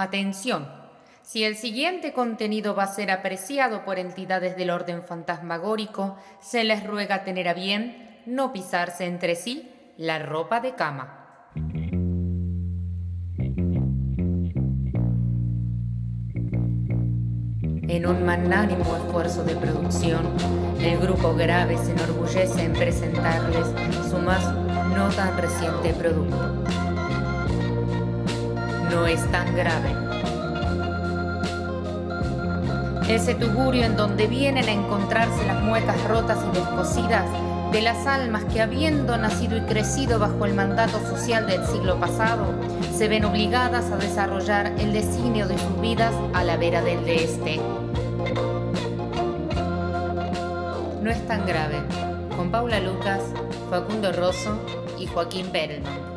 Atención. Si el siguiente contenido va a ser apreciado por entidades del orden fantasmagórico, se les ruega tener a bien no pisarse entre sí la ropa de cama. En un magnánimo esfuerzo de producción, el grupo Grave se enorgullece en presentarles su más no tan reciente producto. No es tan grave. Ese tugurio en donde vienen a encontrarse las muecas rotas y descosidas de las almas que habiendo nacido y crecido bajo el mandato social del siglo pasado, se ven obligadas a desarrollar el designio de sus vidas a la vera del de este. No es tan grave, con Paula Lucas, Facundo Rosso y Joaquín Perelman.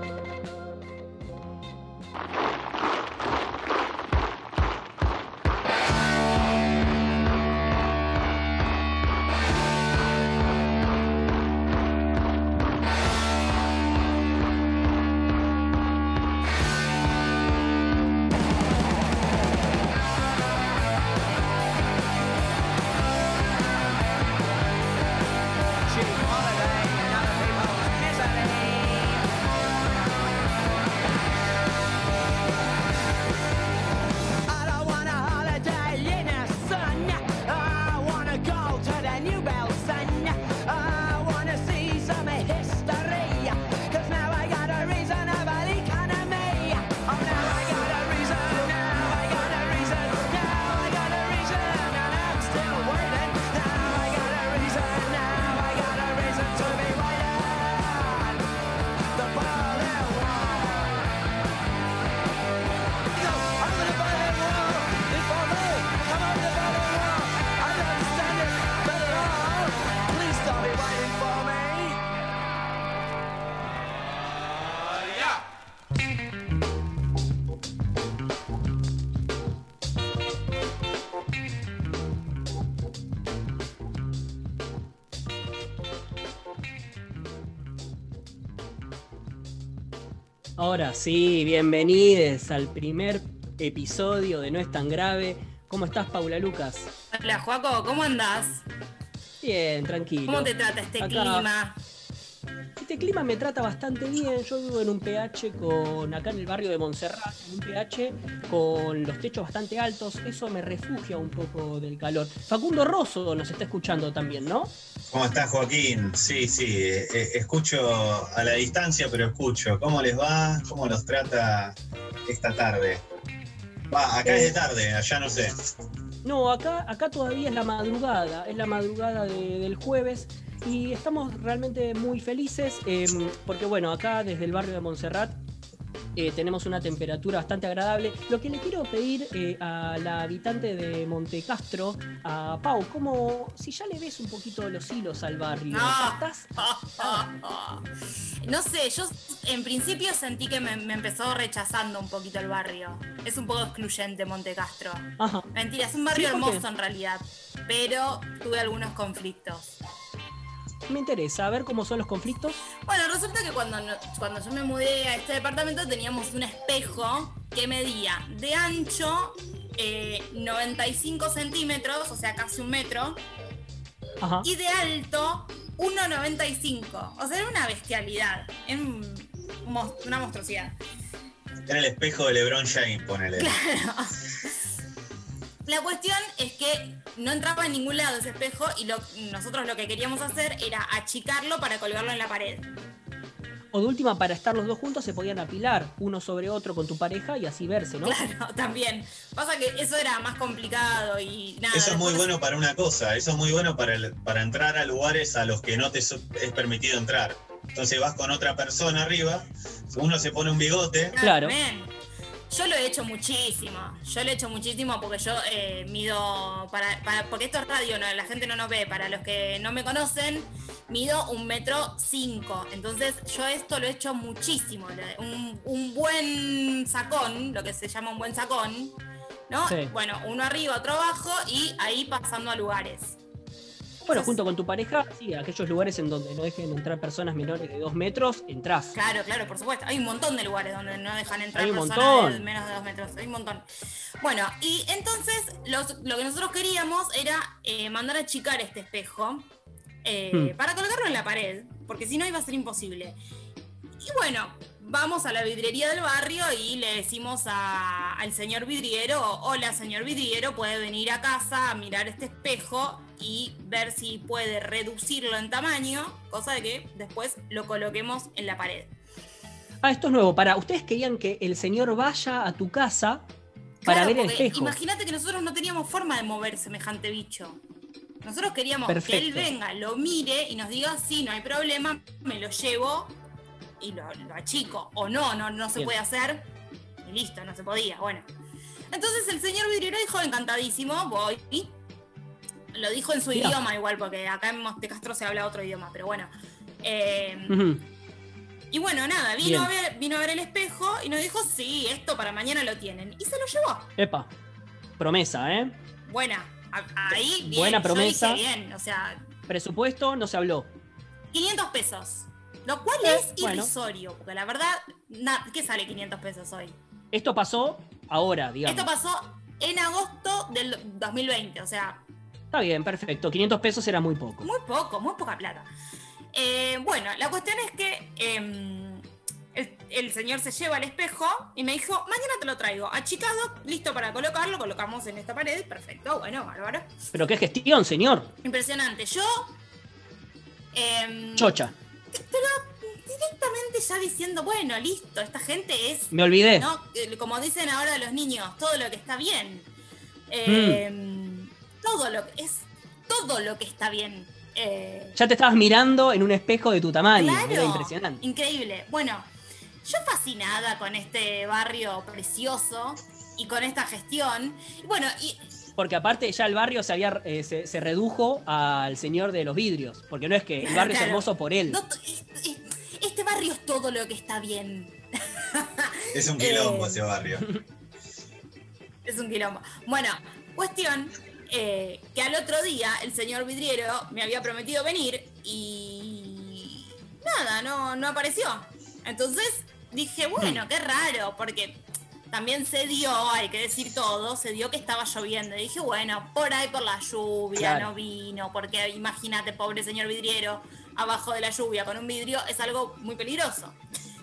Ahora sí, bienvenidos al primer episodio de No es tan grave. ¿Cómo estás, Paula Lucas? Hola, Joaco, ¿cómo andás? Bien, tranquilo. ¿Cómo te trata este clima? Este clima me trata bastante bien. Yo vivo en un PH con acá en el barrio de Montserrat, en un PH con los techos bastante altos. Eso me refugia un poco del calor. Facundo Rosso nos está escuchando también, ¿no? ¿Cómo estás, Joaquín? Sí, sí, eh, eh, escucho a la distancia, pero escucho. ¿Cómo les va? ¿Cómo los trata esta tarde? Va, acá es de tarde, allá no sé. No, acá, acá todavía es la madrugada, es la madrugada del jueves y estamos realmente muy felices em, porque bueno, acá desde el barrio de Montserrat eh, tenemos una temperatura bastante agradable. Lo que le quiero pedir eh, a la habitante de Montecastro, a Pau, como si ya le ves un poquito los hilos al barrio. No. ¿Estás? no sé, yo en principio sentí que me, empezó rechazando un poquito el barrio. Es un poco excluyente Montecastro. Mentira, es un barrio hermoso en realidad, pero tuve algunos conflictos me interesa, a ver cómo son los conflictos. Bueno, resulta que cuando, cuando yo me mudé a este departamento teníamos un espejo que medía de ancho 95 eh, centímetros, o sea, casi un metro, y de alto 1,95. O sea, era una bestialidad, era una monstruosidad. Era el espejo de LeBron James, ponele. Claro. La cuestión es que no entraba en ningún lado ese espejo y nosotros lo que queríamos hacer era achicarlo para colgarlo en la pared. O de última, para estar los dos juntos se podían apilar uno sobre otro con tu pareja y así verse, ¿no? Claro, también. Pasa que eso era más complicado y nada. Eso es muy bueno para una cosa, eso es muy bueno para, para entrar a lugares a los que no te es permitido entrar. Entonces vas con otra persona arriba, uno se pone un bigote. Claro. Yo lo he hecho muchísimo, yo lo he hecho muchísimo porque yo eh, mido, para, porque esto es radio, ¿no? la gente no nos ve, para los que no me conocen, mido un metro cinco, entonces yo esto lo he hecho muchísimo, un, buen sacón, lo que se llama un buen sacón, ¿no? Bueno, uno arriba, otro abajo y ahí pasando a lugares. Bueno, junto con tu pareja, sí, aquellos lugares en donde no dejen entrar personas menores de dos metros, entrás. Claro, claro, por supuesto. Hay un montón de lugares donde no dejan entrar personas montón. de menos de dos metros. Hay un montón. Bueno, y entonces los- lo que nosotros queríamos era eh, mandar a achicar este espejo eh, Hmm. para colocarlo en la pared, porque si no iba a ser imposible. Y bueno, vamos a la vidriería del barrio y le decimos a- al señor vidriero, hola señor vidriero, puede venir a casa a mirar este espejo y ver si puede reducirlo en tamaño, cosa de que después lo coloquemos en la pared. Ah, esto es nuevo. Para, ustedes querían que el señor vaya a tu casa para Claro, ver el espejo. Imagínate que nosotros no teníamos forma de mover semejante bicho. Nosotros queríamos que él venga, lo mire y nos diga, sí, no hay problema, me lo llevo y lo, lo achico. O no, no, no se Bien. puede hacer. Y listo, no se podía. Bueno. Entonces el señor vidriero dijo, encantadísimo, voy. Lo dijo en su idioma igual, porque acá en Montecastro se habla otro idioma, pero bueno. Eh, Ujú. y bueno, nada, Bien. vino a, ver, vino a ver el espejo y nos dijo, sí, esto para mañana lo tienen. Y se lo llevó. Epa. Promesa, ¿eh? Buena. Ahí, bien. Buena yo promesa. dije bien, o sea, Presupuesto, no se habló. 500 pesos. Lo cual Eh, es bueno. irrisorio, porque la verdad, na- ¿qué sale 500 pesos hoy? Esto pasó ahora, digamos. Esto pasó en agosto del 2020, o sea, Está bien, perfecto. 500 pesos era muy poco. muy poco, muy poca plata. Eh, bueno, la cuestión es que em, el, el señor se lleva el espejo y me dijo, mañana te lo traigo, achicado, listo para colocarlo, colocamos en esta pared, perfecto, bueno, bárbaro. Pero qué gestión, señor. Impresionante. Yo... em, Chocha. directamente ya diciendo, bueno, listo, esta gente es, Me olvidé. ¿no? Eh, como dicen ahora los niños, todo lo que está bien. Eh, Hmm. Todo lo que es, todo lo que está bien. Eh, Ya te estabas mirando en un espejo de tu tamaño. claro, Era impresionante. increíble. Bueno, yo fascinada con este barrio precioso y con esta gestión. Bueno, y Porque aparte ya el barrio se, había, eh, se, se redujo al señor de los vidrios. Porque no es que el barrio es Claro. hermoso por él. no es- es- este barrio es todo lo que está bien. Es un quilombo Eh. ese barrio. Es un quilombo. Bueno, cuestión eh, que al otro día el señor vidriero me había prometido venir y nada, no, no apareció. Entonces dije, bueno, qué raro, porque también se dio, hay que decir todo, se dio que estaba lloviendo. Y dije, bueno, por ahí por la lluvia Claro. no vino, porque imagínate, pobre señor vidriero, abajo de la lluvia con un vidrio, es algo muy peligroso.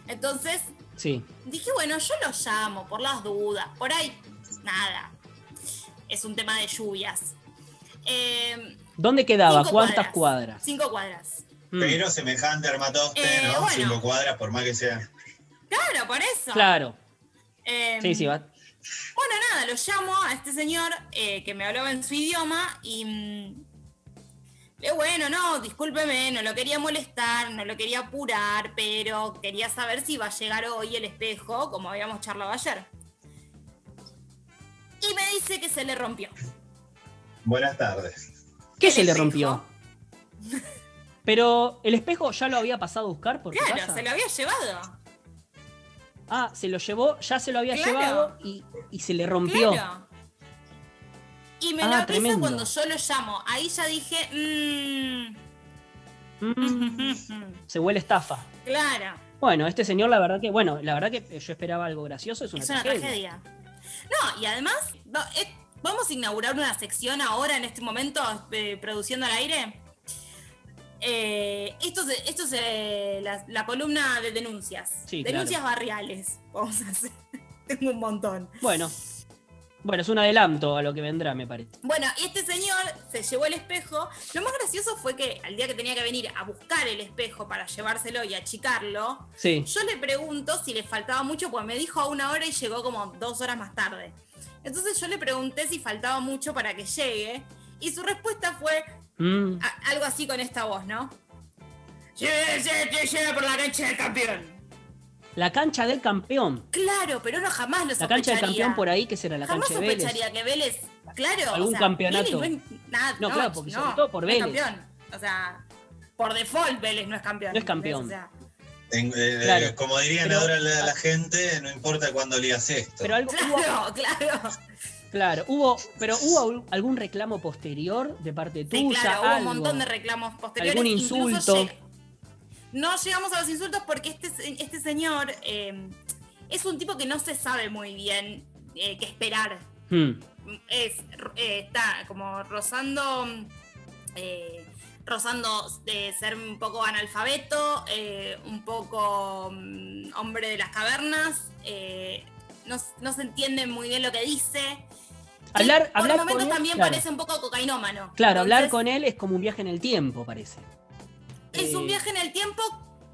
Entonces Sí. Dije, bueno, yo lo llamo por las dudas. Por ahí, nada. Es un tema de lluvias. Eh, ¿Dónde quedaba? ¿Cuántas cuadras? Cinco cuadras. Mm, Pero semejante armatoste, Eh, ¿no? bueno. Cinco cuadras, por más que sea. Claro, por eso. Claro. Eh, Sí, sí, va. Bueno, nada, lo llamo a este señor eh, que me hablaba en su idioma y. mm, bueno, no, discúlpeme, no lo quería molestar, no lo quería apurar, pero quería saber si iba a llegar hoy el espejo, como habíamos charlado ayer. Y me dice que se le rompió. Buenas tardes. ¿Qué el se le rompió? Pero el espejo ya lo había pasado a buscar por tu Claro, casa. se lo había llevado. Ah, se lo llevó, ya se lo había Claro. llevado y, y se le rompió. Claro. Y me Ah, lo avisa tremendo. cuando yo lo llamo. Ahí ya dije, mmm, Mm, se huele estafa. claro, Bueno, este señor, la verdad que, bueno, la verdad que yo esperaba algo gracioso, es una, es una tragedia. No, y además, eh, vamos a inaugurar una sección ahora, en este momento, eh, produciendo al aire. Eh, esto es, esto es la, la columna de denuncias. Sí, denuncias barriales. Vamos a hacer. Tengo un montón. Bueno, bueno, es un adelanto a lo que vendrá, me parece. Bueno, y este señor se llevó el espejo. Lo más gracioso fue que al día que tenía que venir a buscar el espejo para llevárselo y achicarlo, Sí. yo le pregunto si le faltaba mucho, pues me dijo a una hora y llegó como dos horas más tarde. Entonces yo le pregunté si faltaba mucho para que llegue, y su respuesta fue Mm, algo así con esta voz, ¿no? Llega, llega, llega por la cancha del campeón. La cancha del campeón. Claro, pero uno jamás lo La cancha del campeón por ahí, que será la Jamás cancha de Vélez. sospecharía que Vélez, claro, Algún o sea, campeonato. Vélez no es nada, No, claro, porque no, sobre todo por no es Vélez. campeón. O sea, por default Vélez no es campeón. No es campeón. O sea, En- eh, Claro. como dirían Pero- ahora la, la gente, no importa cuándo leas esto. Pero algo, hubo, claro, claro. Claro, hubo, pero hubo algún reclamo posterior de parte Sí, tuya. claro, hubo un montón de reclamos posteriores. ¿Algún insulto? No llegamos a los insultos porque este, este señor eh, es un tipo que no se sabe muy bien eh, qué esperar. Hmm. Es, eh, está como rozando. rozando de ser un poco analfabeto, un poco mm, hombre de las cavernas, no, no se entiende muy bien lo que dice. Hablar- Y por hablar momentos con él, también claro. parece un poco cocainómano. Claro, hablar con él es como un viaje en el tiempo, parece. Es un Eh, viaje en el tiempo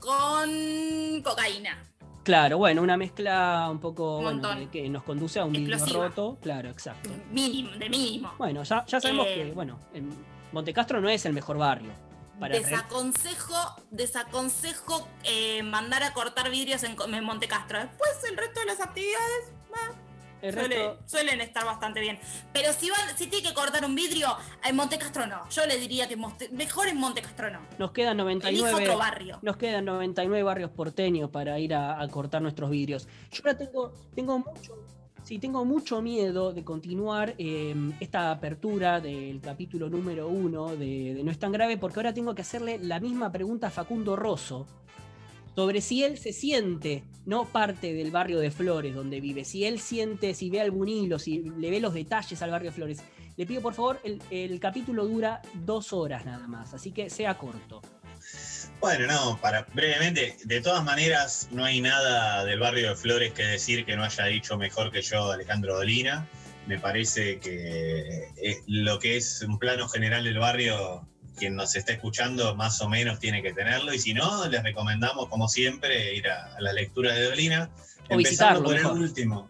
con cocaína. Claro, bueno, una mezcla un poco Un bueno, que, nos conduce a un vidrio roto. Claro, exacto. Mínimo, de mínimo. Bueno, ya, ya sabemos Eh, que, bueno, en Montecastro no es el mejor barrio. Para Desaconsejo, desaconsejo eh, mandar a cortar vidrios en, en Montecastro. Después el resto de las actividades el suele- suelen estar bastante bien. Pero si van, si tiene que cortar un vidrio, en Montecastro no. Yo le diría que Monte- mejor en Montecastro no. nos quedan Elijo 99. otro barrio. Nos quedan 99 barrios porteños para ir a, a cortar nuestros vidrios. Yo ahora tengo, tengo mucho, sí, tengo mucho miedo de continuar eh, esta apertura del capítulo número uno de, de No es tan grave, porque ahora tengo que hacerle la misma pregunta a Facundo Rosso sobre si él se siente, no parte del barrio de Flores donde vive, si él siente, si ve algún hilo, si le ve los detalles al barrio de Flores. Le pido por favor, el, capítulo dura dos horas nada más, así que sea corto. Bueno, no, para brevemente, de todas maneras, no hay nada del barrio de Flores que decir que no haya dicho mejor que yo Alejandro Dolina. Me parece que eh, lo que es un plano general del barrio, quien nos está escuchando más o menos tiene que tenerlo. Y si no, les recomendamos, como siempre, ir a, a la lectura de Dolina. O empezando visitarlo por mejor. el último.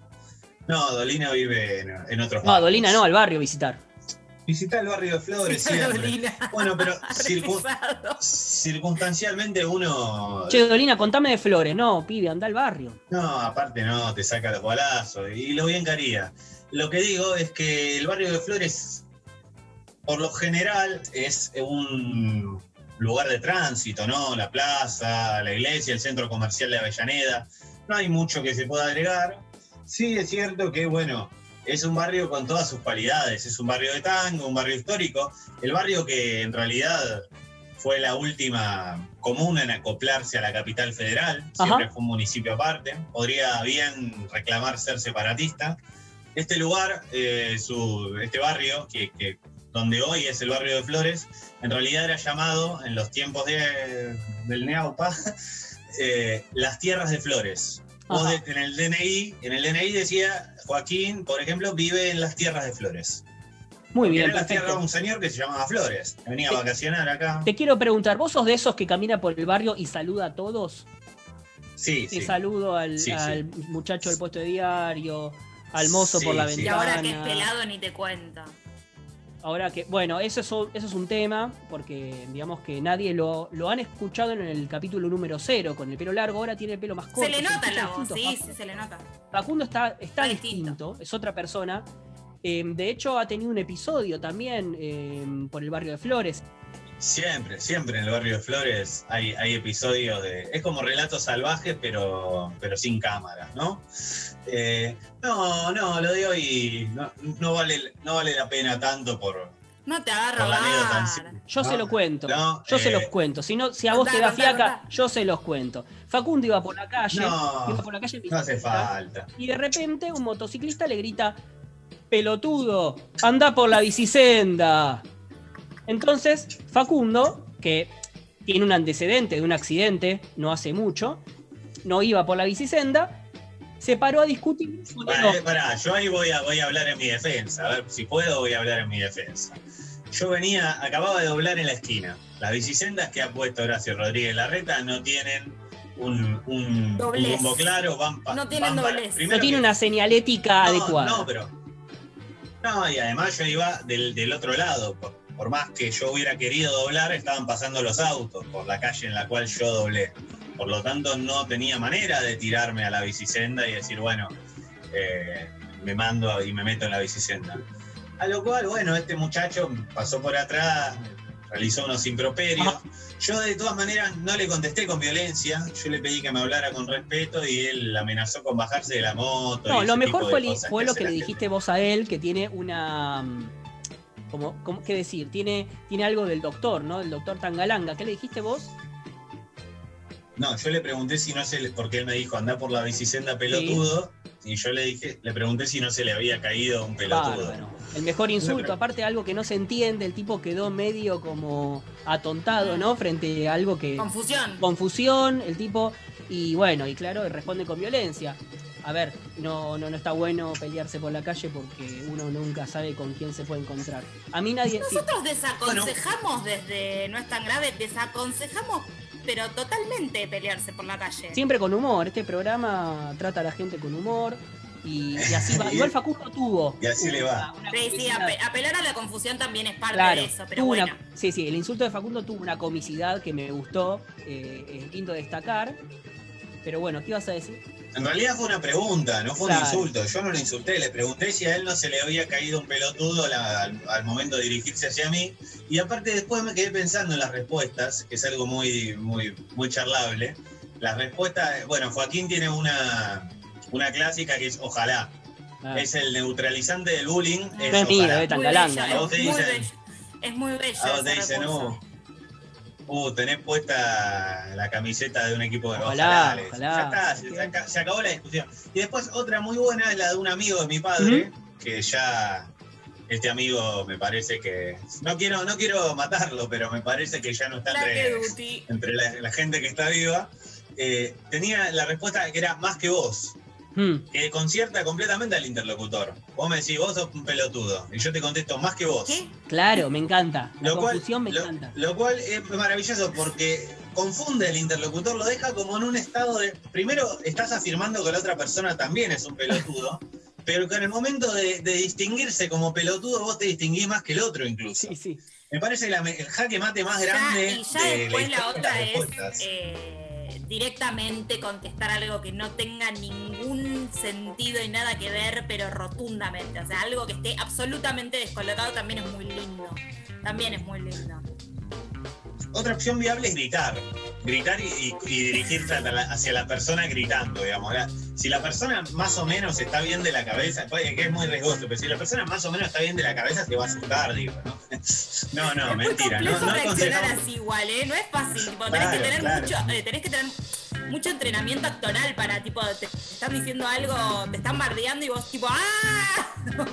No, Dolina vive en, en otros No, barrios. Dolina no, al barrio visitar. Visita el barrio de Flores Sí. Bueno, pero circunstancialmente uno Che, Dolina, contame de Flores. No, pibe, anda al barrio. No, aparte no, te saca los balazos y lo bien que haría. Lo que digo es que el barrio de Flores, por lo general, es un lugar de tránsito, ¿no? La plaza, la iglesia, el centro comercial de Avellaneda. No hay mucho que se pueda agregar. Sí, es cierto que, bueno, es un barrio con todas sus cualidades. Es un barrio de tango, un barrio histórico. El barrio que en realidad fue la última comuna en acoplarse a la capital federal. Siempre Ajá. fue un municipio aparte. Podría bien reclamar ser separatista. Este lugar, eh, su- este barrio, que, que- donde hoy es el barrio de Flores, en realidad era llamado en los tiempos de- del Neaupa eh, las tierras de Flores. Vos de- en el DNI, en el DNI decía Joaquín, por ejemplo, vive en las tierras de Flores. Muy bien, era la tierra de un señor que se llamaba Flores, que venía a vacacionar acá. Te quiero preguntar, ¿vos sos de esos que camina por el barrio y saluda a todos? Sí, Te sí. saludo al, Sí, sí. al muchacho del puesto de diario, al mozo por la sí. Y ventana. ahora que es pelado ni te cuento. Ahora que, bueno, eso es, un- eso es un tema, porque digamos que nadie lo, lo han escuchado en el capítulo número cero, con el pelo largo, ahora tiene el pelo más corto. Se le nota la voz, sí, sí, se le nota. Facundo está, está Está distinto. distinto. es otra persona. Eh, de hecho, ha tenido un episodio también eh, por el barrio de Flores. Siempre, siempre en el barrio de Flores hay, hay episodios de. Es como relatos salvajes, pero, pero sin cámaras, ¿no? Eh, no, no, lo de hoy no, no vale, no vale la pena tanto por, No te agarro. Yo No, se lo cuento. no, yo se eh, los cuento. Si, no, si a vos contá, te da fiaca, contá. yo se los cuento. Facundo iba por la calle. No, iba por la calle no hace bicicleta, falta. Y de repente un motociclista le grita: Pelotudo, anda por la bicisenda. Entonces, Facundo, que tiene un antecedente de un accidente no hace mucho, no iba por la bicisenda, se paró a discutir con Pará, eh, pará, yo ahí voy a, voy a hablar en mi defensa. A ver, si puedo, voy a hablar en mi defensa. Yo venía, acababa de doblar en la esquina. Las bicisendas que ha puesto Horacio Rodríguez Larreta no tienen un, un, un Doblez. rumbo claro, van pa- No tienen van doblez. primero No tiene que- una señalética no, adecuada. No, pero. No, y además yo iba del, del otro lado. Por, por más que yo hubiera querido doblar, estaban pasando los autos por la calle en la cual yo doblé. Por lo tanto, no tenía manera de tirarme a la bicisenda y decir, bueno, eh, me mando y me meto en la bicisenda. A lo cual, bueno, este muchacho pasó por atrás, realizó unos improperios. Yo de todas maneras no le contesté con violencia, yo le pedí que me hablara con respeto y él amenazó con bajarse de la moto. No, y lo mejor fue, lo que le gente. dijiste vos a él, que tiene una. Como, como- ¿Qué decir? Tiene, tiene algo del doctor, ¿no? Del doctor Tangalanga. ¿Qué le dijiste vos? No, yo le pregunté si no se le, porque él me dijo anda por la bicisenda pelotudo, y yo le dije, le pregunté si no se le había caído un pelotudo. Bárbaro. El mejor insulto, aparte algo que no se entiende, el tipo quedó medio como atontado, ¿no? Frente a algo que. Confusión. Confusión, el tipo. Y bueno, y claro, responde con violencia. A ver, no, no, no está bueno pelearse por la calle porque uno nunca sabe con quién se puede encontrar. A mí nadie. Nosotros desaconsejamos desde No es tan grave, desaconsejamos, pero totalmente pelearse por la calle. siempre con humor. Este programa trata a la gente con humor. Y, y así va. Igual Facundo tuvo. Y así le va. una- una Sí, apelar a la confusión también es parte Claro, de eso, pero bueno. una- sí, sí, el insulto de Facundo tuvo una comicidad que me gustó, eh, es lindo destacar. Pero bueno, ¿qué ibas a decir? En realidad fue una pregunta, no fue Claro. un insulto. Yo no lo insulté, le pregunté si a él no se le había caído un pelotudo la- al, al momento de dirigirse hacia mí. Y aparte después me quedé pensando en las respuestas, que es algo muy, muy, muy charlable. Las respuestas, bueno, Joaquín tiene una, una clásica que es ojalá. Ah, Es el neutralizante del bullying. Es mío, es Muy Tangalanga. ¿no? es, muy Dicen- bella, es muy bella. A vos te ese dicen, recurso. Uh, tenés puesta la camiseta de un equipo de Ojalá, dicen. ojalá. Ya está, se, se aca- se acabó la discusión. Y después otra muy buena es la de un amigo de mi padre, que ya este amigo me parece que. No quiero, no quiero matarlo, pero me parece que ya no está entre, entre la, la gente que está viva. Eh, tenía la respuesta que era más que vos, Hmm, que concierta completamente al interlocutor. Vos me decís, vos sos un pelotudo, y yo te contesto más que vos. ¿Qué? claro, me encanta. La Lo cual, confusión me lo- encanta. lo cual es maravilloso porque confunde al interlocutor, lo deja como en un estado de. Primero, estás afirmando que la otra persona también es un pelotudo, pero que en el momento de, de distinguirse como pelotudo, vos te distinguís más que el otro incluso. Sí, sí. Me parece la- el jaque mate más Ya, grande. y ya de después la, otra es eh, directamente contestar algo que no tenga ningún sentido y nada que ver, pero rotundamente. O sea, algo que esté absolutamente descolocado también es muy lindo. También es muy lindo. Otra opción viable es gritar. Gritar y, y- y dirigirse hacia la, persona gritando, digamos. La- Si la persona más o menos está bien de la cabeza, puede que es muy riesgoso, pero si la persona más o menos está bien de la cabeza, se va a asustar, digo, ¿no? No, no, es muy mentira. No, no reaccionar así igual, ¿eh? No es fácil. tipo, tenés, Claro, que tener claro. mucho, eh, tenés que tener mucho entrenamiento actoral para, tipo, te, te están diciendo algo, te están bardeando y vos, tipo, ¡ah! No,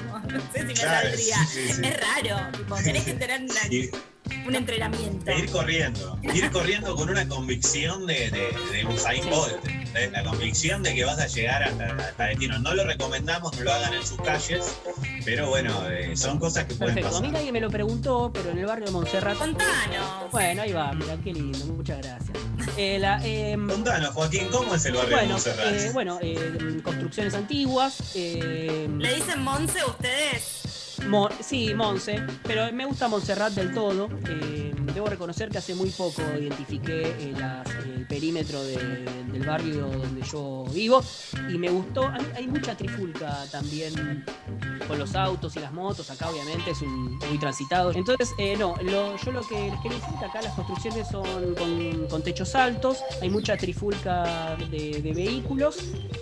sé si me Claro, saldría. sí, sí, sí. Es raro, tipo, tenés que tener una- un entrenamiento. ir corriendo. Ir corriendo con una convicción de, de, de Usain Bolt. La convicción de que vas a llegar hasta, hasta destino. No lo recomendamos, no lo hagan en sus calles, pero bueno, eh, son cosas que pueden Perfecto. A mí pasar. nadie me lo preguntó, pero en el barrio de Montserrat. Contanos. Bueno, ahí va, mira, qué lindo, muchas gracias. Eh, la, em, Contanos, Joaquín, ¿cómo es el barrio de bueno, Montserrat? eh, bueno eh, construcciones antiguas. eh, ¿Le dicen Monse a ustedes? Sí, Monse, pero me gusta Montserrat del todo. Eh, debo reconocer que hace muy poco identifiqué eh, las- el perímetro de- del barrio donde yo vivo y me gustó. Hay, mucha trifulca también con los autos y las motos. Acá, obviamente, es un, muy transitado. Entonces, eh, no, yo lo que les quería decir acá las construcciones son con, con techos altos, hay mucha trifulca de, de vehículos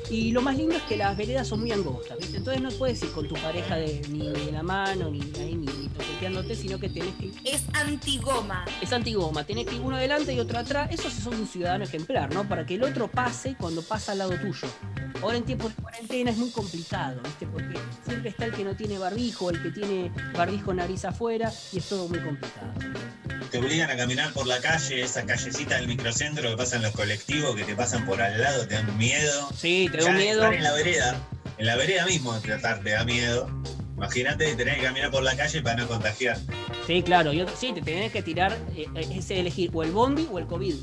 y lo más lindo es que las veredas son muy angostas, ¿viste? Entonces no puedes ir con tu pareja de, ni de la mano, ni ahí, ni, ni toqueteándote, sino que tenés que. Es antigoma. Es antigoma, tenés que ir uno adelante y otro atrás. Eso sí sos un ciudadano ejemplar, ¿no? Para que el otro pase cuando pasa al lado tuyo. Ahora en tiempos de cuarentena es muy complicado, ¿viste? Porque siempre está el que no tiene barbijo, el que tiene barbijo nariz afuera, y es todo muy complicado. Te obligan a caminar por la calle, esa callecita del microcentro que pasan los colectivos, que te pasan por al lado, te dan miedo. Sí, te da miedo. estar en la vereda, en la vereda mismo tratar te da miedo. Imagínate tener que caminar por la calle para no contagiar. Sí, claro, y otro- sí, te tenés que tirar, eh, eh, es elegir o el bondi o el COVID.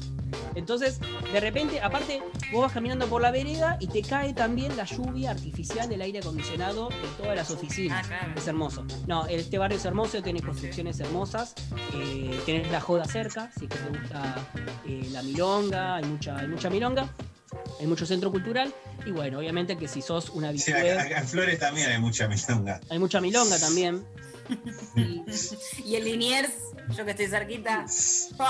Entonces, de repente, aparte, vos vas caminando por la vereda y te cae también la lluvia artificial del aire acondicionado de todas las oficinas. Ah, claro. Es hermoso. No, este barrio es hermoso, tiene construcciones hermosas, eh, tenés la joda cerca, si es que te gusta eh, la milonga, hay mucha, hay mucha milonga, hay mucho centro cultural. Y bueno, obviamente que si sos una Sí, habitué, acá, acá en Flores también hay mucha milonga. hay mucha milonga también. Y, Y el Liniers, yo que estoy cerquita.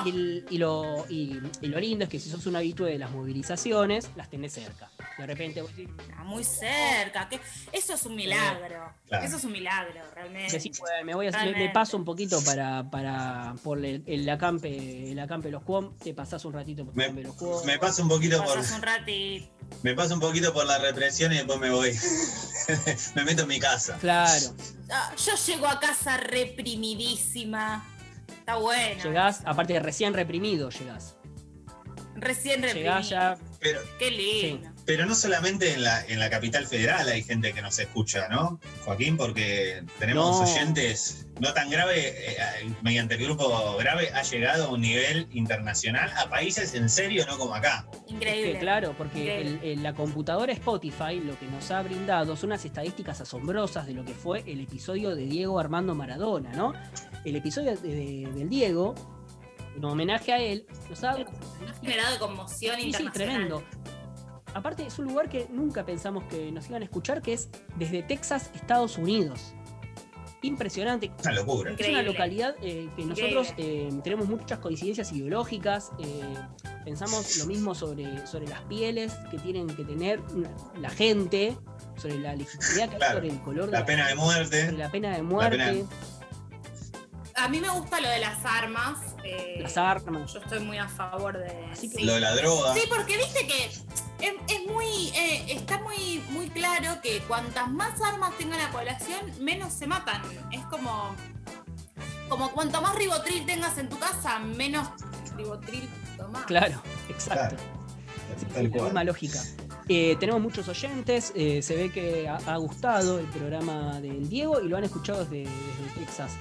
y el- y lo, y- y lo lindo es que si sos un habitué de las movilizaciones, las tenés cerca. De repente vos decís, Ah, Muy cerca. que- Eso es un milagro. Claro. Eso es un milagro, realmente. decís, "Bueno, me voy a me- paso un poquito para, para por el, el acampe, el acampe de los Cuom, te pasás un ratito por el Me, acampe de los Cuom. me paso un poquito por Pasas un ratito. me paso un poquito por la represión y después me voy. me meto en mi casa. Claro, Ah, yo llego a casa reprimidísima. Está bueno. llegás, aparte de recién reprimido, llegás. Recién reprimido. Llegás ya, Pero, Qué lindo. Pero no solamente en la, en la capital federal hay gente que nos escucha, ¿no? Joaquín, porque tenemos No. oyentes no tan grave, eh, mediante el grupo grave ha llegado a un nivel internacional a países en serio, no como acá. Es Increíble. que, claro, porque el- Increíble. el- la computadora Spotify lo que nos ha brindado son unas estadísticas asombrosas de lo que fue el episodio de Diego Armando Maradona, ¿no? El episodio de- de- del Diego, en homenaje a él, nos ha generado conmoción Sí, sí, internacional. tremendo. Aparte, es un lugar que nunca pensamos que nos iban a escuchar, que es desde Texas, Estados Unidos. Impresionante. Una locura. Es una localidad eh, que nosotros eh, tenemos muchas coincidencias ideológicas. eh, pensamos lo mismo sobre, sobre las pieles que tienen que tener la gente, sobre la legitimidad que hay sobre el color de La pena de muerte. sobre la pena de muerte, pena de- A mí me gusta lo de las armas. eh, las armas. Yo estoy muy a favor de. Así que- sí. Lo de la droga. Sí, porque viste que es, es muy, eh, está muy, muy claro que cuantas más armas tenga la población, menos se matan. Es como, como cuanto más ribotril tengas en tu casa, menos ribotril tomás. Claro, exacto. Tal la cual. misma lógica. Eh, tenemos muchos oyentes, eh, se ve que ha, ha gustado el programa del Diego y lo han escuchado desde, desde Texas.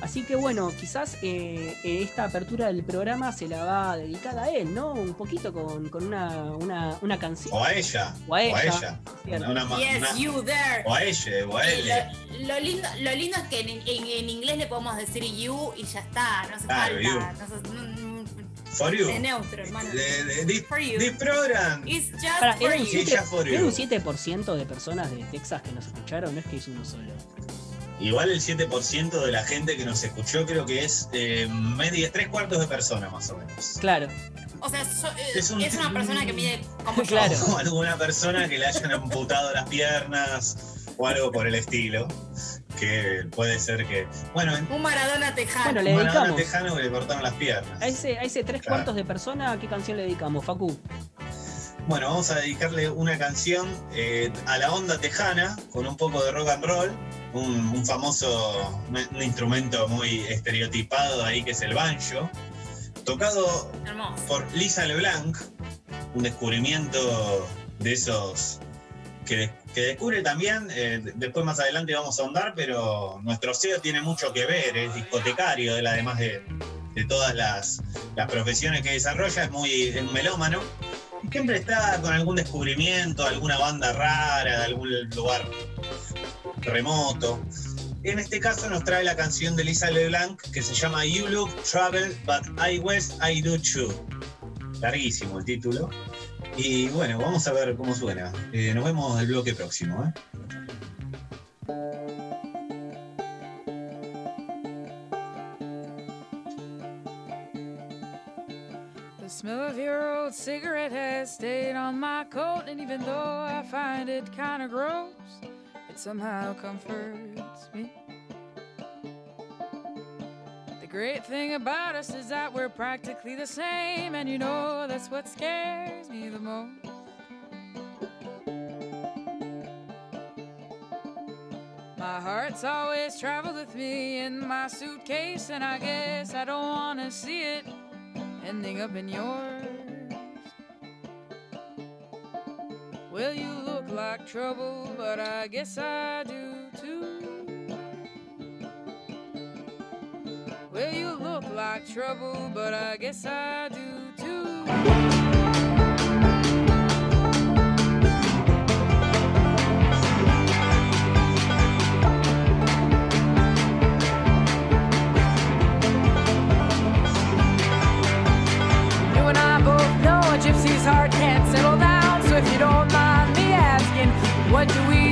Así que bueno, quizás eh, eh, esta apertura del programa se la va a dedicar a él, ¿no? Un poquito con, con una, una, una canción. O a ella. O a ella. O a ella. Una- una- Yes, una- you there. o a ella, o a él. Lo, lo lindo, lo lindo es que en, en- en inglés le podemos decir you y ya está, no hace Claro, you. falta. No, no- For you. de neutro, hermano. De- de- This, For you. this program. It's just Pará, for you. Sí, 7%, ya for you. un 7% de personas de Texas que nos escucharon, no es que es uno solo. Igual el 7% de la gente que nos escuchó creo que es eh, media, tres cuartos de persona más o menos. Claro, O sea, so- eh, Es un- es una persona que mide como yo. Claro. O alguna persona que le hayan amputado las piernas o algo por el estilo. Que puede ser que. Bueno, en Un Maradona tejano. Bueno, le un Maradona dedicamos. tejano que le cortaron las piernas. a ese, a ese tres Claro. cuartos de persona, ¿qué canción le dedicamos, Facu? Bueno, vamos a dedicarle una canción eh, a la onda tejana, con un poco de rock and roll, un, un famoso, un, un instrumento muy estereotipado ahí que es el banjo, tocado Hermoso. por Lisa LeBlanc, un descubrimiento de esos que, que descubre también, eh, de- después más adelante vamos a ahondar, pero nuestro SEO tiene mucho que ver, es discotecario, él además de, de todas las, las profesiones que desarrolla, es muy es melómano. Siempre está con algún descubrimiento, alguna banda rara, de algún lugar remoto. En este caso nos trae la canción de Lisa LeBlanc que se llama You Look Travel, but I West I Do Too. Larguísimo el título. Y bueno, vamos a ver cómo suena. Eh, nos vemos el bloque próximo. ¿eh? Old cigarette has stayed on my coat, and even though I find it kind of gross, it somehow comforts me. The great thing about us is that we're practically the same, and you know that's what scares me the most. My heart's always traveled with me in my suitcase, and I guess I don't want to see it ending up in yours. Like trouble, but I guess I do too. Well, you look like trouble, but I guess I do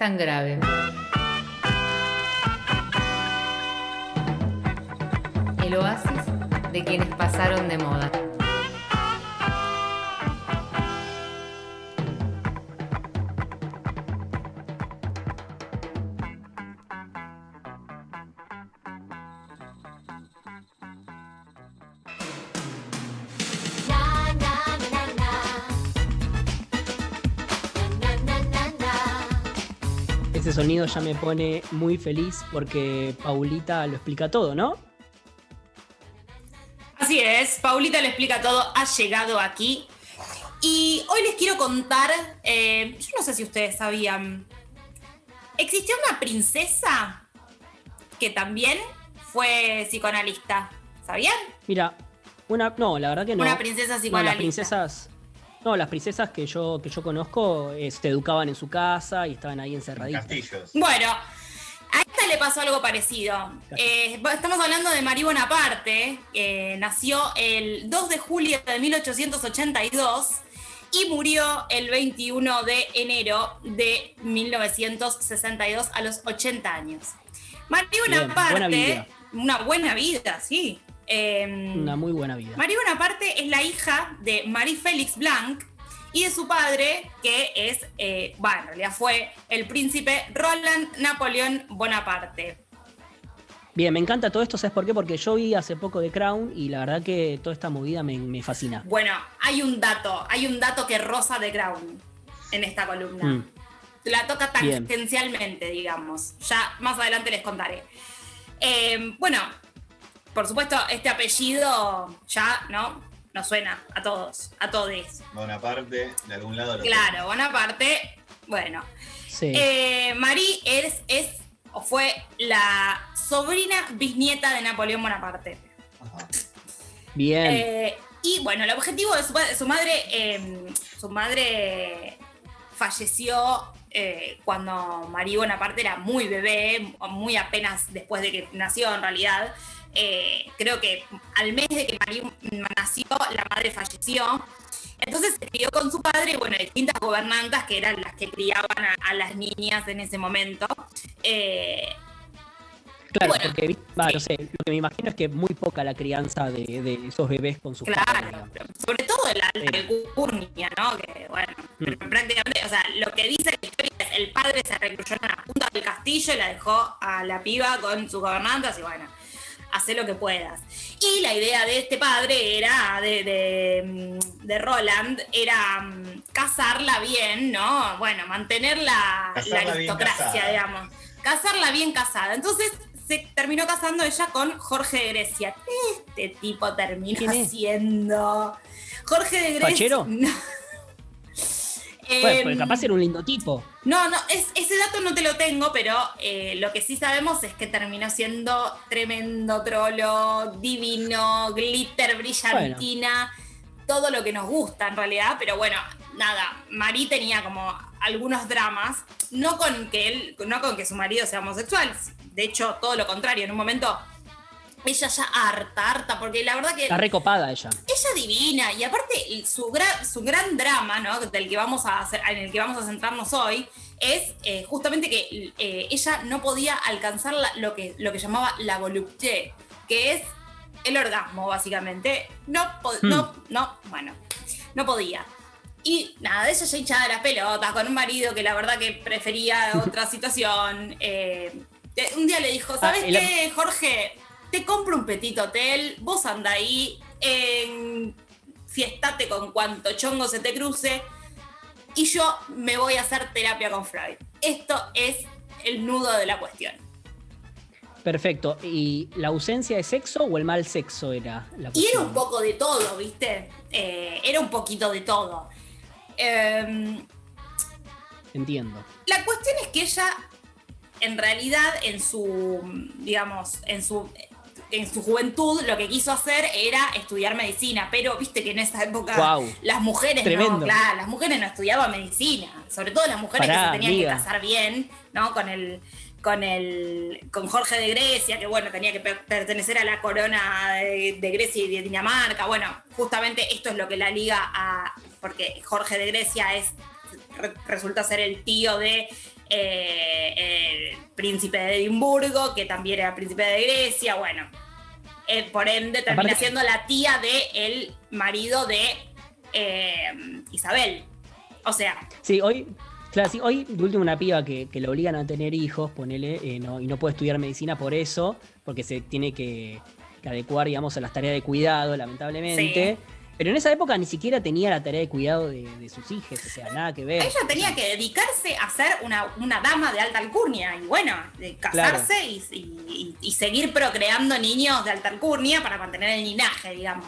tan grave. El oasis de quienes pasaron de moda. Sonido ya me pone muy feliz porque Paulita lo explica todo, ¿no? Así es, Paulita le explica todo, ha llegado aquí. Y hoy les quiero contar, eh, yo no sé si ustedes sabían, existió una princesa que también fue psicoanalista, ¿sabían? Mira, una. No, la verdad que no. Una princesa No, las psicoanalista. princesas. No, las princesas que yo, que yo conozco eh, se educaban en su casa y estaban ahí encerraditas. Castillos. Bueno, a esta le pasó algo parecido. Eh, estamos hablando de Marie Bonaparte, que nació el 2 de julio de 1882 y murió el 21 de enero de 1962 a los 80 años. Marie Bien, Bonaparte, buena una buena vida, sí. Eh, Una muy buena vida. Marie Bonaparte es la hija de Marie Félix Blanc y de su padre, que es, eh, bueno, en realidad fue el príncipe Roland Napoleón Bonaparte. Bien, me encanta todo esto, ¿sabes por qué? Porque yo vi hace poco de Crown y la verdad que toda esta movida me, me fascina. Bueno, hay un dato, hay un dato que rosa de Crown en esta columna. Mm. La toca Bien. tangencialmente, digamos. Ya más adelante les contaré. Eh, bueno, por supuesto, este apellido ya, ¿no? Nos suena a todos, a todos. Bonaparte, de algún lado lo Claro, Bonaparte, bueno. Sí. Eh, Marie es, es o fue la sobrina bisnieta de Napoleón Bonaparte. Ajá. Bien. Eh, y bueno, el objetivo de su, madre, eh, su madre falleció eh, cuando Marie Bonaparte era muy bebé, muy apenas después de que nació en realidad. Eh, creo que al mes de que Marie nació, la madre falleció. Entonces se crió con su padre y bueno, distintas gobernantas que eran las que criaban a, a las niñas en ese momento. Eh, claro, bueno, porque vi- va, sí. no sé, lo que me imagino es que es muy poca la crianza de, de esos bebés con sus padres. Claro, sobre todo la, la Sí. alcurnia, ¿no? Que bueno, Mm. prácticamente, o sea, lo que dice la historia es el padre se recluyó en la punta del castillo y la dejó a la piba con sus gobernantes y bueno, hace lo que puedas. Y la idea de este padre era, de, de, mm, de Roland, era mm, casarla bien, ¿no? Bueno, mantener la, aristocracia, digamos. Casarla bien casada. Entonces se terminó casando ella con Jorge de Grecia. Este tipo terminó siendo Jorge de Grecia. Em, porque capaz era un lindo tipo. no, no, es- ese dato no te lo tengo, pero eh, lo que sí sabemos es que terminó siendo tremendo trolo, divino, glitter, brillantina, todo lo que nos gusta en realidad, pero bueno, nada, Marí tenía como algunos dramas, no con que él, no con que su marido sea homosexual, de hecho, todo lo contrario, en un momento ella ya harta, harta, porque la verdad que Está recopada ella. ella divina y aparte su gran, su gran drama, ¿no? Del que vamos a hacer, en el que vamos a centrarnos hoy, es eh, justamente que eh, ella no podía alcanzar la- lo, que, lo que llamaba la volupté, que es el orgasmo, básicamente. No, Hmm. no, no, bueno, no podía. Y nada, ella ya hinchada las pelotas, con un marido que la verdad que prefería otra situación. eh, un día le dijo, ¿sabes Ah, el- qué, Jorge? Te compro un petit hotel, vos anda ahí, en fiestate con cuanto chongo se te cruce, y yo me voy a hacer terapia con Freud. Esto es el nudo de la cuestión. Perfecto. ¿Y la ausencia de sexo o el mal sexo era la Y cuestión? era un poco de todo, ¿viste? Eh, era un poquito de todo. Em, Entiendo. La cuestión es que ella, en realidad, en su, digamos, en su, en su juventud, lo que quiso hacer era estudiar medicina, pero viste que en esa época las mujeres Tremendo. no, claro, las mujeres no estudiaban medicina, sobre todo las mujeres Pará, que se tenían amiga. que casar bien, ¿no? Con el con el con Jorge de Grecia, que bueno, tenía que per- pertenecer a la corona de, de Grecia y de Dinamarca. Bueno, justamente esto es lo que la liga a porque Jorge de Grecia es re- resulta ser el tío de eh, el príncipe de Edimburgo, que también era príncipe de Grecia, bueno. eh, por ende, termina Aparte- siendo la tía de el marido de eh, Isabel. O sea, Sí, hoy, claro, sí, hoy de último una piba que, que obligan a tener hijos, ponele, eh, no, y no puede estudiar medicina por eso, porque se tiene que, que adecuar, digamos, a las tareas de cuidado, lamentablemente. Pero en esa época ni siquiera tenía la tarea de cuidado de, de sus hijos, o sea, nada que ver. ella tenía que dedicarse a ser una, una dama de alta alcurnia y bueno, de casarse y, y- y seguir procreando niños de alta alcurnia para mantener el linaje, digamos.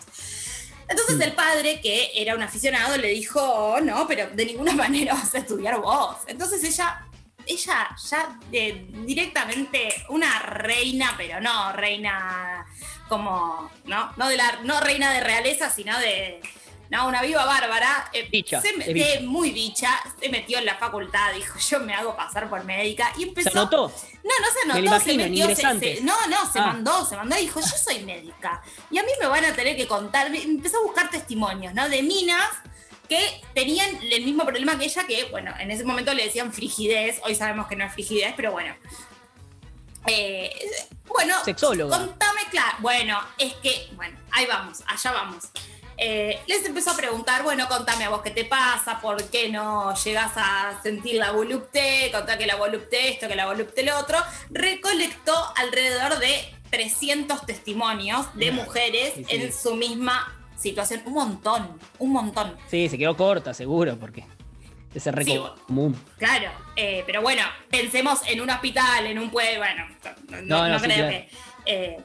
Entonces Mm. el padre, que era un aficionado, le dijo, "Oh, no, pero de ninguna manera vas a estudiar vos. Entonces ella, ella ya de- directamente una reina, pero no reina como, ¿no? No, de la, no reina de realeza, sino de... No, una viva bárbara. eh, se me- de muy bicha, se metió en la facultad, dijo, yo me hago pasar por médica. Y ¿Se empezó... anotó? No, no se anotó, imagino, se metió, se- se- no, no, se Ah. mandó, se mandó y dijo, yo soy médica. Y a mí me van a tener que contar, empezó a buscar testimonios, ¿no? De minas que tenían el mismo problema que ella, que, bueno, en ese momento le decían frigidez, hoy sabemos que no es frigidez, pero bueno. Eh, bueno, Sexóloga. contame, claro, bueno, es que, bueno, ahí vamos, allá vamos. Eh, les empezó a preguntar, bueno, contame a vos qué te pasa, por qué no llegas a sentir la volupté, contá que la volupté esto, que la volupté lo otro. Recolectó alrededor de 300 testimonios de mujeres Sí, sí. en su misma situación. Un montón, un montón. Sí, se quedó corta, seguro, porque ese Sí. común. Claro, eh, pero bueno, pensemos en un hospital, en un pueblo, bueno, no, no- No, no, no sí, creo claro. que... eh,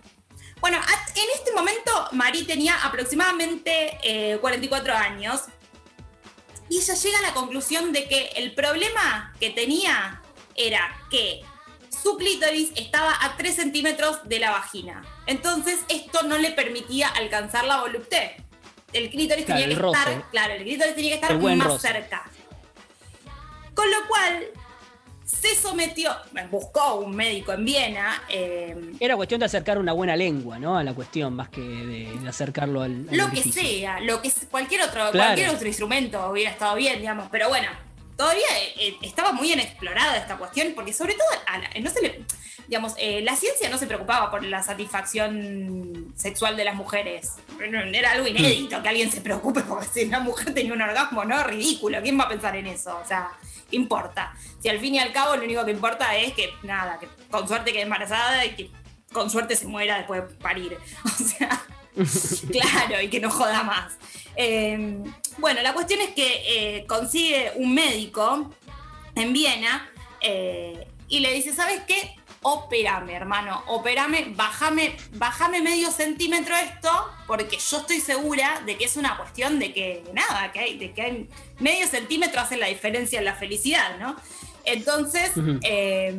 bueno, en este momento Marí tenía aproximadamente eh, 44 años y ella llega a la conclusión de que el problema que tenía era que su clítoris estaba a 3 centímetros de la vagina. Entonces esto no le permitía alcanzar la volupté. El clítoris Claro, tenía que roce. estar, claro, el clítoris tenía que estar más roce. cerca. Con lo cual se sometió, buscó un médico en Viena, eh, Era cuestión de acercar una buena lengua, ¿no? A la cuestión, más que de, de acercarlo al, al lo que sea, lo que cualquier otro, Claro. cualquier otro instrumento hubiera estado bien, digamos, pero bueno, todavía eh, eh, estaba muy inexplorada esta cuestión, porque sobre todo a la- no se le, digamos, eh, la ciencia no se preocupaba por la satisfacción sexual de las mujeres. Era algo inédito que alguien se preocupe porque si una mujer tenía un orgasmo, no, ridículo, ¿quién va a pensar en eso? O sea, ¿qué importa? Si al fin y al cabo lo único que importa es que, nada, que con suerte quede embarazada y que con suerte se muera después de parir. O sea, claro, y que no joda más. Eh, bueno, la cuestión es que eh, consigue un médico en Viena eh, y le dice, ¿sabes qué? Operame, hermano, operame, bájame, bájame medio centímetro esto, porque yo estoy segura de que es una cuestión de que, nada, que hay, de que hay medio centímetro hace la diferencia en la felicidad, ¿no? Entonces, eh,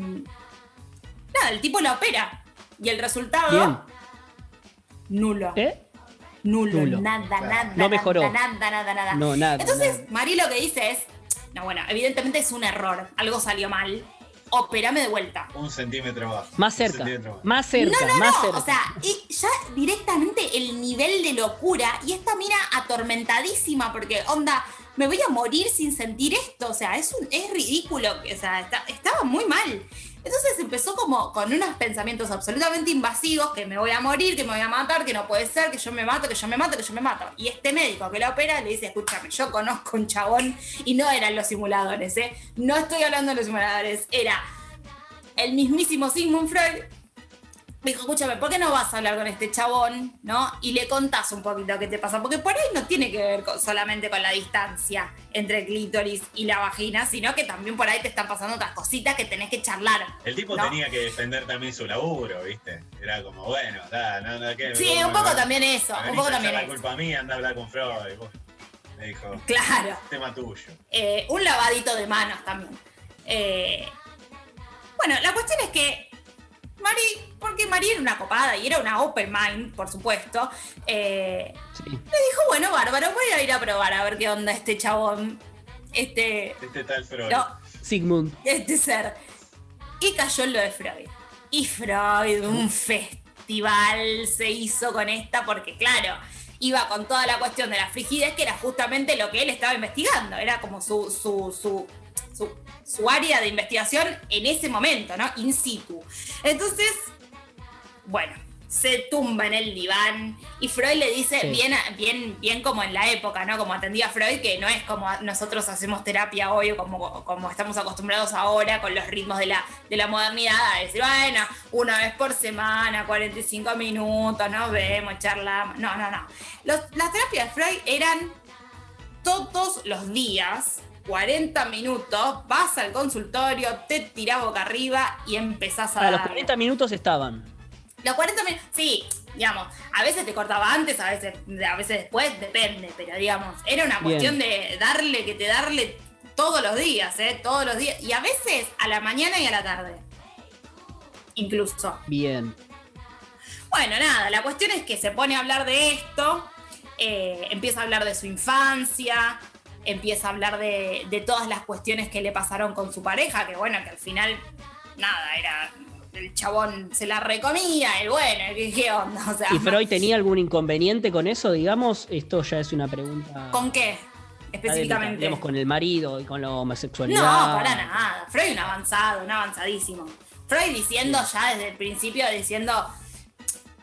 nada, el tipo la opera. Y el resultado, Bien. Nulo. ¿Eh? Nulo, Nulo. nada, nada, No mejoró. nada, nada, nada. No, nada. Entonces, nada. Mari lo que dice es, no, bueno, evidentemente es un error, algo salió mal, operame de vuelta. Un centímetro más. Más Un cerca. centímetro más. Más cerca, no, no, más no, cerca. o sea, y ya directamente el nivel de locura y esta mina atormentadísima porque, onda, me voy a morir sin sentir esto, o sea, es, un, es ridículo, o sea, está- estaba muy mal. Entonces empezó como con unos pensamientos absolutamente invasivos, que me voy a morir, que me voy a matar, que no puede ser, que yo me mato, que yo me mato, que yo me mato. Y este médico que la opera le dice, escúchame, yo conozco un chabón y no eran los simuladores, ¿eh? No estoy hablando de los simuladores, era el mismísimo Sigmund Freud. Me dijo, escúchame, ¿por qué no vas a hablar con este chabón? ¿No? Y le contás un poquito qué te pasa. Porque por ahí no tiene que ver con- solamente con la distancia entre el clítoris y la vagina, sino que también por ahí te están pasando otras cositas que tenés que charlar. El tipo ¿no? tenía que defender también su laburo, ¿viste? Era como, bueno, da, no, no, ¿qué? Sí, un poco también eso, un poco también la eso. culpa mía, anda a hablar con Freud. Me dijo, Claro. tema tuyo. Eh, un lavadito de manos también. Eh, bueno, la cuestión es que Mari, porque Mari era una copada y era una open mind, por supuesto, eh, Sí. me dijo, bueno, bárbaro, voy a ir a probar a ver qué onda este chabón, este, Este tal Freud. no, Sigmund. este ser. Y cayó en lo de Freud. Y Freud, un festival se hizo con esta porque, claro, iba con toda la cuestión de la frigidez, que era justamente lo que él estaba investigando. Era como su, su, su, su, su área de investigación en ese momento, ¿no? In situ. Entonces, bueno, se tumba en el diván y Freud le dice, Sí. bien, bien, bien como en la época, ¿no? Como atendía Freud, que no es como nosotros hacemos terapia hoy o como, como estamos acostumbrados ahora con los ritmos de la, de la modernidad, a decir, bueno, una vez por semana, 45 minutos, nos vemos, charlamos. No, no, no. Los- las terapias de Freud eran todos los días. 40 minutos, vas al consultorio, te tirás boca arriba y empezás a A los darle. 40 minutos estaban. Los 40 minutos, sí, digamos, a veces te cortaba antes, a veces, a veces después, depende, pero digamos, era una Bien. cuestión de darle, que te darle todos los días, ¿eh? Todos los días, y a veces a la mañana y a la tarde. Incluso. Bien. Bueno, nada, la cuestión es que se pone a hablar de esto, eh, empieza a hablar de su infancia, empieza a hablar de, de todas las cuestiones que le pasaron con su pareja, que bueno, que al final, nada, era. El chabón se la recomía, el bueno, ¿qué, qué onda? O sea, ¿Y Freud tenía algún inconveniente con eso, digamos? Esto ya es una pregunta. ¿con qué? Específicamente. Digamos, con el marido y con la homosexualidad. No, para nada. Freud un avanzado, un avanzadísimo. Freud diciendo ya desde el principio, diciendo,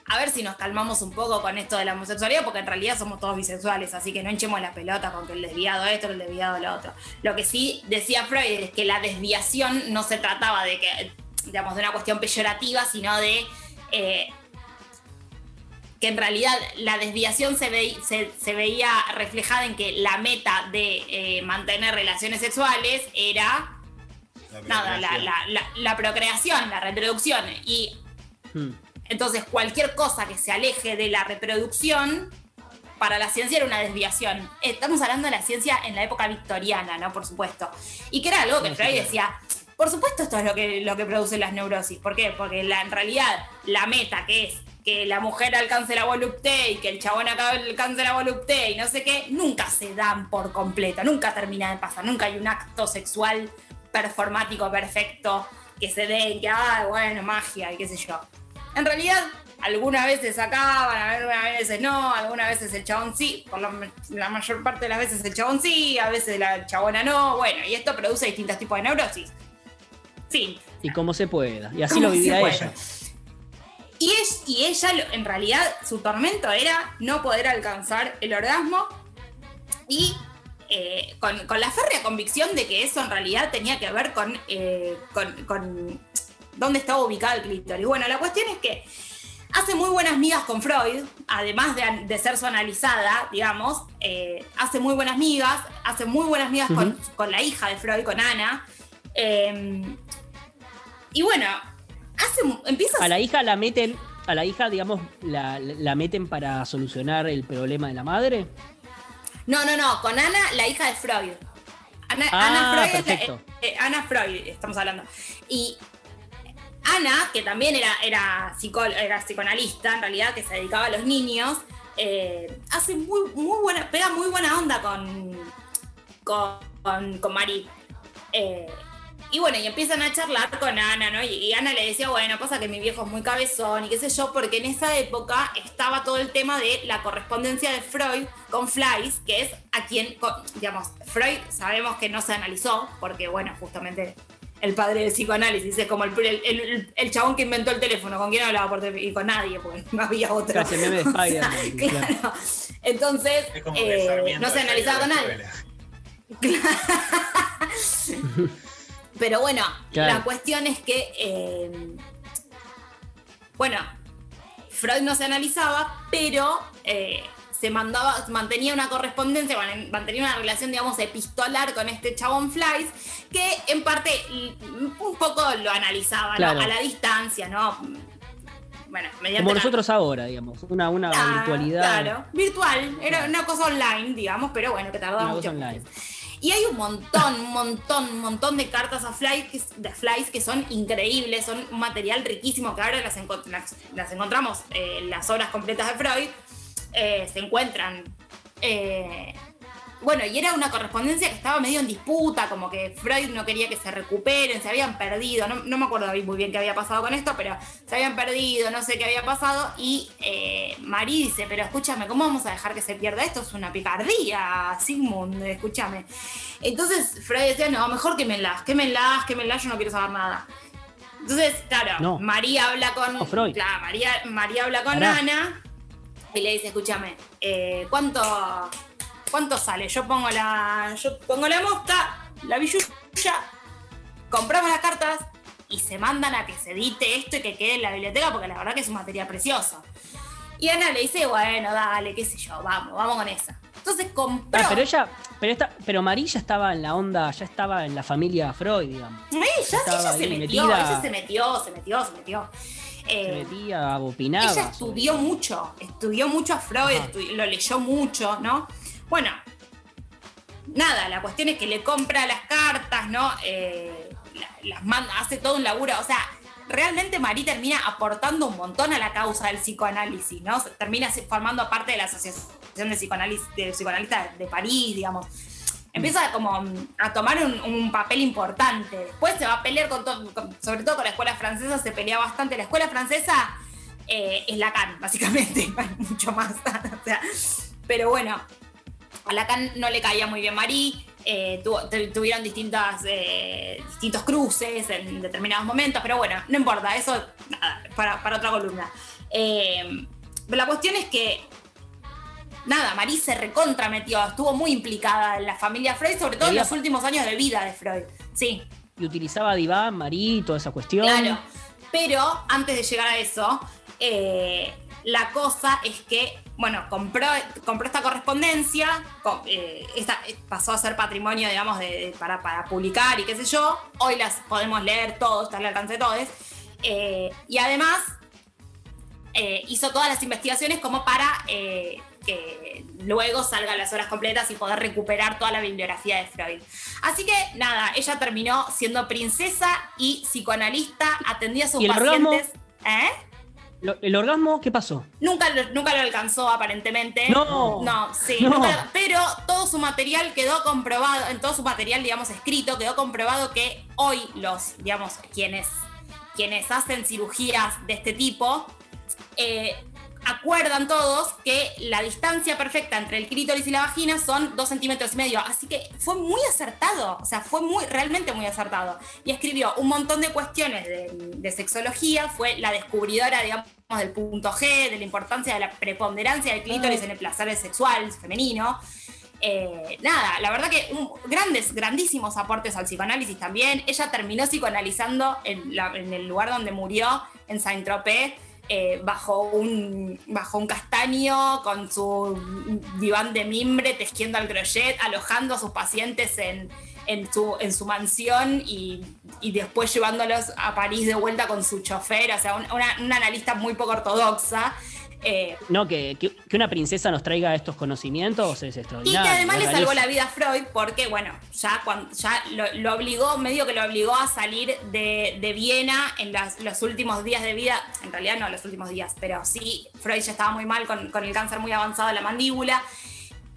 a ver si nos calmamos un poco con esto de la homosexualidad, porque en realidad somos todos bisexuales, así que no hinchemos la pelota con que el desviado esto, el desviado lo otro. Lo que sí decía Freud es que la desviación no se trataba de que, digamos, de una cuestión peyorativa, sino de eh, que en realidad la desviación se, ve- se- se veía reflejada en que la meta de eh, mantener relaciones sexuales era La nada, la, procreación. la- la- la procreación, la reproducción. Y Hmm. Entonces cualquier cosa que se aleje de la reproducción, para la ciencia era una desviación. Estamos hablando de la ciencia en la época victoriana, ¿no? Por supuesto. Y que era algo que Freud decía, por supuesto esto es lo que, lo que produce las neurosis. ¿Por qué? Porque la- en realidad la meta que es que la mujer alcance la volupté y que el chabón alcance la volupté y no sé qué, nunca se dan por completo, nunca termina de pasar, nunca hay un acto sexual performático perfecto que se dé y que, ah, bueno, magia y qué sé yo. En realidad, algunas veces acaban, algunas veces no, algunas veces el chabón sí, por la, la mayor parte de las veces el chabón sí, a veces la chabona no, bueno, y esto produce distintos tipos de neurosis. Fin. Y como se pueda. Y así ¿Cómo lo vivía ella. Y, es- y ella, en realidad, su tormento era no poder alcanzar el orgasmo y eh, con, con la férrea convicción de que eso en realidad tenía que ver con, eh, con, con dónde estaba ubicado el clítoris. Bueno, la cuestión es que hace muy buenas migas con Freud, además de, de ser su analizada, digamos, eh, hace muy buenas migas, hace muy buenas migas con, con la hija de Freud, con Ana. Eh, y bueno, hace, empieza A la hija la meten, a la hija, digamos, la, la meten para solucionar el problema de la madre. No, no, no, con Ana, la hija de Freud. Ana, Ah, Ana Freud es la- perfecto. eh, Ana Freud, estamos hablando. Y Ana, que también era, era, era psicoanalista, en realidad, que se dedicaba a los niños, eh, hace muy, buena, pega muy buena onda con, con, con, Mari. Eh, y bueno, y empiezan a charlar con Ana, ¿no? Y, Ana le decía, bueno, pasa que mi viejo es muy cabezón y qué sé yo, porque en esa época estaba todo el tema de la correspondencia de Freud con Fleiss, que es a quien, digamos, Freud sabemos que no se analizó, porque bueno, justamente el padre del psicoanálisis es como el, el, el- el chabón que inventó el teléfono, con quién hablaba por teléfono, y con nadie, porque no había otro. Casi de O sea, claro. Entonces, Es como que eh, no se analizaba con nadie. Pero bueno, Claro. la cuestión es que, eh, bueno, Freud no se analizaba, pero eh, se mandaba, mantenía una correspondencia, man- mantenía una relación, digamos, epistolar con este chabón Flies, que en parte un poco lo analizaba a la distancia, ¿no? Bueno, mediante Como la- nosotros ahora, digamos. Una, una virtualidad. Claro, virtual. Era una cosa online, digamos, pero bueno, que tardaba Una mucho. cosa online. Y hay un montón, un montón, un montón de cartas a de Flies que son increíbles, son un material riquísimo que ahora las, enco- las- las encontramos eh, en las obras completas de Freud, eh, se encuentran. eh, bueno, y era una correspondencia que estaba medio en disputa, como que Freud no quería que se recuperen, se habían perdido, no, no me acuerdo muy bien qué había pasado con esto, pero se habían perdido, no sé qué había pasado, y eh, Marí dice, pero escúchame, ¿cómo vamos a dejar que se pierda esto? Es una picardía, Sigmund, escúchame. Entonces Freud decía, no, mejor quémenlas, quémenlas, quémenlas, yo no quiero saber nada. Entonces, claro, No. María habla con. No, Freud. Claro, María, María habla con Pará. Ana y le dice, escúchame, eh, ¿cuánto, ¿cuánto sale? Yo pongo la. Yo pongo la mosca, la billulla, compramos las cartas y se mandan a que se edite esto y que quede en la biblioteca porque la verdad que es un material precioso. Y Ana le dice, bueno, dale, qué sé yo, vamos, vamos con esa. Entonces compró. Ah, pero ella, pero esta, pero Marí ya estaba en la onda, ya estaba en la familia Freud, digamos. Eh, ya, ella se metió, metida. ella se metió, se metió, se metió. Se Eh, metía, opinaba. ella estudió mucho, estudió mucho a Freud, lo leyó mucho, ¿no? Bueno, nada, la cuestión es que le compra las cartas, ¿no? Eh, la- las manda, hace todo un laburo, o sea, realmente Marí termina aportando un montón a la causa del psicoanálisis, ¿no? Termina formando parte de la Asociación de, Psicoanálisis, de Psicoanalistas de París, digamos. Empieza como a tomar un, papel importante. Después se va a pelear con todo, sobre todo con la escuela francesa, se pelea bastante. La escuela francesa eh, es Lacan, básicamente, mucho más. pero bueno, a Lacan no le caía muy bien Marí, eh, tu- tuvieron distintas, eh, distintos cruces en determinados momentos, pero bueno, no importa, eso para, para otra columna. Eh, la cuestión es que, nada, Marí se recontra metió, estuvo muy implicada en la familia Freud, sobre todo en los últimos años de vida de Freud. Sí, Y utilizaba Diván, Marí, toda esa cuestión. Claro. Pero antes de llegar a eso, eh, la cosa es que, bueno, compró, compró esta correspondencia, co- eh, esta, eh, pasó a ser patrimonio, digamos, de, de- para, para publicar y qué sé yo. Hoy las podemos leer todos, está al alcance de todos. Eh, y además eh, hizo todas las investigaciones como para que luego salgan las horas completas y poder recuperar toda la bibliografía de Freud. Así que nada, ella terminó siendo princesa y psicoanalista, atendía a sus ¿Y el orgasmo? pacientes. ¿Eh? ¿El orgasmo qué pasó? Nunca, lo- nunca lo alcanzó aparentemente. No. No, sí. No. nunca- pero todo su material quedó comprobado, en todo su material, digamos, escrito, quedó comprobado que hoy los, digamos, quienes, quienes hacen cirugías de este tipo, eh, acuerdan todos que la distancia perfecta entre el clítoris y la vagina son dos centímetros y medio. Así que fue muy acertado, o sea, fue muy, realmente muy acertado. Y escribió un montón de cuestiones de, de sexología, fue la descubridora, digamos, del punto G, de la importancia de la preponderancia del clítoris en el placer sexual femenino. Eh, nada, la verdad que un- grandes, grandísimos aportes al psicoanálisis también. Ella terminó psicoanalizando en, la- en el lugar donde murió, en Saint-Tropez, eh, bajo, un, bajo un castaño, con su diván de mimbre, tejiendo al crochet, alojando a sus pacientes en, en, su, en su mansión y, y después llevándolos a París de vuelta con su chofer. O sea, un- una, una analista muy poco ortodoxa. Eh, No, que, que- que una princesa nos traiga estos conocimientos es Y extraordinario. que además le salvó la vida a Freud porque, bueno, ya, cuando, ya lo, lo obligó, medio que lo obligó a salir de, de Viena en las- los últimos días de vida. En realidad no los últimos días, pero sí, Freud ya estaba muy mal con, con el cáncer muy avanzado de la mandíbula.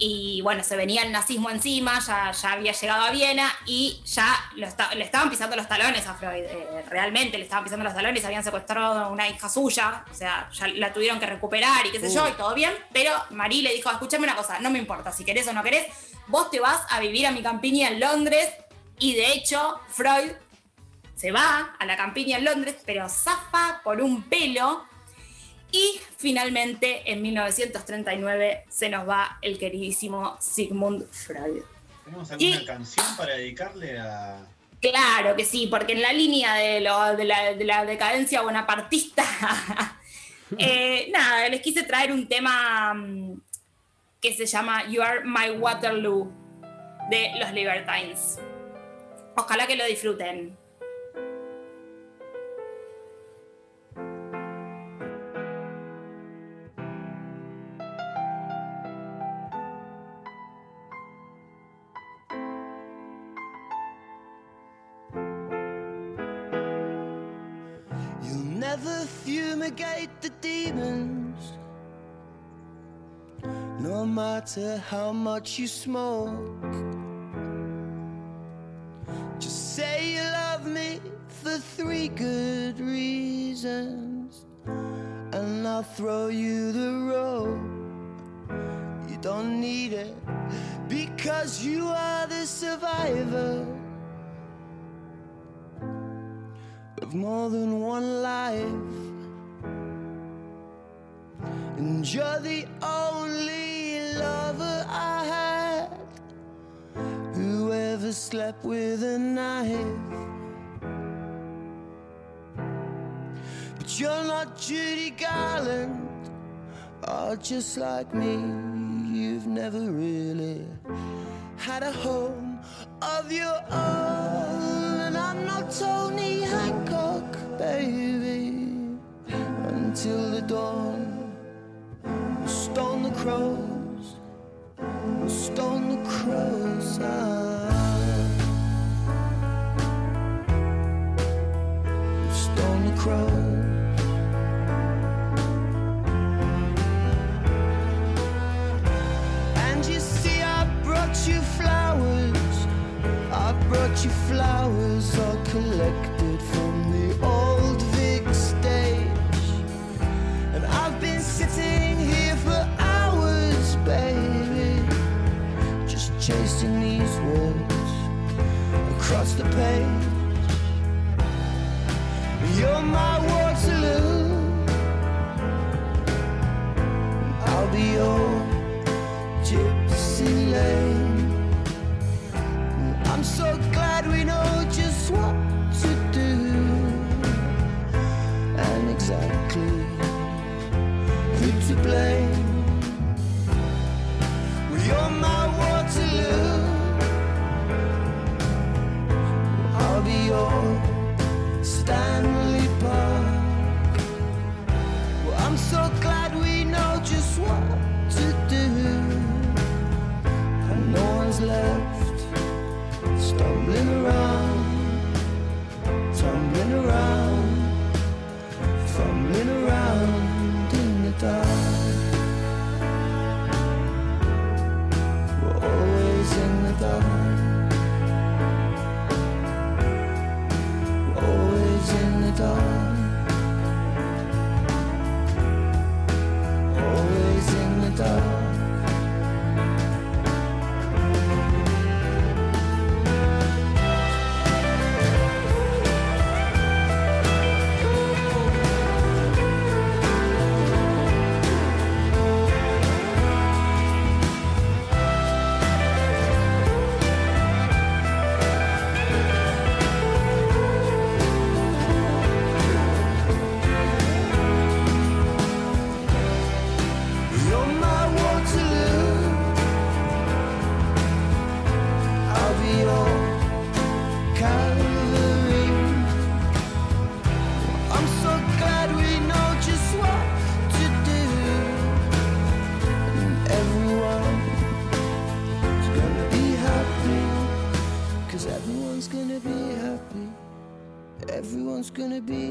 Y bueno, se venía el nazismo encima, ya, ya había llegado a Viena y ya lo le estaban pisando los talones a Freud. eh, realmente le estaban pisando los talones, habían secuestrado a una hija suya, o sea, ya la tuvieron que recuperar y qué sé yo, y todo bien. Pero Marie le dijo: Escúchame una cosa, no me importa si querés o no querés, vos te vas a vivir a mi campiña en Londres. Y de hecho, Freud se va a la campiña en Londres, pero zafa por un pelo. Y finalmente, en 1939, se nos va el queridísimo Sigmund Freud. ¿Tenemos alguna Y- canción para dedicarle a.? Claro que sí, porque en la línea de, lo- de la, de la decadencia bonapartista, eh, nada, les quise traer un tema mm, que se llama You Are My Waterloo de los Libertines. Ojalá que lo disfruten. Never fumigate the demons, no matter how much you smoke. Just say you love me for three good reasons, and I'll throw you the rope. You don't need it because you are the survivor of more than one life. And you're the only lover I had who ever slept with a knife. But you're not Judy Garland, or just like me, you've never really had a home of your own. And I'm not Tony until the dawn. Stone the crows, stone the crows. ah. Stone the crows. And you see, I brought you flowers. I brought you flowers all collected place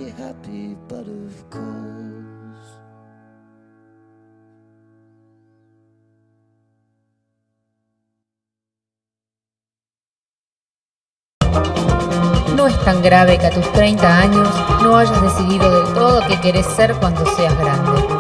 happy, but of course. No es tan grave que a tus 30 años no hayas decidido del todo qué querés ser cuando seas grande.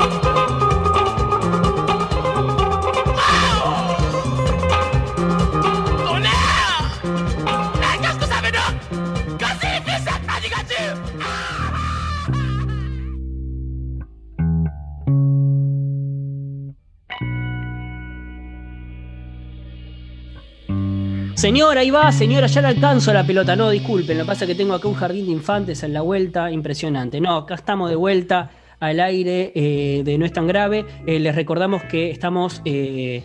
Señora, ahí va, señora, ya le alcanzo la pelota. No, disculpen, lo que pasa es que tengo acá un jardín de infantes en la vuelta, impresionante. No, acá estamos de vuelta al aire eh, de No es tan grave. Eh, les recordamos que estamos, eh,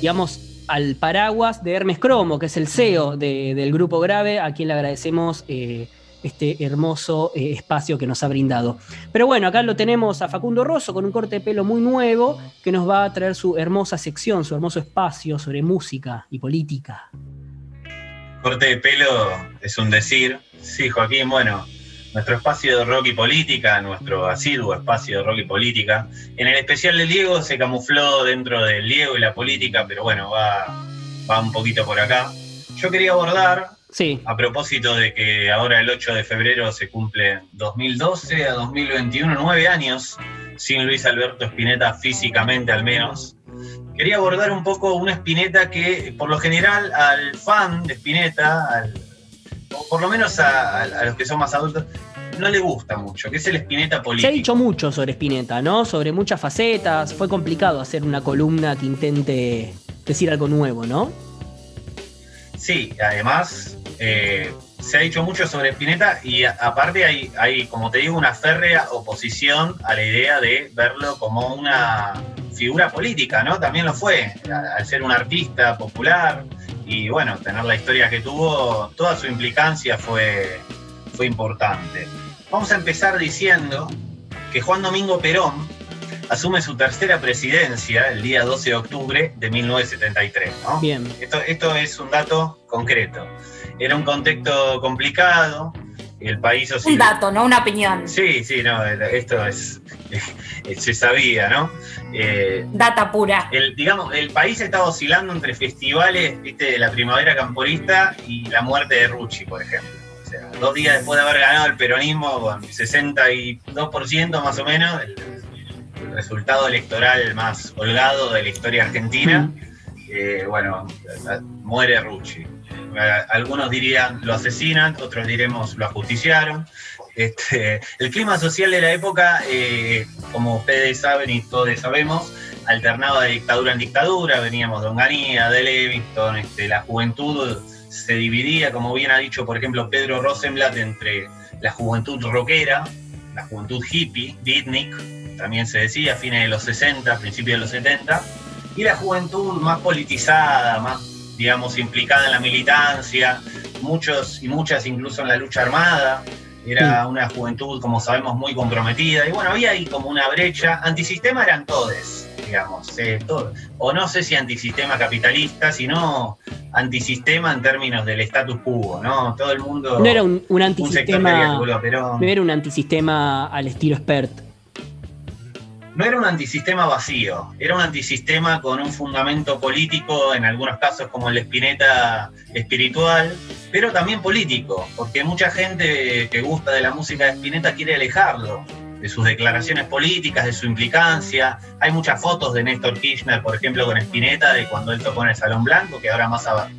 digamos, al paraguas de Hermes Cromo, que es el CEO de- del Grupo Grave, a quien le agradecemos este hermoso espacio que nos ha brindado. Pero bueno, acá lo tenemos a Facundo Rosso con un corte de pelo muy nuevo que nos va a traer su hermosa sección, su hermoso espacio sobre música y política. Corte de pelo es un decir. Sí, Joaquín, bueno, nuestro espacio de rock y política, nuestro asiduo espacio de rock y política. En el especial del Diego se camufló dentro del Diego y la política, pero bueno, va, va un poquito por acá. Yo quería abordar, Sí, a propósito de que ahora el 8 de febrero se cumple 2012 a 2021, nueve años sin Luis Alberto Spinetta físicamente al menos. Quería abordar un poco una Spinetta que por lo general al fan de Spinetta, al- o por lo menos a, a- a los que son más adultos, no le gusta mucho, que es el Spinetta se político. ha dicho mucho sobre Spinetta, ¿no? Sobre muchas facetas. Fue complicado hacer una columna que intente decir algo nuevo, ¿no? Sí, además eh, se ha dicho mucho sobre Spinetta y aparte hay, hay, como te digo, una férrea oposición a la idea de verlo como una figura política, ¿no? También lo fue, al ser un artista popular y bueno, tener la historia que tuvo, toda su implicancia fue, fue importante. Vamos a empezar diciendo que Juan Domingo Perón asume su tercera presidencia el día 12 de octubre de 1973, ¿no? Bien. Esto, esto es un dato concreto. Era un contexto complicado, el país Un oscil- dato, no una opinión. Sí, sí, no, esto es, se sabía, ¿no? Eh, Data pura. el, digamos, el país estaba oscilando entre festivales ¿viste? de la primavera camporista y la muerte de Rucci, por ejemplo. O sea, dos días después de haber ganado el peronismo con 62% más o menos, el, el resultado electoral más holgado de la historia argentina, eh, bueno, muere Rucci. Eh, Algunos dirían lo asesinan, otros diremos lo ajusticiaron. Este, el clima social de la época, eh, como ustedes saben y todos sabemos, alternaba de dictadura en dictadura, veníamos de Onganía, de Levingston, este, la juventud se dividía, como bien ha dicho, por ejemplo, Pedro Rosenblatt, entre la juventud rockera, la juventud hippie, beatnik, también se decía, a fines de los 60, principios de los 70, y la juventud más politizada, más, digamos, implicada en la militancia, muchos y muchas incluso en la lucha armada. Era una juventud, como sabemos, muy comprometida. Y bueno, había ahí como una brecha. Antisistema eran todos, digamos. eh. O no sé si antisistema capitalista, sino antisistema en términos del status quo, ¿no? Todo el mundo. No era un, un un sector antisistema. a Perón. No era un antisistema al estilo expert. No era un antisistema vacío, era un antisistema con un fundamento político, en algunos casos como el de Spinetta espiritual, pero también político, porque mucha gente que gusta de la música de Spinetta quiere alejarlo de sus declaraciones políticas, de su implicancia. Hay muchas fotos de Néstor Kirchner, por ejemplo, con Spinetta, de cuando él tocó en el Salón Blanco, que ahora más av-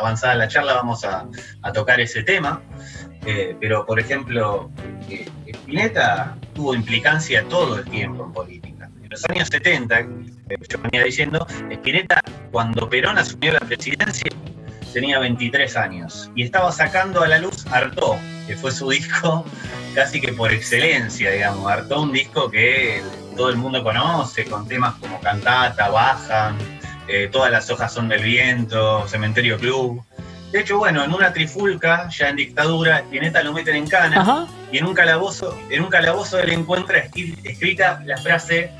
avanzada la charla vamos a, a tocar ese tema. Eh, pero, por ejemplo, eh, Spinetta tuvo implicancia todo el tiempo en política. En los años 70, eh, yo venía diciendo, Spinetta, cuando Perón asumió la presidencia, tenía 23 años y estaba sacando a la luz Artó, que fue su disco casi que por excelencia, digamos. Artó, un disco que todo el mundo conoce, con temas como Cantata, Bajan, eh, Todas las hojas son del viento, Cementerio Club. De hecho, bueno, en una trifulca, ya en dictadura, Spinetta lo meten en cana Ajá. y en un calabozo, en un calabozo él encuentra escri- escrita la frase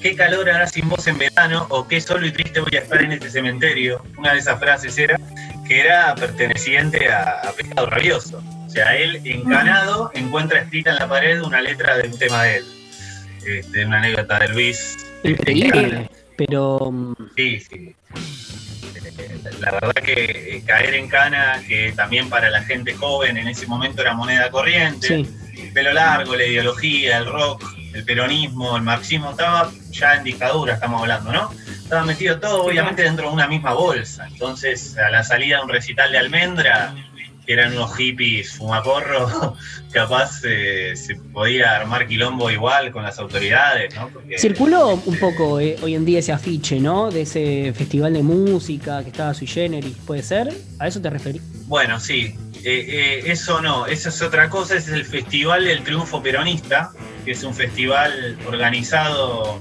qué calor hará sin vos en verano o qué solo y triste voy a estar en este cementerio. Una de esas frases era que era perteneciente a, a Pescado Rabioso. O sea, él encanado encuentra escrita en la pared una letra de un tema de él. Este, una anécdota de Luis. Increíble. Pero. mm, Sí, sí. La verdad que eh, caer en cana, que también para la gente joven en ese momento era moneda corriente, Sí. el pelo largo, la ideología, el rock, el peronismo, el marxismo, estaba ya en dictadura, estamos hablando, ¿no? Estaba metido todo, obviamente, dentro de una misma bolsa. Entonces, a la salida de un recital de almendra, que eran unos hippies fumaporros, capaz eh, se podía armar quilombo igual con las autoridades, ¿no? Porque, Circuló un eh, poco eh, hoy en día ese afiche, ¿no? De ese festival de música que estaba sui generis, ¿puede ser? ¿A eso te referís? Bueno, sí. Eh, eh, eso no, eso es otra cosa, ese es el Festival del Triunfo Peronista, que es un festival organizado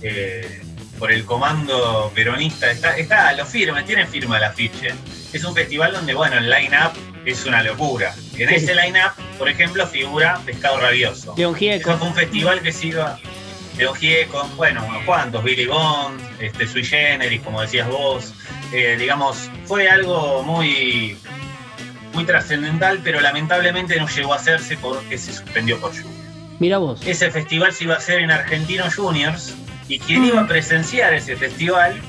eh, por el Comando Peronista. Está, está, lo firma, tiene firma el afiche. Es un festival donde, bueno, el line-up es una locura. En Sí. ese line-up, por ejemplo, figura Pescado Rabioso. León Gieco. Eso fue un festival que se iba de Ogie con, bueno, unos cuantos, Billy Bond, este, Sui Generis, como decías vos. Eh, digamos, fue algo muy, muy trascendental, pero lamentablemente no llegó a hacerse porque se suspendió por lluvia. Mira vos. Ese festival se iba a hacer en Argentino Juniors y quien iba a presenciar ese festival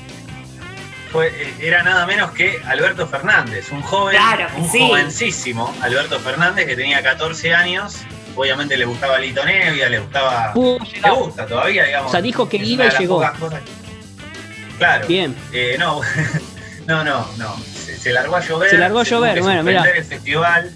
fue, eh, era nada menos que Alberto Fernández, un joven, Claro un sí. jovencísimo Alberto Fernández que tenía 14 años. Obviamente le gustaba Lito Nevia, le gustaba Pudo le gusta todavía, digamos. O sea, dijo que iba y llegó. Claro. Bien. Eh, no, no, no, no. Se, se largó a llover. Se largó a llover, bueno, mirá. el festival.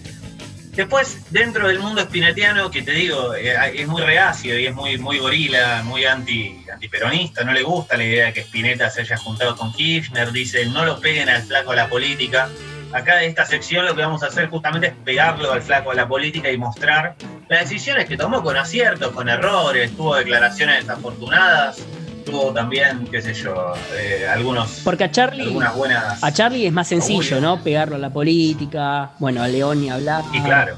Después, dentro del mundo espinetiano, que te digo, eh, es muy reacio y es muy, muy gorila, muy anti, antiperonista, no le gusta la idea de que Spinetta se haya juntado con Kirchner, dice, no lo peguen al flaco a la política. Acá de esta sección lo que vamos a hacer justamente es pegarlo al flaco a la política y mostrar las decisiones que tomó con aciertos, con errores, tuvo declaraciones desafortunadas, tuvo también, qué sé yo, eh, algunos, Porque a Charlie. algunas buenas... A Charlie es más sencillo. ¿no? Pegarlo a la política. Bueno, a León ni hablar. Y claro,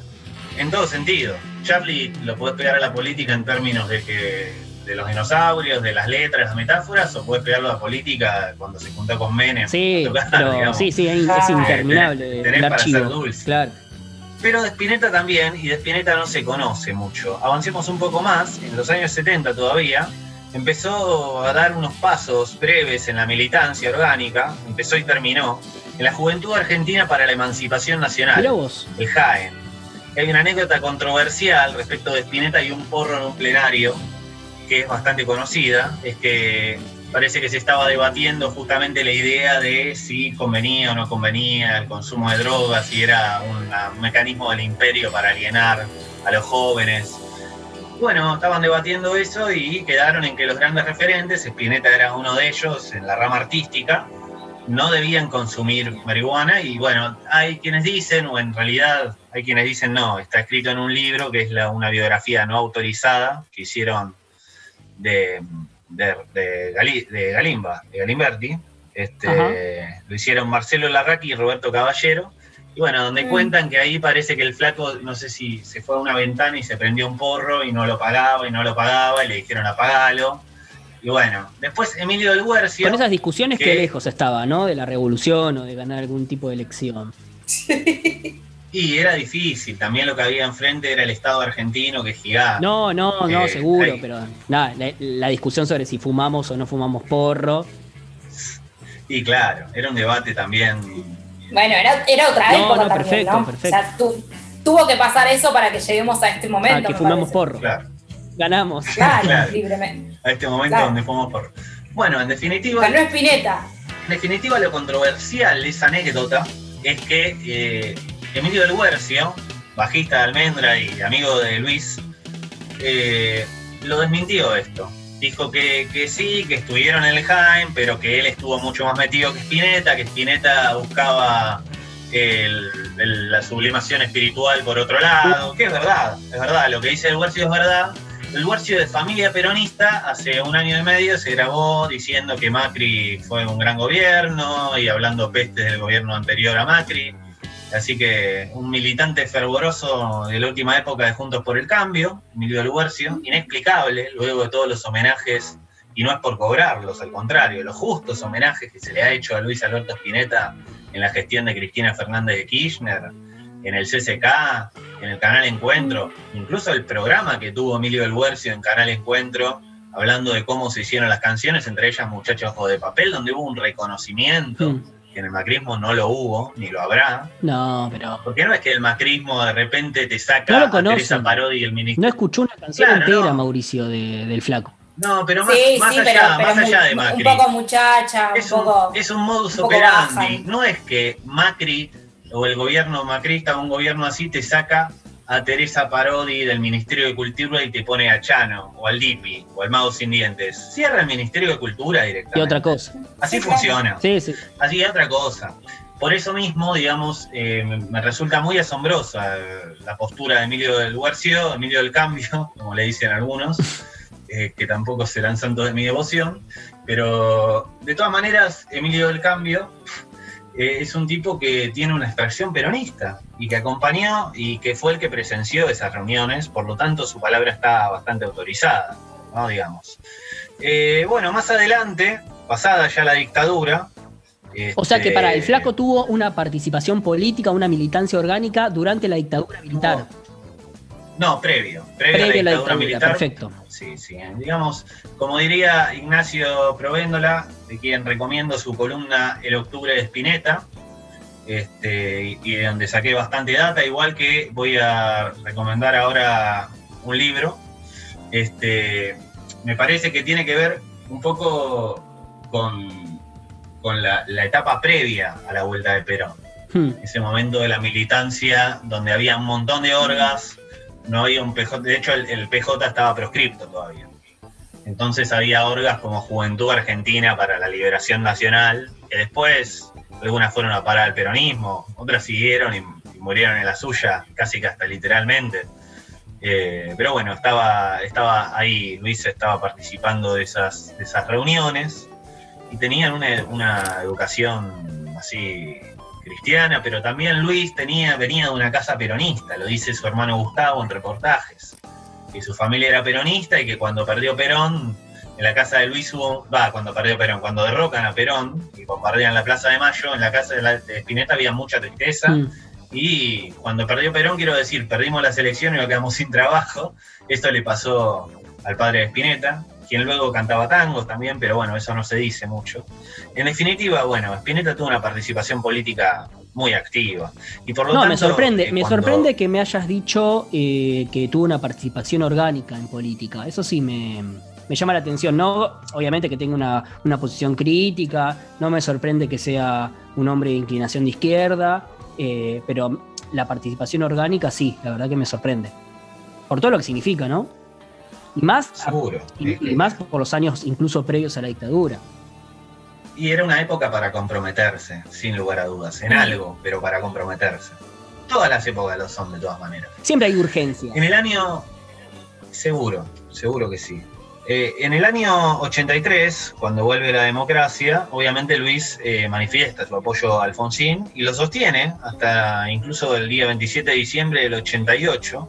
en todo sentido. Charlie lo podés pegar a la política en términos de que de los dinosaurios, de las letras, las metáforas, o podés pegarlo a la política cuando se juntó con Menem. Sí, tocar, pero sí, sí, es, Ah, interminable tenés- tenés para archivo. ser dulce. Claro. Pero de Spinetta también, y de Spinetta no se conoce mucho. Avancemos un poco más, en los años 70 todavía, empezó a dar unos pasos breves en la militancia orgánica, empezó y terminó, en la Juventud Argentina para la Emancipación Nacional. El Jaén. Hay una anécdota controversial respecto de Spinetta y un porro en un plenario, que es bastante conocida, es que parece que se estaba debatiendo justamente la idea de si convenía o no convenía el consumo de drogas, si era un mecanismo del imperio para alienar a los jóvenes. Bueno, estaban debatiendo eso y quedaron en que los grandes referentes, Spinetta era uno de ellos en la rama artística, no debían consumir marihuana y bueno, hay quienes dicen, o en realidad hay quienes dicen no, está escrito en un libro que es la- una biografía no autorizada que hicieron de, de, de Gali- de Galimba, de Galimberti, este, lo hicieron Marcelo Larraqui y Roberto Caballero, y bueno, donde Mm. cuentan que ahí parece que el flaco, no sé si se fue a una ventana y se prendió un porro y no lo pagaba y no lo pagaba y le dijeron apagalo. Y bueno, después Emilio del Guercio. Con esas discusiones que- que lejos estaba, ¿no? De la revolución o de ganar algún tipo de elección. Y era difícil, también lo que había enfrente era el Estado argentino, que es gigante. No, no, no, Eh, seguro, ahí. pero nada, la, la discusión sobre si fumamos o no fumamos porro. Y claro, era un debate también. Bueno, era, era otra No, época no, también, perfecto, ¿no? perfecto. O sea, tu- tuvo que pasar eso para que lleguemos a este momento. a que fumamos parece. porro. Claro, Ganamos. Claro, Claro. libremente. a este momento Claro. donde fuimos por. Bueno, en definitiva, Ganó Espineta. en definitiva, lo controversial de esa anécdota es que eh, Emilio del Guercio, bajista de Almendra y amigo de Luis, eh, lo desmintió esto. Dijo que, que sí, que estuvieron en el Jaén, pero que él estuvo mucho más metido que Spinetta, que Spinetta buscaba la sublimación espiritual por otro lado, que es verdad, es verdad, lo que dice el Guercio es verdad. El Guercio de familia peronista hace un año y medio se grabó diciendo que Macri fue un gran gobierno y hablando pestes del gobierno anterior a Macri. Así que un militante fervoroso de la última época de Juntos por el Cambio, Emilio del Guercio, inexplicable luego de todos los homenajes, y no es por cobrarlos, al contrario, los justos homenajes que se le ha hecho a Luis Alberto Spinetta en la gestión de Cristina Fernández de Kirchner, en el CCK, en el canal Encuentro, incluso el programa que tuvo Emilio del Huercio en Canal Encuentro, hablando de cómo se hicieron las canciones, entre ellas Muchachos de Papel, donde hubo un reconocimiento. Que en el macrismo no lo hubo, ni lo habrá. No, pero Porque no es que el macrismo de repente te saca No lo a. Teresa Parodi y el ministro. no escuchó una canción Claro, entera, no. Mauricio, de- del flaco. No, pero más, Sí, más sí, allá, pero, pero más allá de Macri. un poco muchacha, un es, un, poco. es un modus un poco operandi. baja. No es que Macri o el gobierno macrista o un gobierno así te saca a Teresa Parodi del Ministerio de Cultura y te pone a Chano o al Dipi o al Mago Sin Dientes. Cierra el Ministerio de Cultura directamente. Y otra cosa. Así Sí, funciona. Sí, sí. Así es otra cosa. Por eso mismo, digamos, eh, me- resulta muy asombrosa la postura de Emilio del Huercio, Emilio del Cambio, como le dicen algunos, eh, que tampoco serán santos de mi devoción, pero de todas maneras, Emilio del Cambio es un tipo que tiene una extracción peronista y que acompañó y que fue el que presenció esas reuniones, por lo tanto su palabra está bastante autorizada, ¿no? Digamos. Eh, bueno, más adelante, pasada ya la dictadura, O sea que para el este, flaco tuvo una participación política, una militancia orgánica durante la dictadura militar. No, previo. Previo, Previo a la dictadura militar. perfecto. Sí, sí. Digamos, como diría Ignacio Provéndola, de quien recomiendo su columna El Octubre de Spinetta, este, y, y de donde saqué bastante data, igual que voy a recomendar ahora un libro. Este, me parece que tiene que ver un poco con, con la, la etapa previa a la vuelta de Perón Hmm. ese momento de la militancia donde había un montón de orgas, no había un PJ, de hecho el, PJ estaba proscripto todavía. Entonces había orgas como Juventud Argentina para la Liberación Nacional, que después algunas fueron a parar al peronismo, otras siguieron y, y murieron en la suya, casi que hasta literalmente. Eh, pero bueno, estaba, estaba ahí, Luis estaba participando de esas, de esas reuniones y tenían una, una educación así cristiana, pero también Luis tenía, venía de una casa peronista, lo dice su hermano Gustavo en reportajes, que su familia era peronista y que cuando perdió Perón, en la casa de Luis hubo, va, cuando perdió Perón, cuando derrocan a Perón y bombardean la Plaza de Mayo, en la casa de, la, de Spinetta había mucha tristeza. Hmm. Y cuando perdió Perón, quiero decir, perdimos las elecciones y nos quedamos sin trabajo. Esto le pasó al padre de Spinetta, quien luego cantaba tangos también, pero bueno, eso no se dice mucho. En definitiva, bueno, Spinetta tuvo una participación política muy activa. Y por lo No, tanto, me sorprende, eh, me cuando- sorprende que me hayas dicho eh, que tuvo una participación orgánica en política. Eso sí me, me llama la atención. No, obviamente que tenga una, una posición crítica, no me sorprende que sea un hombre de inclinación de izquierda, eh, pero la participación orgánica sí, la verdad que me sorprende. Por todo lo que significa, ¿no? Y más, Seguro. y, y más por los años incluso previos a la dictadura. Y era una época para comprometerse, sin lugar a dudas, en algo, pero para comprometerse. Todas las épocas lo son, de todas maneras. Siempre hay urgencia. En el año. Seguro, seguro que sí. Eh, en el año 83, cuando vuelve la democracia, obviamente Luis eh, manifiesta su apoyo a Alfonsín y lo sostiene hasta incluso el día 27 de diciembre del 88,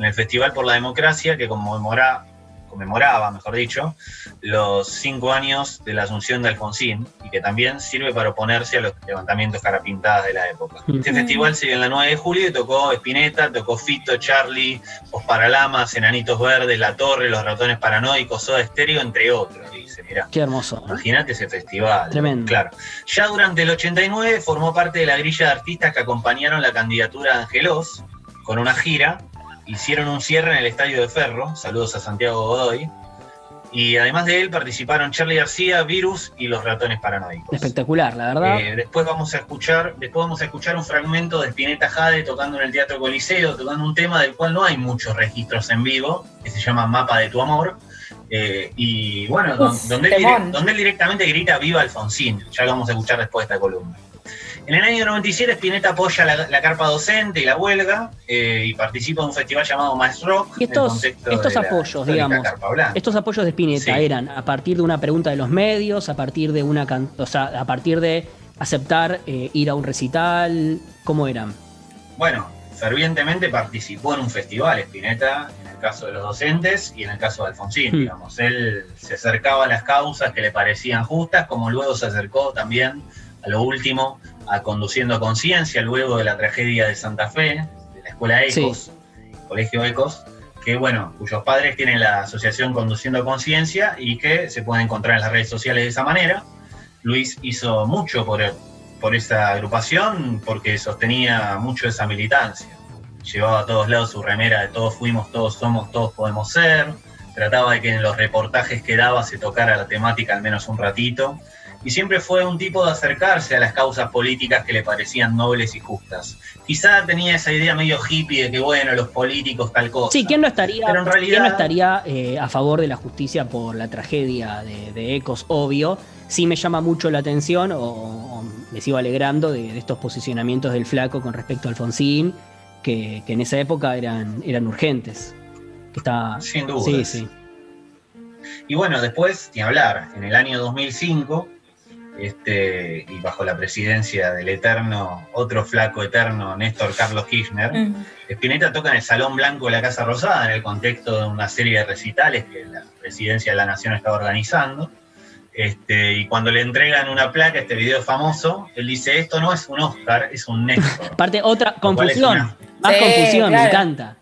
en el Festival por la Democracia, que conmemora, conmemoraba, mejor dicho, los cinco años de la asunción de Alfonsín y que también sirve para oponerse a los levantamientos carapintadas de la época. Este festival se dio en la 9 de julio y tocó Spinetta, tocó Fito, Charlie, Os Paralamas, Enanitos Verdes, La Torre, Los Ratones Paranoicos, Soda Estéreo, entre otros, dice, mirá. Qué hermoso. Imagínate ese festival. Tremendo. Claro. Ya durante el 89 formó parte de la grilla de artistas que acompañaron la candidatura de Angelos con una gira. Hicieron un cierre en el Estadio de Ferro. Saludos a Santiago Godoy. Y además de él participaron Charlie García, Virus y Los Ratones Paranoicos. Espectacular, la verdad. Eh, después vamos a escuchar, después vamos a escuchar un fragmento de Spinetta Jade tocando en el Teatro Coliseo, tocando un tema del cual no hay muchos registros en vivo, que se llama Mapa de tu amor. Eh, y bueno, Uf, donde, él donde él directamente grita Viva Alfonsín, ya lo vamos a escuchar después de esta columna. En el año 97 Spinetta apoya la, la carpa docente y la huelga eh, y participa en un festival llamado Maestro Rock. Y estos- de apoyos, digamos. Estos apoyos de Spinetta Sí. eran a partir de una pregunta de los medios, a partir de una can- o sea, a partir de aceptar eh, ir a un recital, ¿cómo eran? Bueno, fervientemente participó en un festival, Spinetta, en el caso de los docentes y en el caso de Alfonsín, Hmm. digamos. Él se acercaba a las causas que le parecían justas, como luego se acercó también a lo último a Conduciendo a Conciencia luego de la tragedia de Santa Fe, de la escuela Ecos, Colegio Ecos, que bueno, cuyos padres tienen la asociación Conduciendo a Conciencia y que se pueden encontrar en las redes sociales de esa manera. Luis hizo mucho por, por esa agrupación porque sostenía mucho esa militancia. Llevaba a todos lados su remera de todos fuimos, todos somos, todos podemos ser. Trataba de que en los reportajes que daba se tocara la temática al menos un ratito. Y siempre fue un tipo de acercarse a las causas políticas que le parecían nobles y justas. Quizá tenía esa idea medio hippie de que, bueno, los políticos tal cosa. Sí, ¿quién no estaría, Pero en ¿quién no estaría eh, a favor de la justicia por la tragedia de, de Ecos? Obvio. Sí me llama mucho la atención, o, o me sigo alegrando de, de estos posicionamientos del flaco con respecto a Alfonsín, que, que en esa época eran, eran urgentes. Está, Sin dudas. Sí, sí. Y bueno, después, ni hablar, en el año 2005, este, y bajo la presidencia del eterno, otro flaco eterno, Néstor Carlos Kirchner, Mm. Spinetta toca en el Salón Blanco de la Casa Rosada, en el contexto de una serie de recitales que la presidencia de la Nación estaba organizando. Este, y cuando le entregan una placa, este video famoso, él dice, esto no es un Oscar, es un Néstor. Aparte, otra confusión. una- Más Sí, confusión, me encanta.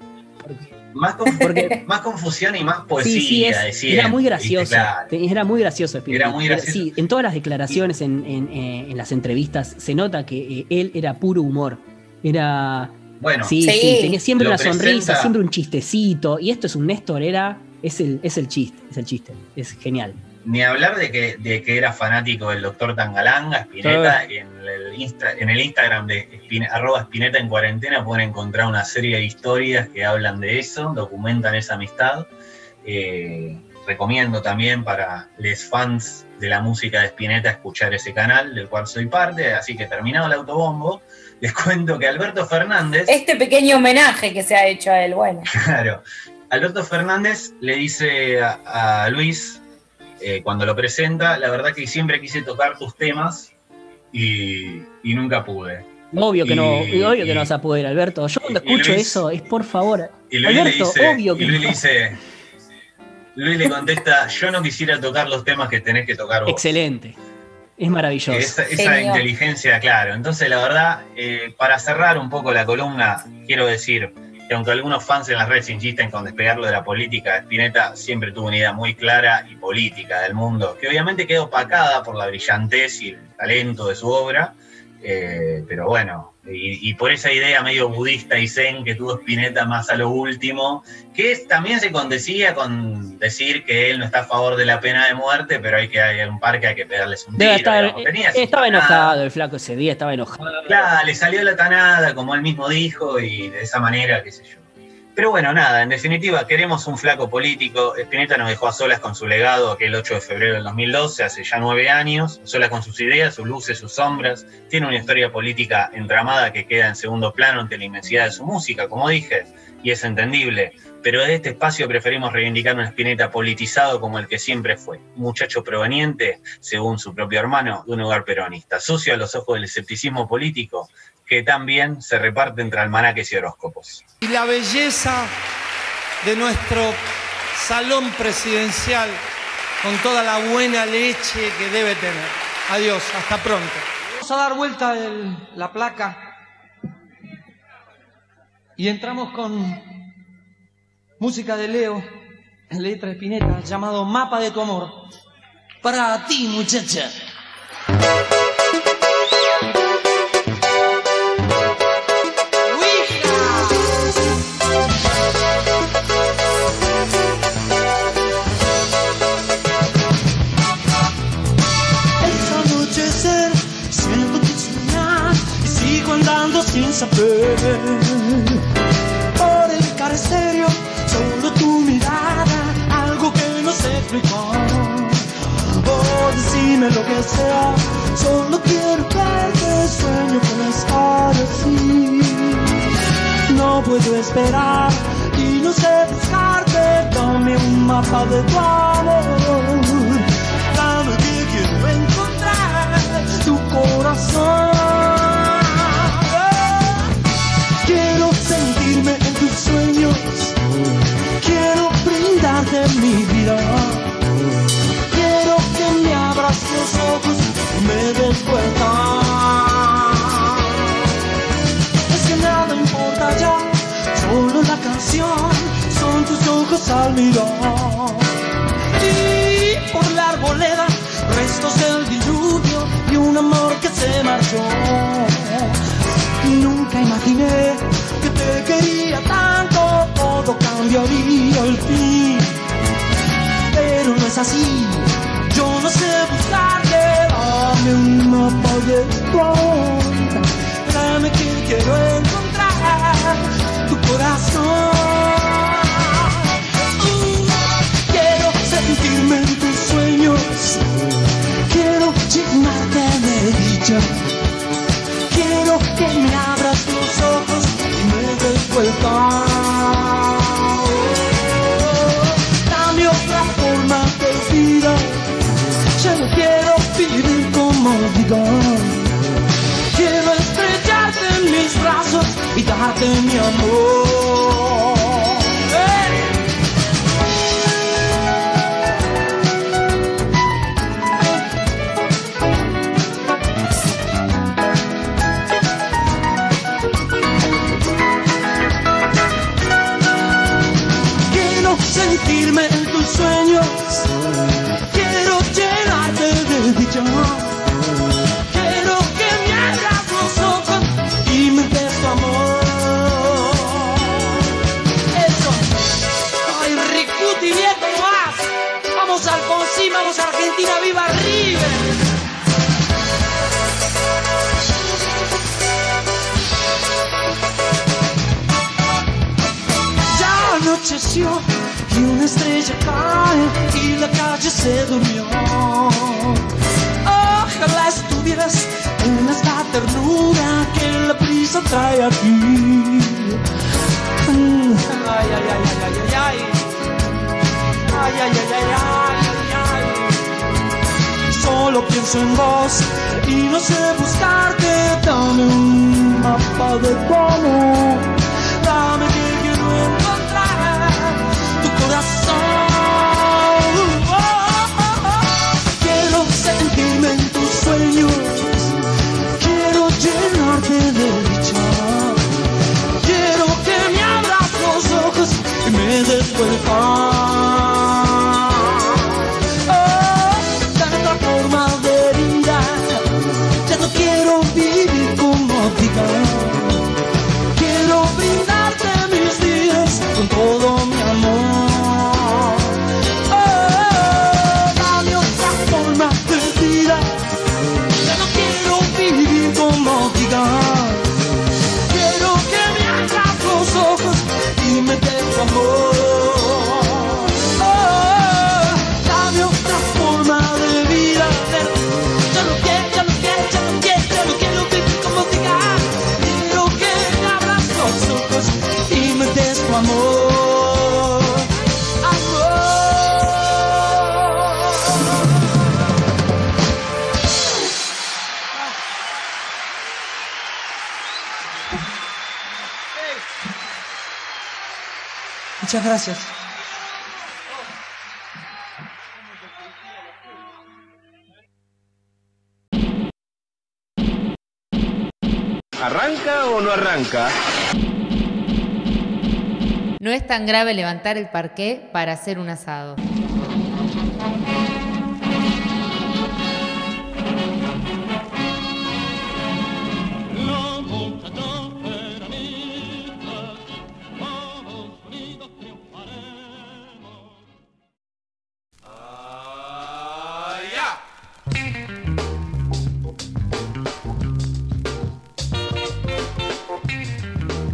Más, Porque- más confusión y más poesía. Sí, sí, es- era muy gracioso. Claro. Era muy gracioso. Spinetta. Era muy gracioso. Sí, en todas las declaraciones, en, en- eh, en las entrevistas, se nota que eh, él era puro humor. Era. Bueno, Sí, Sí. sí, tenía siempre una sonrisa, siempre un chistecito. Y esto es un Néstor, era. Es el, es el chiste, es el chiste. Es genial. Ni hablar de que, de que era fanático del doctor Tangalanga, Spinetta, en el, Insta- en el Instagram de Spine- arroba Spinetta en cuarentena pueden encontrar una serie de historias que hablan de eso, documentan esa amistad. Eh, recomiendo también para los fans de la música de Spinetta escuchar ese canal, del cual soy parte, así que terminado el autobombo, les cuento que Alberto Fernández... Este pequeño homenaje que se ha hecho a él, bueno. Claro. Alberto Fernández le dice a, a Luis, eh, cuando lo presenta, la verdad que siempre quise tocar tus temas y, y nunca pude. Obvio que no, Y- obvio que no vas a poder, Alberto. Yo cuando escucho Luis- eso, es por favor. Y Luis Alberto, le dice, obvio que y Luis no. le dice, Luis le contesta, yo no quisiera tocar los temas que tenés que tocar vos. Excelente. Es maravilloso. Esa, inteligencia, claro. Entonces, la verdad, eh, para cerrar un poco la columna, quiero decir que aunque algunos fans en las redes insisten con despegarlo de la política, Spinetta siempre tuvo una idea muy clara y política del mundo, que obviamente quedó opacada por la brillantez y el talento de su obra, eh, pero bueno, y, y por esa idea medio budista y zen que tuvo Spinetta más a lo último, que es- también se condecía con decir que él no está a favor de la pena de muerte, pero hay que hay un par que hay que pegarles un Debe tiro. estar, digamos. Tenía sus estaba enojado el flaco ese día, estaba enojado. Claro, le salió la tanada, como él mismo dijo, y de esa manera, qué sé yo. Pero bueno, nada, en definitiva, queremos un flaco político. Spinetta nos dejó a solas con su legado aquel 8 de febrero del 2012, hace ya nueve años, solas con sus ideas, sus luces, sus sombras. Tiene una historia política entramada que queda en segundo plano ante la inmensidad de su música, como dije, y es entendible. Pero desde este espacio preferimos reivindicar un Spinetta politizado como el que siempre fue. Un muchacho proveniente, según su propio hermano, de un hogar peronista. Sucio a los ojos del escepticismo político, que también se reparte entre almanaques y horóscopos. y la belleza de nuestro salón presidencial con toda la buena leche que debe tener. Adiós, hasta pronto. Vamos a dar vuelta el- la placa y entramos con música de Leo, letra de Spinetta, llamado Mapa de tu amor. Para ti, muchacha. Por el caresterio, solo tu mirada, algo que no sé explicar. Oh, decime lo que sea, solo quiero verte, sueño con estar así. No puedo esperar y no sé buscarte, dame un mapa de tu amor. Dame que quiero encontrar tu corazón. mi vida. Quiero que me abras los ojos, me des. Es que nada importa ya, solo la canción, son tus ojos al mirar. Y por la arboleda, restos del diluvio y un amor que se marchó. Nunca imaginé que te quería tanto, todo cambiaría al fin. Así, yo no sé buscarte, dame un mapa de tu amor, dame que quiero encontrar tu corazón. Uh, quiero sentirme en tus sueños, quiero llenarte de dicha. Quiero que me abras los ojos y me des vuelta. Quiero estrellarte en mis brazos y darte mi amor. Quiero sentirme en tus sueños. Anocheció y una estrella cae y la calle se durmió. Ojalá estuvieras en esta ternura que la prisa trae aquí. Mm, Ay, ay, ay, ay, ay, ay, ay. Ay, ay, ay, ay, ay. Solo pienso en vos y no sé buscarte. Dame un mapa de amor. Dame me des Muchas gracias. ¿Arranca o no arranca? No es tan grave levantar el parqué para hacer un asado.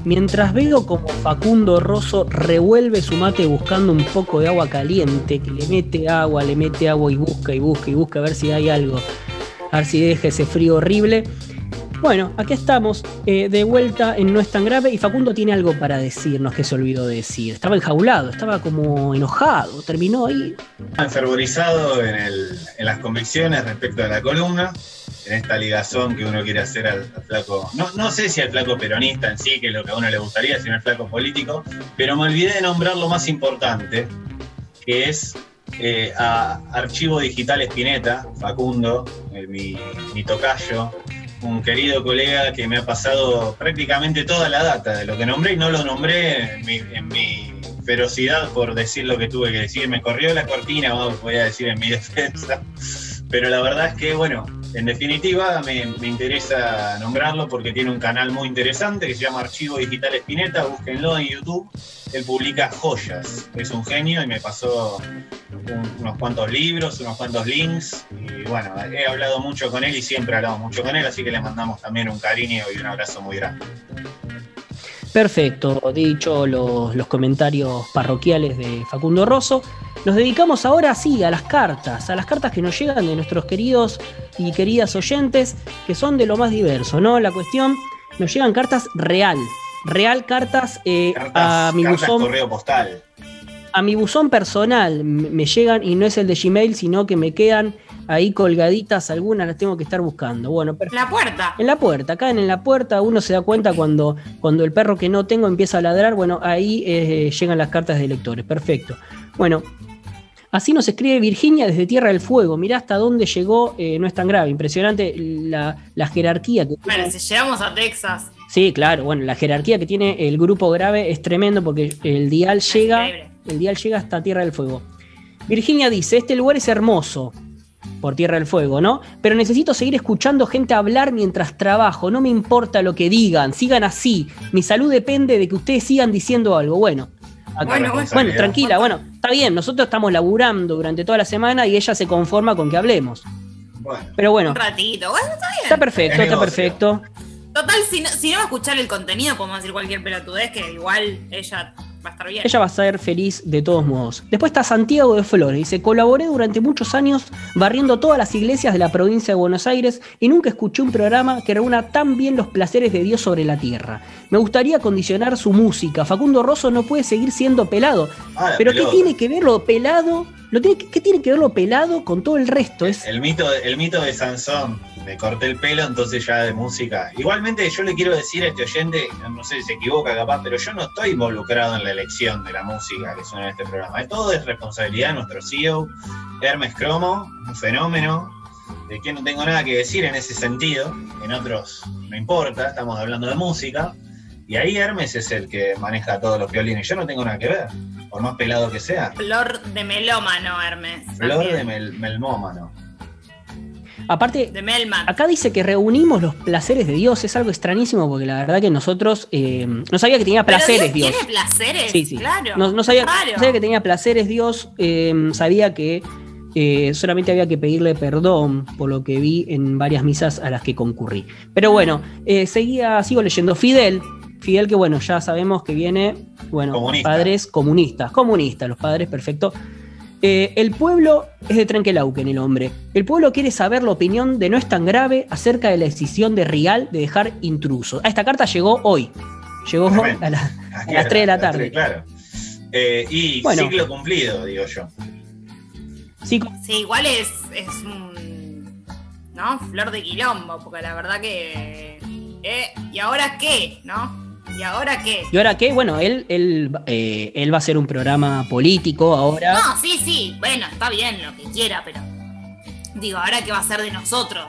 Mientras veo como Facundo Rosso revuelve su mate buscando un poco de agua caliente, que le mete agua, le mete agua y busca y busca y busca a ver si hay algo, a ver si deja ese frío horrible. Bueno, aquí estamos eh, de vuelta en No es tan grave y Facundo tiene algo para decirnos que se olvidó de decir. Estaba enjaulado, estaba como enojado, terminó ahí. enfervorizado en, el- en las convicciones respecto a la columna, en esta ligazón que uno quiere hacer al, flaco, no, sé si al flaco peronista en sí, que es lo que a uno le gustaría, sino al flaco político, pero me olvidé de nombrar lo más importante, que es eh, a Archivo Digital Espineta, Facundo, eh, mi tocayo, un querido colega que me ha pasado prácticamente toda la data de lo que nombré y no lo nombré en mi, en ferocidad por decir lo que tuve que decir. Me corrió la cortina, voy a decir en mi defensa. Pero la verdad es que, bueno, en definitiva me, interesa nombrarlo porque tiene un canal muy interesante que se llama Archivo Digital Espineta, búsquenlo en YouTube. Él publica joyas, es un genio y me pasó un- unos cuantos libros, unos cuantos links. Y bueno, he hablado mucho con él y siempre hablamos mucho con él, así que le mandamos también un cariño y un abrazo muy grande. Perfecto, dicho los, los comentarios parroquiales de Facundo Rosso, nos dedicamos ahora sí a las cartas, a las cartas que nos llegan de nuestros queridos y queridas oyentes, que son de lo más diverso, ¿no? La cuestión, nos llegan cartas real, real cartas, eh, a mi cartas buzón correo postal. a mi buzón personal me llegan y no es el de Gmail, sino que me quedan ahí colgaditas, algunas las tengo que estar buscando. Bueno, perfecto. La puerta. En la puerta, acá en la puerta uno se da cuenta cuando, cuando el perro que no tengo empieza a ladrar, bueno, ahí eh, llegan las cartas de lectores, perfecto. Bueno, así nos escribe Virginia desde Tierra del Fuego, mirá hasta dónde llegó, eh, no es tan grave, impresionante la, la jerarquía que Bueno, si llegamos a Texas, Sí, claro, bueno, la jerarquía que tiene el grupo grave es tremendo porque el dial llega, el dial llega hasta Tierra del Fuego. Virginia dice, este lugar es hermoso por Tierra del Fuego, ¿no? Pero necesito seguir escuchando gente hablar mientras trabajo, no me importa lo que digan, sigan así, mi salud depende de que ustedes sigan diciendo algo, bueno. Bueno, bueno. bueno, tranquila, bueno, está bien, nosotros estamos laburando durante toda la semana y ella se conforma con que hablemos. Bueno, Pero bueno, un ratito. Bueno, está bien. está perfecto, Es está negocio. perfecto. Total, si no, si no va a escuchar el contenido, podemos decir cualquier pelotudez que igual ella va a estar bien. Ella va a ser feliz de todos modos. Después está Santiago de Flores. Dice, colaboré durante muchos años barriendo todas las iglesias de la provincia de Buenos Aires y nunca escuché un programa que reúna tan bien los placeres de Dios sobre la tierra. Me gustaría condicionar su música. Facundo Rosso no puede seguir siendo pelado. Ah, Pero ¿qué tiene que ver lo pelado? Lo tiene, ¿Qué tiene que ver lo pelado con todo el resto? Es, El mito, el mito de Sansón, me corté el pelo, entonces ya de música. Igualmente yo le quiero decir a este oyente, no sé si se equivoca capaz, pero yo no estoy involucrado en la elección de la música que suena en este programa. Todo es responsabilidad de nuestro CEO, Hermes Cromo, un fenómeno, de quien no tengo nada que decir en ese sentido. En otros no importa, estamos hablando de música. Y ahí Hermes es el que maneja todos los violines. Yo no tengo nada que ver, por más pelado que sea. Flor de melómano, Hermes. Flor también. de mel- melmómano. aparte, De Melman. Acá dice que reunimos los placeres de Dios. Es algo extrañísimo porque la verdad que nosotros eh, no sabía que tenía Pero placeres Dios. ¿Tiene placeres? Sí, sí. Claro. No, no sabía, Claro. no sabía que tenía placeres Dios. eh, sabía que eh, solamente había que pedirle perdón por lo que vi en varias misas a las que concurrí. Pero bueno, eh, seguía, sigo leyendo. Fidel. Fidel, que bueno, ya sabemos que viene, bueno, Comunista. padres comunistas, comunistas, los padres, perfecto. Eh, el pueblo es de Trenquelauquen, el hombre. El pueblo quiere saber la opinión de No es tan grave acerca de la decisión de Rial de dejar intrusos. Ah, esta carta llegó hoy. Llegó a, la- las a 3 de la tarde. claro. Eh, y Bueno. ciclo cumplido, digo yo. Sí, Sí, igual es, es un. ¿No? Flor de quilombo, porque la verdad que. eh, ¿Y ahora qué? ¿No? ¿Y ahora qué? ¿Y ahora qué? Bueno, él, él, eh, él va a hacer un programa político ahora. No, sí, sí, bueno, está bien lo que quiera, pero. Digo, ¿ahora qué va a ser de nosotros?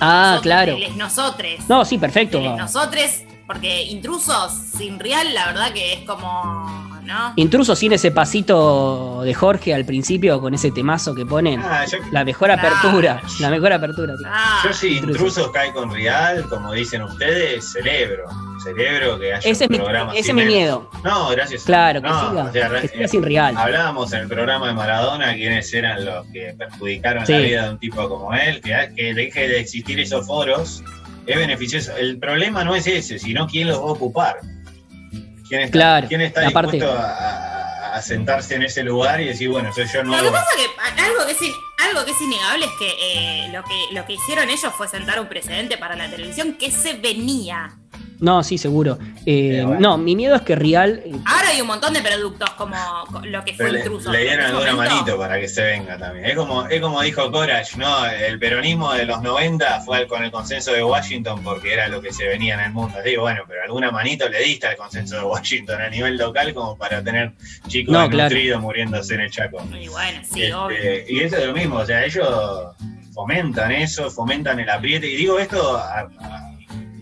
ah, Nosotros, claro. él es nosotros. No, sí, perfecto. Es nosotros, porque intrusos sin real, la verdad que es como. ¿No? Intruso sin ese pasito de Jorge al principio con ese temazo que ponen. Ah, yo, La mejor apertura. La mejor apertura. tío. Ah, yo si Intrusos. intrusos cae con Real, como dicen ustedes, celebro. Celebro que haya Ese es mi, programa ese es sin mi él. miedo. No, gracias. Claro, que No, siga. o sea, que eh, siga sin real. Hablábamos en el programa de Maradona quiénes eran los que perjudicaron Sí. la vida de un tipo como él, que, que deje de existir esos foros es beneficioso. El problema no es ese, sino quién los va a ocupar. ¿Quién está, Claro, quién está dispuesto a, a- sentarse en ese lugar y decir, bueno, soy yo Lo que nuevo? pasa que a- algo que es, in- algo que es innegable es que, eh, lo que lo que hicieron ellos fue sentar un precedente para la televisión que se venía. No, sí, seguro. Eh, bueno. No, mi miedo es que Real. eh, Ahora hay un montón de productos como co- lo que fue intruso. le dieron alguna manito para que se venga también. Es como, es como dijo Corach, ¿no? El peronismo de los 90 fue con el consenso de Washington porque era lo que se venía en el mundo. Digo, bueno, pero alguna manito le diste al consenso de Washington a nivel local como para tener chicos No, claro. desnutridos muriéndose en el Chaco. Y bueno, sí, Este, obvio. y eso es lo mismo, o sea, ellos fomentan eso, fomentan el apriete. Y digo esto a,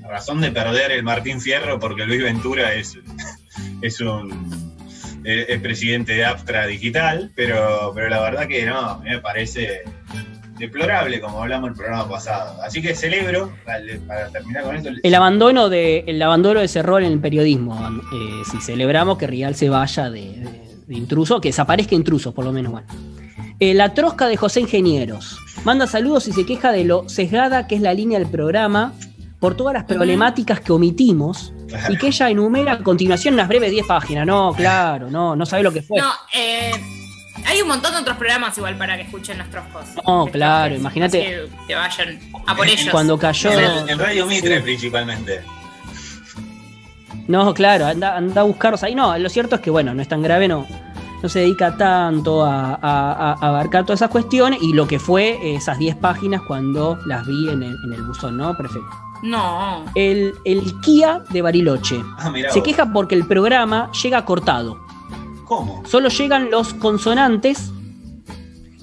razón de perder el Martín Fierro porque Luis Ventura es, es un es presidente de Aptra Digital, pero, pero la verdad que no, me parece deplorable como hablamos el programa pasado. Así que celebro, para, terminar con esto, El abandono de, el abandono de ese rol en el periodismo. eh, si celebramos que Rial se vaya de, intruso, que desaparezca intrusos, por lo menos. Bueno. Eh, la trosca de José Ingenieros. Manda saludos y se queja de lo sesgada que es la línea del programa por todas las problemáticas que omitimos y que ella enumera a continuación unas breves 10 páginas. No, claro, no, no sabe lo que fue. No, eh, hay un montón de otros programas igual para que escuchen nuestros cosas. No, claro, imagínate. Que te vayan a por ellos. Cuando cayó. en, en Radio Mitre principalmente. No, claro, anda, anda a buscarlos ahí. No, lo cierto es que, bueno, no es tan grave, no, no se dedica tanto a, a- a abarcar todas esas cuestiones y lo que fue esas 10 páginas cuando las vi en el, en el buzón, ¿no? Perfecto. No. El, el Kia de Bariloche Ah, se queja porque el programa llega cortado. ¿Cómo? Solo llegan los consonantes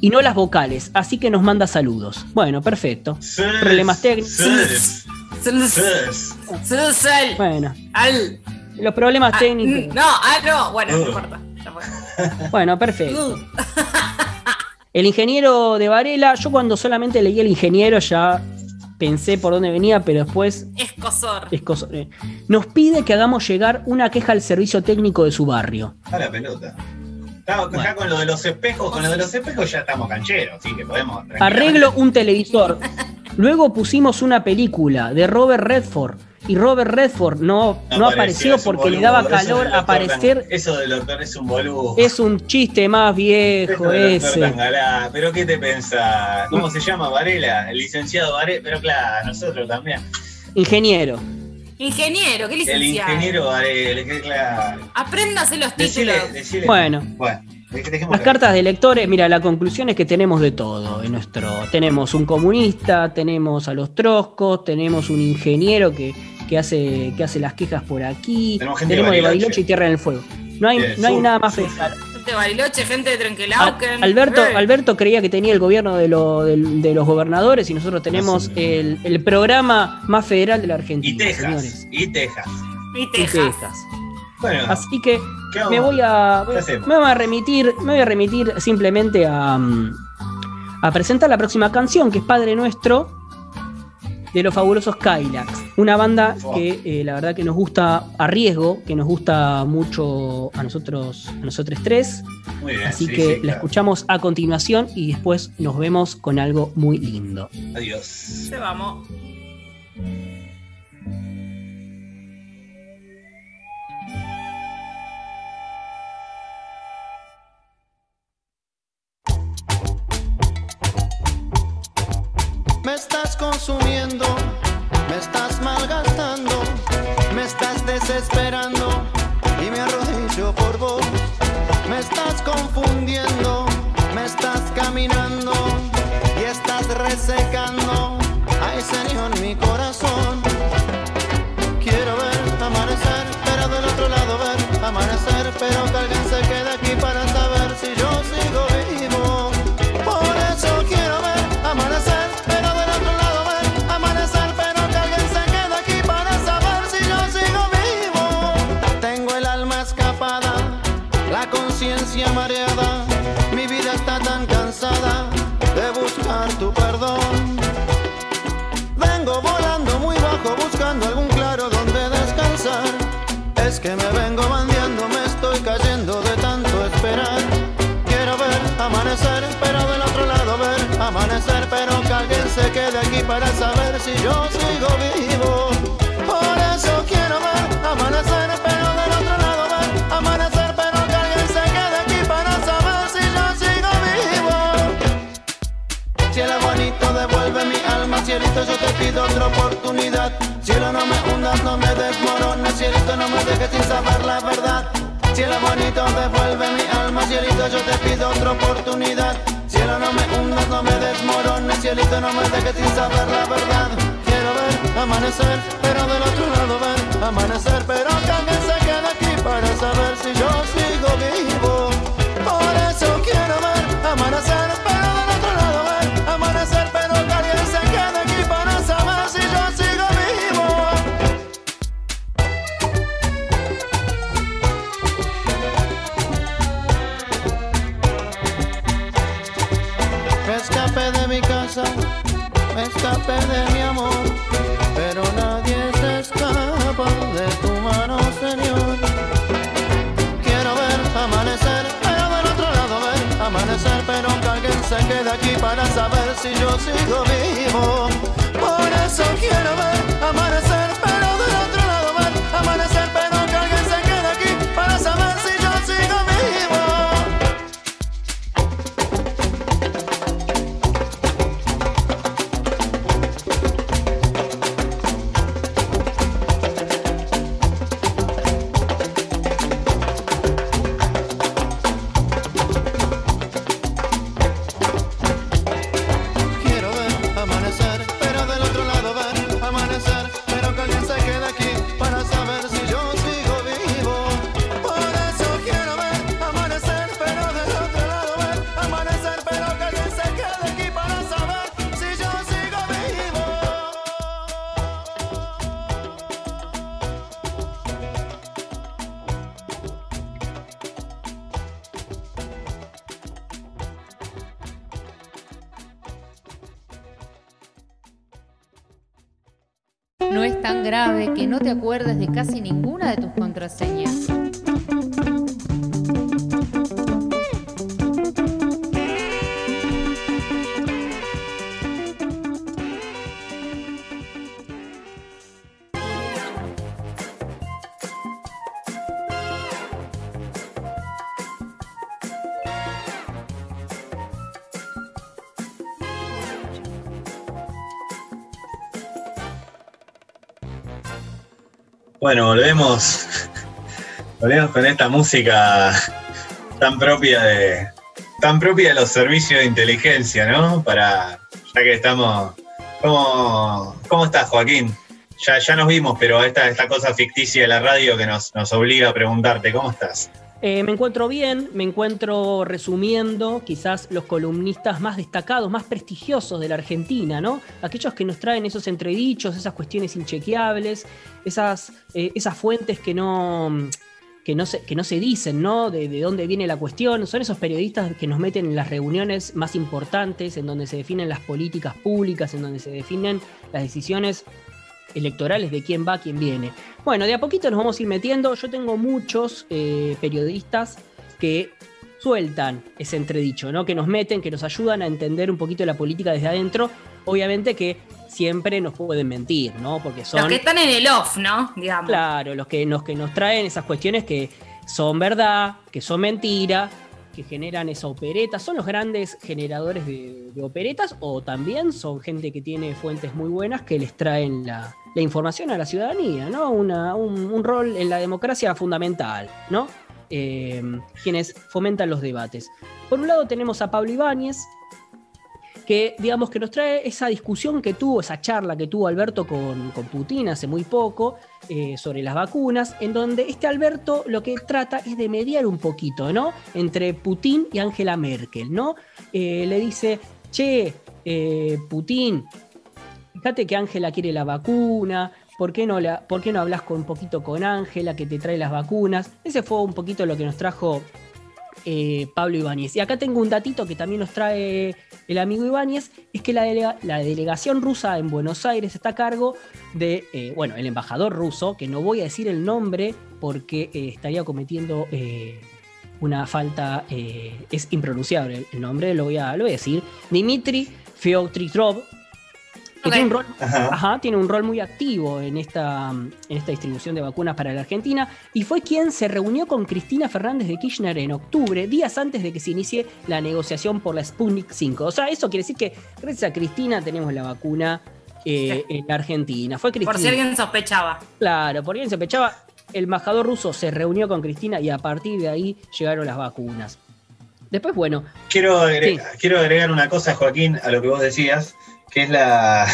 y no las vocales, así que nos manda saludos. Bueno, perfecto. Problemas técnicos. Susel. Bueno, Al. los problemas Ah, técnicos. No, ah, no. Bueno, no Uh. importa. Ya fue. Bueno, perfecto. El ingeniero de Varela, yo cuando solamente leí el ingeniero ya pensé por dónde venía, pero después Escosor. es cosa- eh, nos pide que hagamos llegar una queja al servicio técnico de su barrio. A la pelota. Acá con lo de los espejos, con lo de los espejos ya estamos cancheros, así que podemos. Arreglo un televisor. Luego pusimos una película de Robert Redford y Robert Redford no, no apareció porque le daba calor aparecer. Tan- Eso del doctor es un boludo. Es un chiste más viejo ese. Tangalá. ¿Pero qué te pensás? ¿Cómo se llama Varela? El licenciado Varela. Pero claro, nosotros también. Ingeniero. Ingeniero, ¿qué El licenciado? ingeniero Varela, que claro. Apréndase los títulos. decile. Bueno. Bueno, dejemos Las cartas de lectores, mira, la conclusión es que tenemos de todo en nuestro. Tenemos un comunista, tenemos a los troscos, tenemos un ingeniero que, que hace, que hace las quejas por aquí, Tenemos gente de tenemos de Bariloche. Bariloche y Tierra en el Fuego. No hay, no hay sur, nada más. Gente de Bariloche, gente de Trenquelauquen. Alberto, Eh. Alberto creía que tenía el gobierno de, lo- de los gobernadores y nosotros tenemos el, el programa más federal de la Argentina. Y Texas. señores. Y Texas. Y Y Texas. Texas. Bueno, Así que me voy a voy- ¿Qué hacemos? me voy a remitir me voy a remitir simplemente a, mm, a presentar la próxima canción que es Padre Nuestro de los fabulosos Kylax una banda Oh. que eh, la verdad que nos gusta a riesgo que nos gusta mucho a nosotros a nosotros tres Muy bien. así sí, que sí, la claro. escuchamos a continuación y después nos vemos con algo muy lindo Adiós. Se vamos. Estás desesperando y me arrodillo por vos. Me estás confundiendo, me estás caminando y estás resecando. Ay, Señor, mi corazón. Quiero ver amanecer, pero del otro lado ver amanecer, pero que Que me vengo bandeando, me estoy cayendo de tanto esperar. Quiero ver amanecer, pero del otro lado ver amanecer, pero que alguien se quede aquí para saber si yo sigo vivo. Por eso quiero ver amanecer, pero del otro lado ver amanecer, pero que alguien se quede aquí para saber si yo sigo vivo. Cielo bonito, devuelve mi alma, cielito, yo te pido otra oportunidad. Cielo, no me hundas, no me desmorones, cielito, no me dejes sin saber la verdad. Cielo bonito, devuelve mi alma, cielito, yo te pido otra oportunidad. Cielo, no me hundas, no me desmorones, cielito, no me dejes sin saber la verdad. Quiero ver amanecer, pero del otro lado ver amanecer, pero alguien se quede aquí para saber si yo sigo vivo. Por eso quiero ver amanecer, que no te acuerdes de casi ninguna de tus contraseñas. Con esta música tan propia de tan propia de los servicios de inteligencia, ¿no? Para ya que estamos, ¿cómo, cómo estás, Joaquín? Ya, ya nos vimos, pero esta, esta cosa ficticia de la radio que nos, nos obliga a preguntarte, ¿cómo estás? Eh, me encuentro bien, me encuentro resumiendo quizás los columnistas más destacados, más prestigiosos de la Argentina, ¿no? Aquellos que nos traen esos entredichos, esas cuestiones inchequeables, esas, eh, esas fuentes que no, que, no se, que no se dicen, ¿no? De, de dónde viene la cuestión. Son esos periodistas que nos meten en las reuniones más importantes, en donde se definen las políticas públicas, en donde se definen las decisiones electorales de quién va, quién viene. Bueno, de a poquito nos vamos a ir metiendo. Yo tengo muchos eh, periodistas que sueltan ese entredicho, ¿no? Que nos meten, que nos ayudan a entender un poquito la política desde adentro. Obviamente que siempre nos pueden mentir, ¿no? Porque son. Los que están en el off, ¿no? Digamos. Claro, los que, nos, que nos traen esas cuestiones que son verdad, que son mentira, que generan esa opereta. ¿Son los grandes generadores de, de operetas o también son gente que tiene fuentes muy buenas que les traen la, la información a la ciudadanía, ¿no? Una- un, un rol en la democracia fundamental, ¿no? Eh, quienes fomentan los debates. Por un lado tenemos a Pablo Ibáñez, que digamos que nos trae esa discusión que tuvo, esa charla que tuvo Alberto con, con Putin hace muy poco eh, sobre las vacunas, en donde este Alberto lo que trata es de mediar un poquito, ¿no? Entre Putin y Angela Merkel, ¿no? Eh, le dice, che, eh, Putin, fíjate que Ángela quiere la vacuna, ¿por qué, no la, ¿por qué no hablas con, un poquito con Ángela que te trae las vacunas? Ese fue un poquito lo que nos trajo eh, Pablo Ibáñez. Y acá tengo un datito que también nos trae el amigo Ibáñez, es que la, delega- la delegación rusa en Buenos Aires está a cargo de, eh, bueno, el embajador ruso, que no voy a decir el nombre porque eh, estaría cometiendo una falta, es impronunciable el- el nombre, lo voy a, lo voy a decir, Dmitry Feotritrov, que tiene un rol Ajá. Ajá, tiene un rol muy activo en esta, en esta distribución de vacunas para la Argentina y fue quien se reunió con Cristina Fernández de Kirchner en octubre, días antes de que se inicie la negociación por la Sputnik 5. O sea, eso quiere decir que gracias a Cristina tenemos la vacuna eh, en la Argentina. Fue Cristina. Por si alguien sospechaba. Claro, por alguien se pechaba. El embajador ruso se reunió con Cristina y a partir de ahí llegaron las vacunas. Después, bueno, Quiero agregar, quiero agregar una cosa, Joaquín, a lo que vos decías, que es la,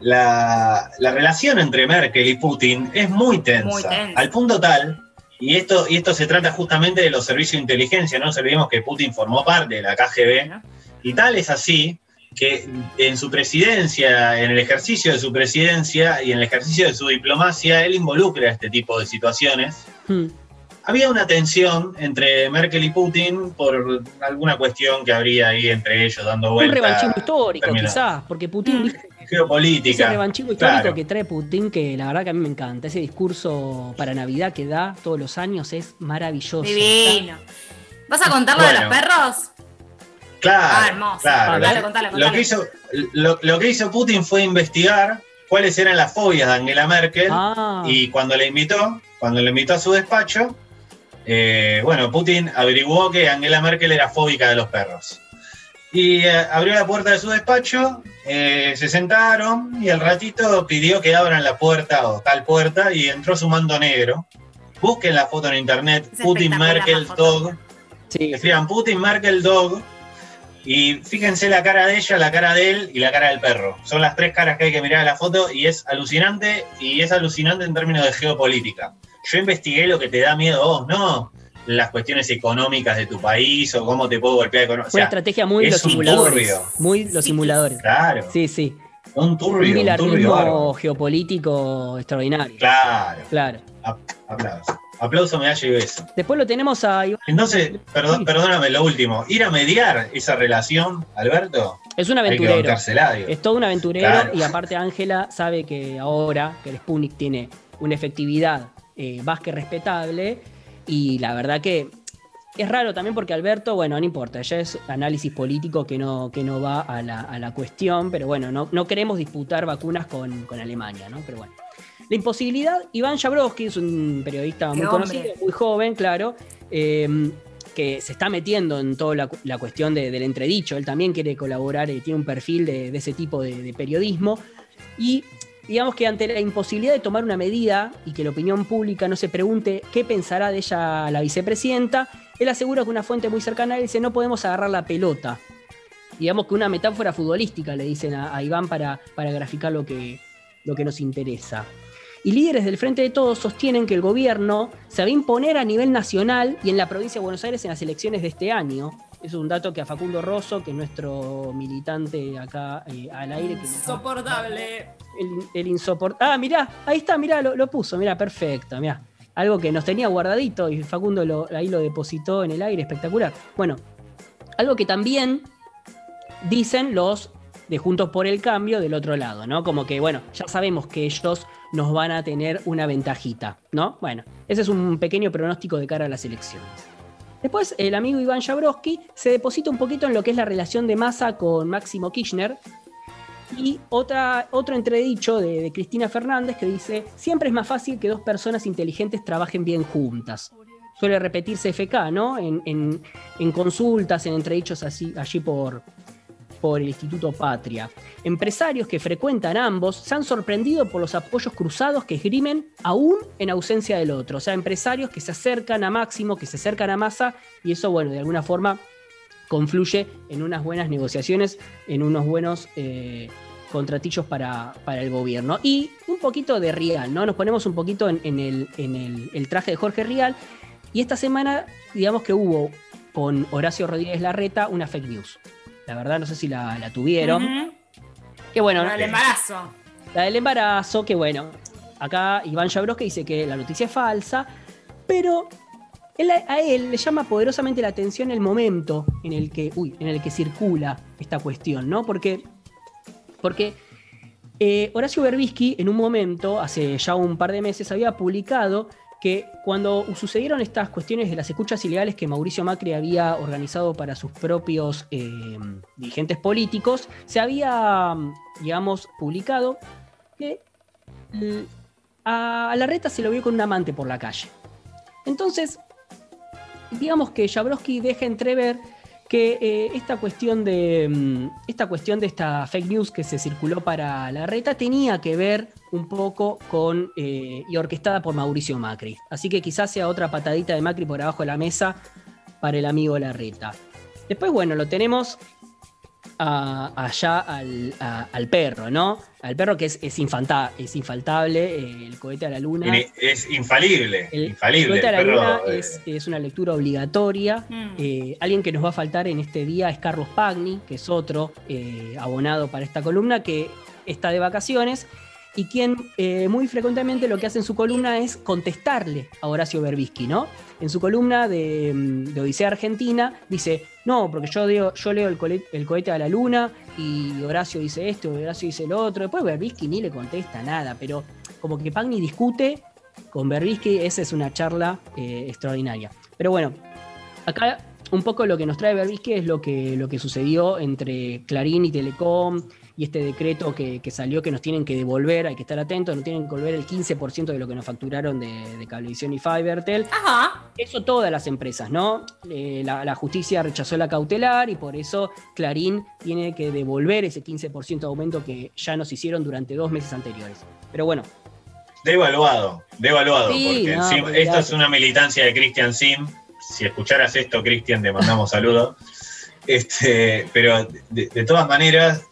la, la relación entre Merkel y Putin es muy tensa, Muy tensa. al punto tal, y esto, y esto se trata justamente de los servicios de inteligencia, no nos olvidemos que Putin formó parte de la KGB, y tal es así que en su presidencia, en el ejercicio de su presidencia y en el ejercicio de su diplomacia, él involucra este tipo de situaciones. Hmm, había una tensión entre Merkel y Putin por alguna cuestión que habría ahí entre ellos dando Un vueltas. revanchismo histórico, terminó. quizás, porque Putin dice ese Geopolítica. revanchismo histórico claro. que trae Putin, que la verdad que a mí me encanta. Ese discurso para Navidad que da todos los años es maravilloso. Divino. ¿Vas a contar lo de los perros? Claro, Ah, hermoso. claro. Contalo, Lo- contalo, Lo, contalo. que hizo, lo, lo que hizo Putin fue investigar cuáles eran las fobias de Angela Merkel Ah, y cuando le invitó, cuando le invitó a su despacho, eh, bueno, Putin averiguó que Angela Merkel era fóbica de los perros. Y eh, abrió la puerta de su despacho, eh, se sentaron y al ratito pidió que abran la puerta o tal puerta y entró su mando negro. Busquen la foto en internet, Es Putin Merkel. Dog. sí. Escriban Putin Merkel Dog. Y fíjense la cara de ella, la cara de él y la cara del perro. Son las tres caras que hay que mirar en la foto y es alucinante y es alucinante en términos de geopolítica. Yo investigué lo que te da miedo a vos, no las cuestiones económicas de tu país o cómo te puedo golpear económicamente. Fue una estrategia muy es los simuladores. turbio. Muy los Sí, simuladores. claro, Sí, sí. un turbio, un geopolítico extraordinario. Claro, Claro. aplauso. Aplauso, medalla y beso. Después lo tenemos a Iván. Entonces, perdón, Sí. perdóname, lo último. Ir a mediar esa relación, Alberto, Es un hay que aventurero. Es todo un aventurero Claro. y aparte Ángela sabe que ahora que el Sputnik tiene una efectividad eh, más que respetable y la verdad que es raro también porque Alberto, bueno, no importa, ya es análisis político que no, que no va a la, a la cuestión, pero bueno, no, no queremos disputar vacunas con, con Alemania, ¿no? Pero bueno. La imposibilidad, Iván Jabrowski es un periodista muy conocido, muy joven, claro, eh, que se está metiendo en toda la, cu- la cuestión de- del entredicho. Él también quiere colaborar, eh, tiene un perfil de, de ese tipo de, de periodismo. Y digamos que ante la imposibilidad de tomar una medida y que la opinión pública no se pregunte qué pensará de ella la vicepresidenta, él asegura que una fuente muy cercana a él dice no podemos agarrar la pelota. Digamos que una metáfora futbolística le dicen a, Iván para, para graficar lo que, lo que nos interesa. Y líderes del Frente de Todos sostienen que el gobierno se va a imponer a nivel nacional y en la provincia de Buenos Aires en las elecciones de este año. Es un dato que a Facundo Rosso, que es nuestro militante acá eh, al aire, que Insoportable. el, el insoportable. Ah, mirá, ahí está, mirá, lo, lo puso, mirá, perfecto, mirá. Algo que nos tenía guardadito y Facundo lo- ahí lo depositó en el aire, espectacular. Bueno, algo que también dicen los de Juntos por el Cambio del otro lado, ¿no? Como que, bueno, ya sabemos que ellos nos van a tener una ventajita, ¿no? Bueno, ese es un pequeño pronóstico de cara a las elecciones. Después, el amigo Iván Jabrowski se deposita un poquito en lo que es la relación de Massa con Máximo Kirchner, y otra, otro entredicho de, Cristina Fernández que dice, siempre es más fácil que dos personas inteligentes trabajen bien juntas. Suele repetirse FK, ¿no? En, en- en consultas, en entredichos así, allí por, por el Instituto Patria. Empresarios que frecuentan ambos se han sorprendido por los apoyos cruzados que esgrimen aún en ausencia del otro. O sea, empresarios que se acercan a Máximo, que se acercan a Massa, y eso, bueno, de alguna forma confluye en unas buenas negociaciones, en unos buenos eh, contratillos para, para el gobierno. Y un poquito de Rial, ¿no? Nos ponemos un poquito en, el, en el traje de Jorge Rial. Y esta semana, digamos que hubo con Horacio Rodríguez Larreta una fake news. La verdad, no sé si la, la tuvieron. Ujú. Que bueno, Lo del embarazo. la del embarazo, que bueno, acá Iván Jabrowski dice que la noticia es falsa, pero él- a él le llama poderosamente la atención el momento en el que, uy, en el que circula esta cuestión, ¿no? Porque, porque eh, Horacio Berbisky en un momento, hace ya un par de meses, había publicado que cuando sucedieron estas cuestiones de las escuchas ilegales que Mauricio Macri había organizado para sus propios eh, dirigentes políticos, se había, digamos, publicado que l- a Larreta se lo vio con un amante por la calle. Entonces, digamos que Jabrowski deja entrever que eh, esta cuestión de mm, esta cuestión de esta fake news que se circuló para Larreta tenía que ver un poco con eh, y orquestada por Mauricio Macri. Así que quizás sea otra patadita de Macri por abajo de la mesa para el amigo Larreta. Después, bueno, lo tenemos a- allá al, a- al perro, ¿no? Al perro que es, es, infanta- es infaltable, eh, el cohete a la luna. Es infalible, El infalible. Cohete a la el perro, Luna eh, es, es una lectura obligatoria. Mm. Eh, alguien que nos va a faltar en este día es Carlos Pagni, que es otro eh, abonado para esta columna, que está de vacaciones. Y quien eh, muy frecuentemente lo que hace en su columna es contestarle a Horacio Berbisky, ¿no? En su columna de, mm, Odisea Argentina dice, no, porque yo, leo el, cole- el cohete a la luna y Horacio dice esto, Horacio dice lo otro. Después Berbisky ni le contesta nada, pero como que Pagni discute con Berbisky, esa es una charla eh, extraordinaria. Pero bueno, acá un poco lo que nos trae Berbisky es lo que, lo que sucedió entre Clarín y Telecom y este decreto que, que salió que nos tienen que devolver, hay que estar atentos, nos tienen que devolver el 15% de lo que nos facturaron de, de Cablevisión y Fibertel. Ajá. Eso todas las empresas, ¿no? Eh, la, la justicia rechazó la cautelar y por eso Clarín tiene que devolver ese 15% de aumento que ya nos hicieron durante dos meses anteriores. Pero bueno, Devaluado, devaluado, Sí, porque no, encima- olvidate. esto es una militancia de Christian Sim. Si escucharas esto, Christian, te mandamos saludos. Este, pero de, de todas maneras,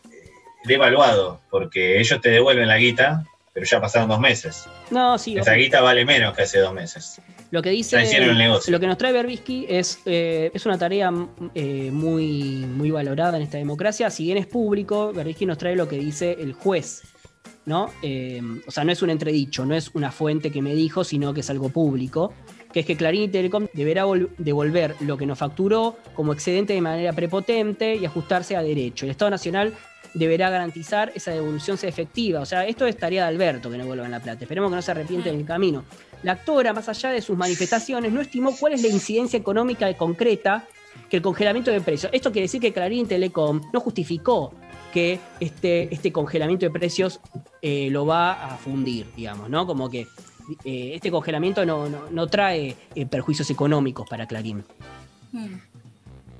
devaluado, porque ellos te devuelven la guita, pero ya pasaron dos meses. no, sí, Esa guita vale menos que hace dos meses. Lo que dice. El negocio. Lo que nos trae Berbisky es, eh, es una tarea eh, muy, muy valorada en esta democracia. Si bien es público, Berbisky nos trae lo que dice el juez. ¿no? Eh, o sea, no es un entredicho, no es una fuente que me dijo, sino que es algo público. Que es que Clarín y Telecom deberá vol- devolver lo que nos facturó como excedente de manera prepotente y ajustarse a derecho. El Estado Nacional deberá garantizar esa devolución sea efectiva. O sea, esto es tarea de Alberto que no vuelvan la plata. Esperemos que no se arrepiente en el camino. La actora, más allá de sus manifestaciones, no estimó cuál es la incidencia económica y concreta que el congelamiento de precios. Esto quiere decir que Clarín Telecom no justificó que este, este congelamiento de precios eh, lo va a fundir, digamos, ¿no? Como que eh, este congelamiento no, no- no trae eh, perjuicios económicos para Clarín. Mm.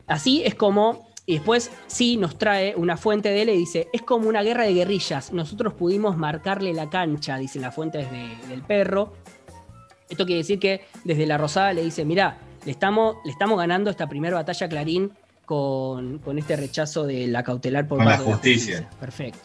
Así es como, y después sí nos trae una fuente de él y dice, es como una guerra de guerrillas, nosotros pudimos marcarle la cancha, dicen las fuentes de- del perro. Esto quiere decir que desde la Rosada le dice, mirá, le estamos, le estamos ganando esta primera batalla a Clarín con, con este rechazo de la cautelar por Con la de justicia. Perfecto.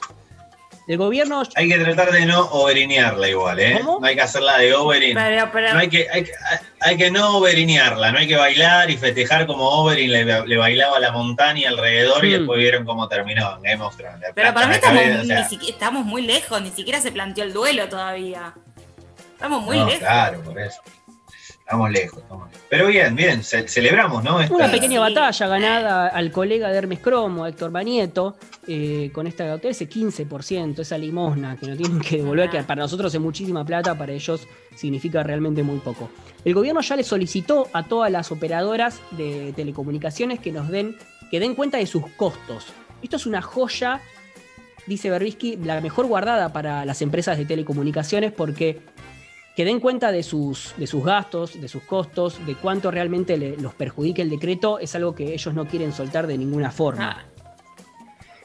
El gobierno... Hay que tratar de no overinearla igual, ¿eh? ¿Cómo? No hay que hacerla de overin. Pero, pero, No hay que, hay, que- hay que no overinearla, no hay que bailar y festejar como Overin le, le bailaba la montaña alrededor y Mm. después vieron cómo terminó en Game of Thrones. Le pero para mí estamos, la cabeza, o sea, ni siquiera- estamos muy lejos, ni siquiera se planteó el duelo todavía. Estamos muy no, lejos. Claro, por eso. Estamos lejos, estamos lejos. Pero bien, bien, ce- celebramos, ¿no? Esta- Una pequeña batalla ganada al colega de Hermes Cromo, Héctor Banieto, eh, con esta ese 15%, esa limosna que no tienen que devolver, que para nosotros es muchísima plata, para ellos significa realmente muy poco. El gobierno ya le solicitó a todas las operadoras de telecomunicaciones que nos den, que den cuenta de sus costos. Esto es una joya, dice Berbisky, la mejor guardada para las empresas de telecomunicaciones porque que den cuenta de sus, de sus gastos, de sus costos, de cuánto realmente le- los perjudica el decreto, es algo que ellos no quieren soltar de ninguna forma. Ah,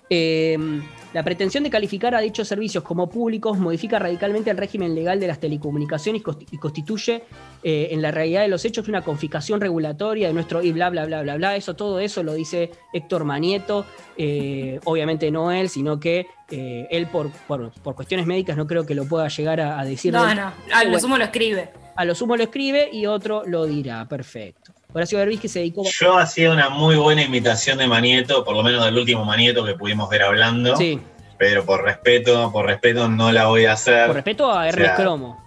Eh, la pretensión de calificar a dichos servicios como públicos modifica radicalmente el régimen legal de las telecomunicaciones y consti- y constituye eh, en la realidad de los hechos una confiscación regulatoria de nuestro y bla bla bla bla bla. Eso, todo eso lo dice Héctor Manieto, eh, obviamente no él, sino que eh, él por, por, por cuestiones médicas no creo que lo pueda llegar a, a decir. no, no, a lo sumo lo escribe. a lo sumo lo escribe y otro lo dirá. Perfecto. Horacio Berbisky se dedicó. Yo hacía una muy buena imitación de Manieto, por lo menos del último Manieto que pudimos ver hablando. Sí, Pero por respeto, por respeto no la voy a hacer. por respeto a Hermes sea, Cromo.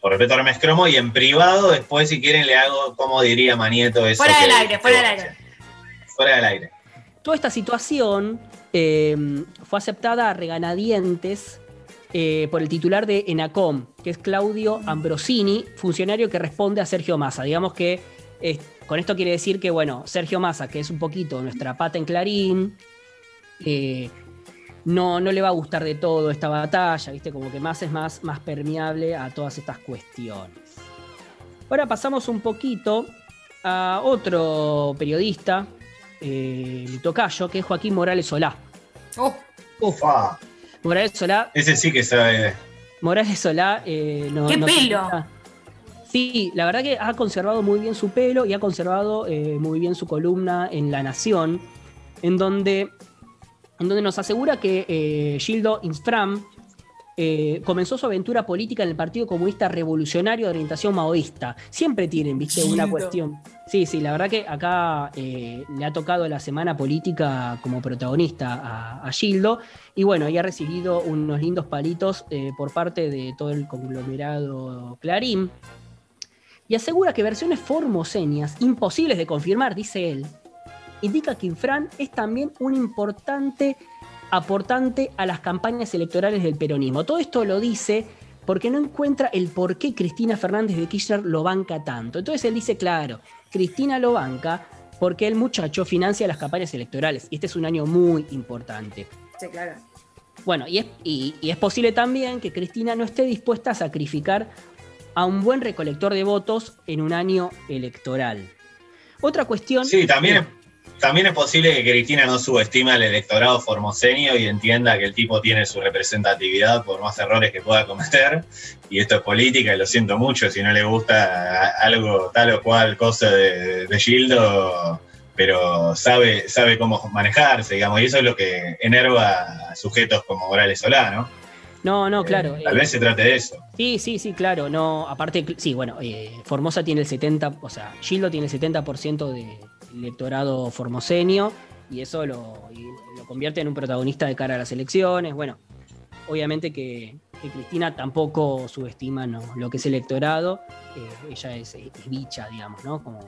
Por respeto a Hermes Cromo y en privado, después si quieren le hago como diría Manieto eso. Fuera que- del aire, fuera del que- aire. Fuera del aire. Toda esta situación eh, fue aceptada a reganadientes eh, por el titular de ENACOM, que es Claudio Ambrosini, funcionario que responde a Sergio Massa. Digamos que eh, con esto quiere decir que, bueno, Sergio Massa, que es un poquito nuestra pata en Clarín, eh, no, no le va a gustar de todo esta batalla, ¿viste? Como que más es más, más permeable a todas estas cuestiones. Ahora pasamos un poquito a otro periodista, eh, mi tocayo, que es Joaquín Morales Solá. Oh, Ufa. Morales Solá, Ese sí que sabe. Morales Solá. eh, no- ¡Qué pelo! Sí, la verdad que ha conservado muy bien su pelo y ha conservado eh, muy bien su columna en La Nación, en donde, en donde nos asegura que eh, Gildo Infram eh, comenzó su aventura política en el Partido Comunista Revolucionario de orientación maoísta. Siempre tienen, viste, una cuestión. Sí, sí, la verdad que acá eh, le ha tocado la semana política como protagonista a, a Gildo. Y bueno, y ha recibido unos lindos palitos por parte de todo el conglomerado Clarín. Y asegura que versiones formoseñas, imposibles de confirmar, dice él, indica que Infran es también un importante aportante a las campañas electorales del peronismo. Todo esto lo dice porque no encuentra el por qué Cristina Fernández de Kirchner lo banca tanto. Entonces él dice, claro, Cristina lo banca porque el muchacho financia las campañas electorales. Y este es un año muy importante. Sí, claro. Bueno, y es, y- y es posible también que Cristina no esté dispuesta a sacrificar a un buen recolector de votos en un año electoral. Otra cuestión... Sí, también, es- también es posible que Cristina no subestime al electorado formoseño y entienda que el tipo tiene su representatividad por más errores que pueda cometer. Y esto es política y lo siento mucho si no le gusta algo tal o cual cosa de, de Gildo, pero sabe, sabe cómo manejarse, digamos. Y eso es lo que enerva a sujetos como Morales Solá, ¿no? No, no, claro. Tal eh, vez se trate de eso. Sí, sí, sí, claro. No, aparte, sí, bueno, eh, Formosa tiene el 70, o sea, Gildo tiene el 70% de electorado formoseño y eso lo, y lo convierte en un protagonista de cara a las elecciones. Bueno, obviamente que, que Cristina tampoco subestima ¿no? lo que es electorado. eh, ella es, es bicha, digamos, ¿no? Como,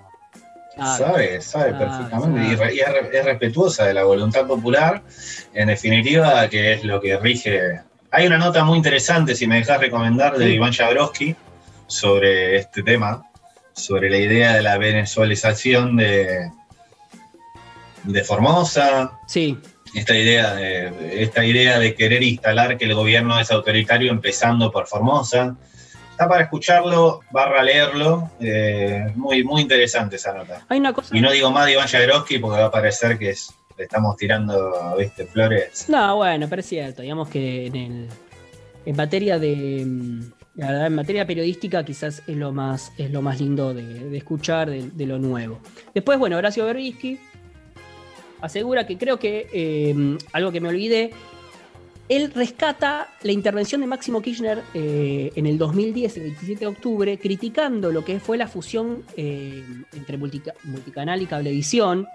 sabe. Sabe, perfectamente y, re- y es respetuosa de la voluntad popular, en definitiva, que es lo que rige. Hay una nota muy interesante, si me dejas recomendar, de. Iván Jabrowski sobre este tema, sobre la idea de la venezualización de, de Formosa, Sí, esta idea, de, esta idea de querer instalar que el gobierno es autoritario empezando por Formosa. Está para escucharlo, barra leerlo, eh, muy, muy interesante esa nota. hay una cosa. Y no digo más de Iván Jagroski porque va a parecer que es- estamos tirando, viste, flores. No, bueno, pero es cierto, digamos que en, el- en materia de. mm, La verdad, en materia periodística quizás es lo más, es lo más lindo de, escuchar de, lo nuevo. Después, bueno, Horacio Berbisky asegura que creo que eh, algo que me olvidé. Él rescata la intervención de Máximo Kirchner eh, en el 2010, el 27 de octubre, criticando lo que fue la fusión eh, entre multica- multicanal y cablevisión,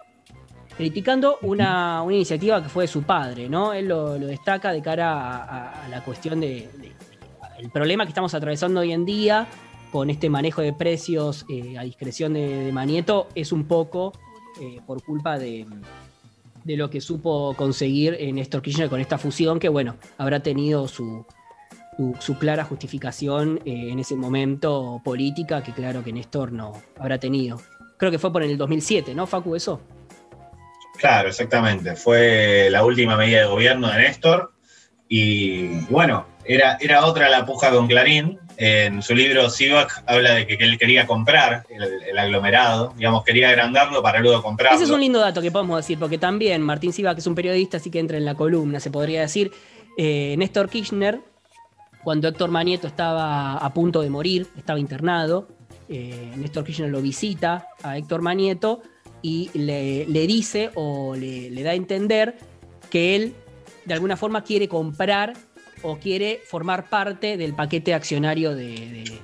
criticando una, una iniciativa que fue de su padre, ¿no? Él lo, destaca de cara a, la cuestión de, el problema que estamos atravesando hoy en día con este manejo de precios eh, a discreción de, de Manieto es un poco eh, por culpa de, lo que supo conseguir Néstor Kirchner con esta fusión, que bueno, habrá tenido su, su, su clara justificación eh, en ese momento política, que claro que Néstor no habrá tenido. Creo que fue por el 2007, ¿no, Facu, eso? Claro, exactamente. Fue la última medida de gobierno de Néstor. Y bueno, era, era otra la puja con Clarín. En su libro Sivak habla de que, él quería comprar el, aglomerado, digamos, quería agrandarlo para luego comprarlo. Ese es un lindo dato que podemos decir, porque también Martín Silva, que es un periodista, así que entra en la columna, se podría decir, eh, Néstor Kirchner, cuando Héctor Manieto estaba a punto de morir, estaba internado, eh, Néstor Kirchner lo visita a Héctor Manieto y le, le dice o le, le da a entender que él de alguna forma quiere comprar o quiere formar parte del paquete accionario de, de-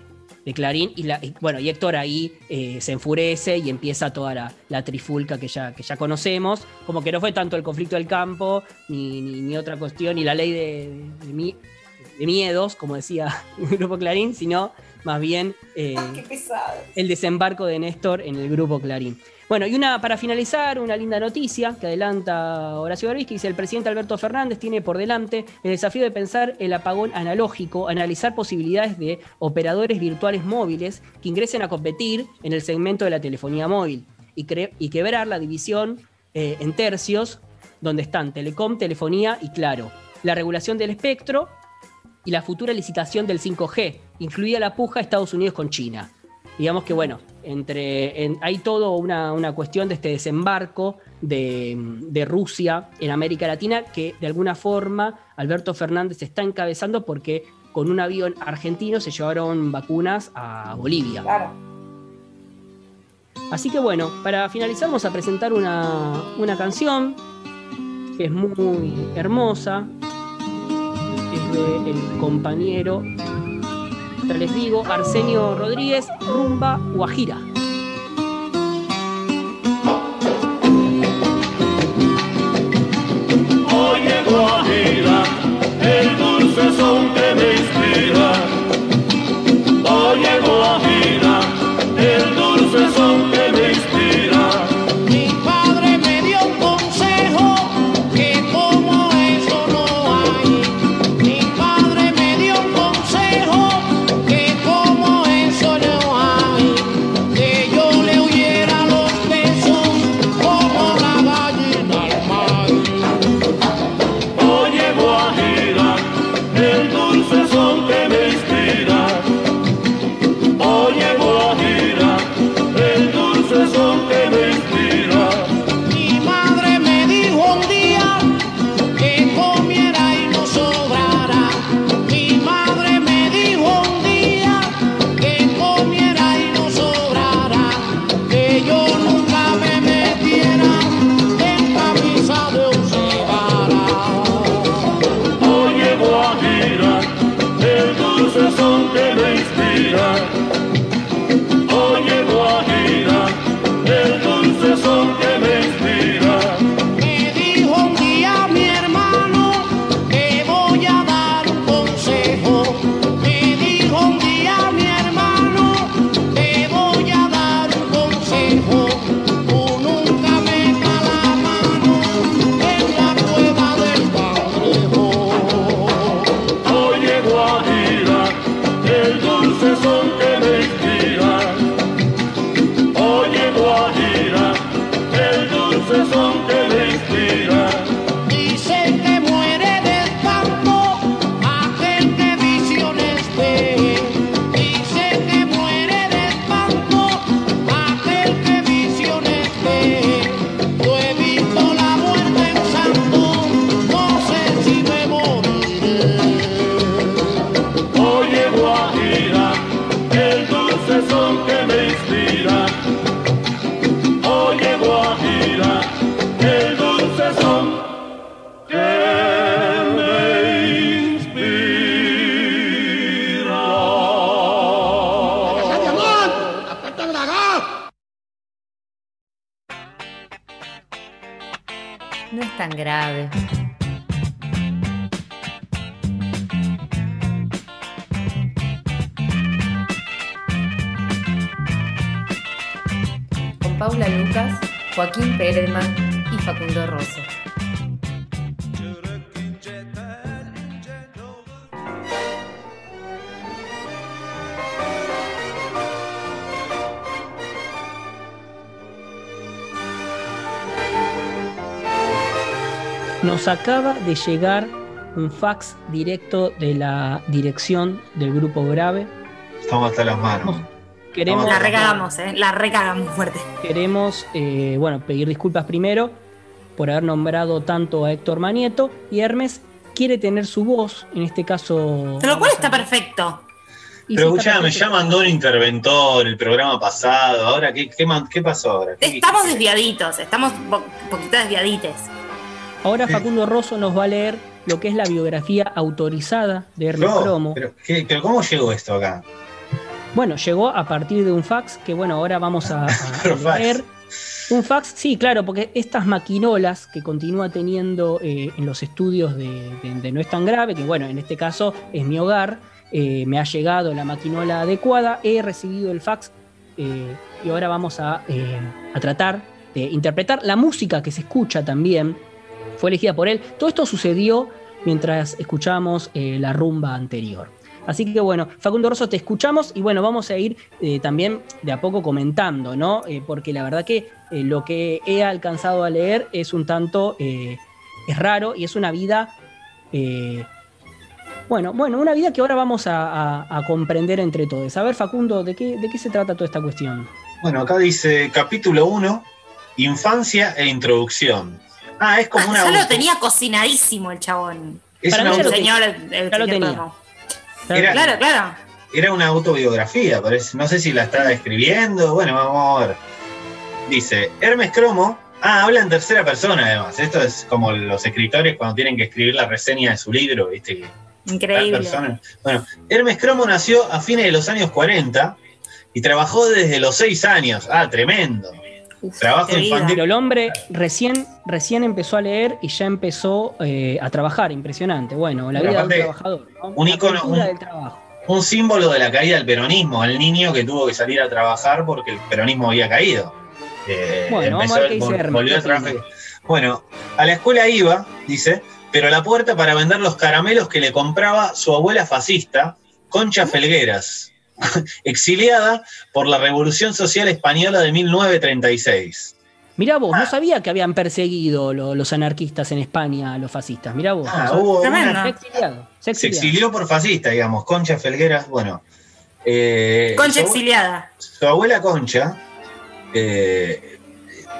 Clarín. Y, la- bueno, y Héctor ahí eh, se enfurece y empieza toda la, la trifulca que ya, que ya conocemos. Como que no fue tanto el conflicto del campo, ni, ni- otra cuestión, ni la ley de, de de miedos, como decía el grupo Clarín, sino más bien eh, pesado. el desembarco de Néstor en el grupo Clarín. Bueno, y una para finalizar, una linda noticia que adelanta Horacio Berbisky, dice el presidente Alberto Fernández tiene por delante el desafío de pensar el apagón analógico, analizar posibilidades de operadores virtuales móviles que ingresen a competir en el segmento de la telefonía móvil y, y quebrar la división eh, en tercios donde están Telecom, Telefonía y Claro. La regulación del espectro y la futura licitación del 5G, incluida la puja Estados Unidos con China. Digamos que, bueno, entre, en- hay todo una, una cuestión de este desembarco de, de Rusia en América Latina que de alguna forma Alberto Fernández está encabezando porque con un avión argentino se llevaron vacunas a Bolivia. Claro. Así que bueno, para finalizar vamos a presentar una, una canción que es muy hermosa. Del compañero, ya les digo, Arsenio Rodríguez, Rumba Guajira. Acaba de llegar un fax directo de la dirección del grupo Grave. Estamos hasta las manos. Queremos, La recagamos, ¿eh? La recagamos fuerte. queremos eh, bueno, pedir disculpas primero por haber nombrado tanto a Héctor Manieto y Hermes quiere tener su voz, en este caso... Lo cual está perfecto. Y Pero escuchame, ya mandó un interventor el programa pasado. Ahora, ¿qué, qué, pasó ahora? ¿Qué- Estamos desviaditos, estamos un poquito desviadites. Ahora Facundo Rosso nos va a leer lo que es la biografía autorizada de Hermes No, Cromo. pero, ¿qué- pero ¿cómo llegó esto acá? Bueno, llegó a partir de un fax que, bueno, ahora vamos a, a leer. Un fax, sí, claro, porque estas maquinolas que continúa teniendo eh, en los estudios de, de- de No es tan grave, que bueno, en este caso es mi hogar, eh, me ha llegado la maquinola adecuada, he recibido el fax eh, y ahora vamos a, eh, a tratar de interpretar la música que se escucha también, fue elegida por él. Todo esto sucedió mientras escuchamos eh, la rumba anterior. Así que bueno, Facundo Rosso, te escuchamos y bueno, vamos a ir eh, también de a poco comentando, ¿no? Eh, porque la verdad que lo que he alcanzado a leer es un tanto, es raro y es una vida, bueno, bueno, una vida que ahora vamos a comprender entre todos. A ver, Facundo, ¿de qué, ¿de qué se trata toda esta cuestión? Bueno, acá dice capítulo 1, infancia e introducción. Ah, es como una. ya lo auto- tenía cocinadísimo el chabón. Es Para mí ya El lo auto- señor, el, lo tenía. Era- Claro, claro. Era una autobiografía, parece. No sé si la está escribiendo. Bueno, vamos a ver. Dice, Hermes Cromo. Ah, habla en tercera persona además. Esto es como los escritores cuando tienen que escribir la reseña de su libro, ¿viste? Que Increíble. persona. Bueno, Hermes Cromo nació a fines de los años 40 y trabajó desde los 6 años. Ah, tremendo. Trabajo Pero infantil. el hombre recién, recién empezó a leer y ya empezó eh, a trabajar, impresionante. Bueno, la Pero vida de un trabajador. ¿no? un ícono, un- del trabajo. Un símbolo de la caída del peronismo, el niño que tuvo que salir a trabajar porque el peronismo había caído. Eh, Bueno, vamos a ver qué dice vol- Hermes, volvió a ¿qué trabajar. Bueno, a la escuela iba, dice, pero a la puerta para vender los caramelos que le compraba su abuela fascista, Concha Felgueras, exiliada por la Revolución Social Española de 1936. Mirá vos, Ah. no sabía que habían perseguido lo- los anarquistas en España a los fascistas. Mirá vos. Ah, no sabía. hubo Tremendo. una- Se exiliado. Se se exilió por fascista, digamos, Concha Felgueras, bueno. eh, Concha su- exiliada. su abuela Concha eh,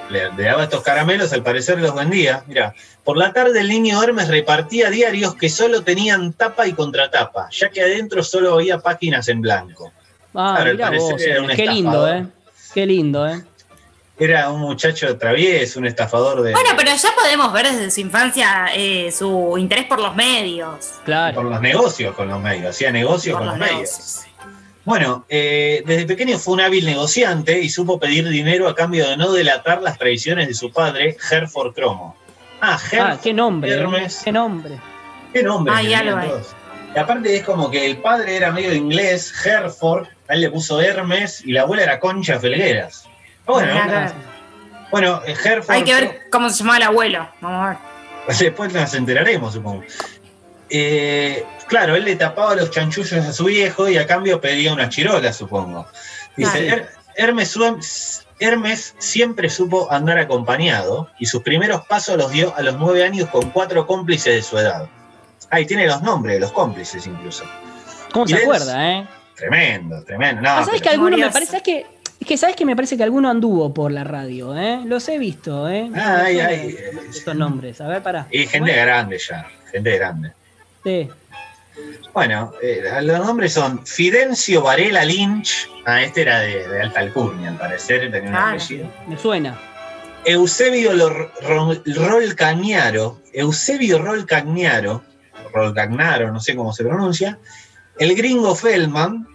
le, le daba estos caramelos, al parecer los vendía. Mira, por la tarde el niño Hermes repartía diarios que solo tenían tapa y contratapa, ya que adentro solo había páginas en blanco. Ah, Claro, mirá parecer vos. era un Qué lindo. ¿eh? Qué lindo, ¿eh? Era un muchacho travieso, un estafador de Bueno, pero ya podemos ver desde su infancia eh, su interés por los medios. Claro. por los negocios con los medios, hacía negocios Por con los, los medios. Bueno, eh, desde pequeño fue un hábil negociante y supo pedir dinero a cambio de no delatar las tradiciones de su padre, Herford Cromo. Ah, Ah, Herford, qué nombre. Hermes. Qué nombre. qué nombre. Hay. todos. Y aparte es como que el padre era medio inglés, Herford, a él le puso Hermes y la abuela era Concha Felgueras. Bueno, Claro. bueno, eh, Herford. Hay que ver cómo se llamaba el abuelo. Vamos a ver. Después nos enteraremos, supongo. Eh, claro, él le tapaba los chanchullos a su viejo y a cambio pedía una chirola, supongo. Dice, Claro. "Her- Hermes, Hermes siempre supo andar acompañado y sus primeros pasos los dio a los nueve años con cuatro cómplices de su edad. Ahí tiene los nombres de los cómplices incluso. ¿Cómo Y se acuerda, eh? Tremendo, tremendo. No, Ah, ¿Sabes pero- que alguno me parece es que es que sabes que me parece que alguno anduvo por la radio, ¿eh? Los he visto, ¿eh? Ah, ay, ay. Estos nombres, a ver, para. Y gente grande ya, gente grande. Sí. Bueno, eh, los nombres son Fidencio Varela Lynch. Ah, este era de, de alta alcurnia, al parecer, tenía un apellido. Me suena. Eusebio Lor- Rolcagnaro. Eusebio Rolcagnaro. Rolcagnaro, no sé cómo se pronuncia. El gringo Feldman.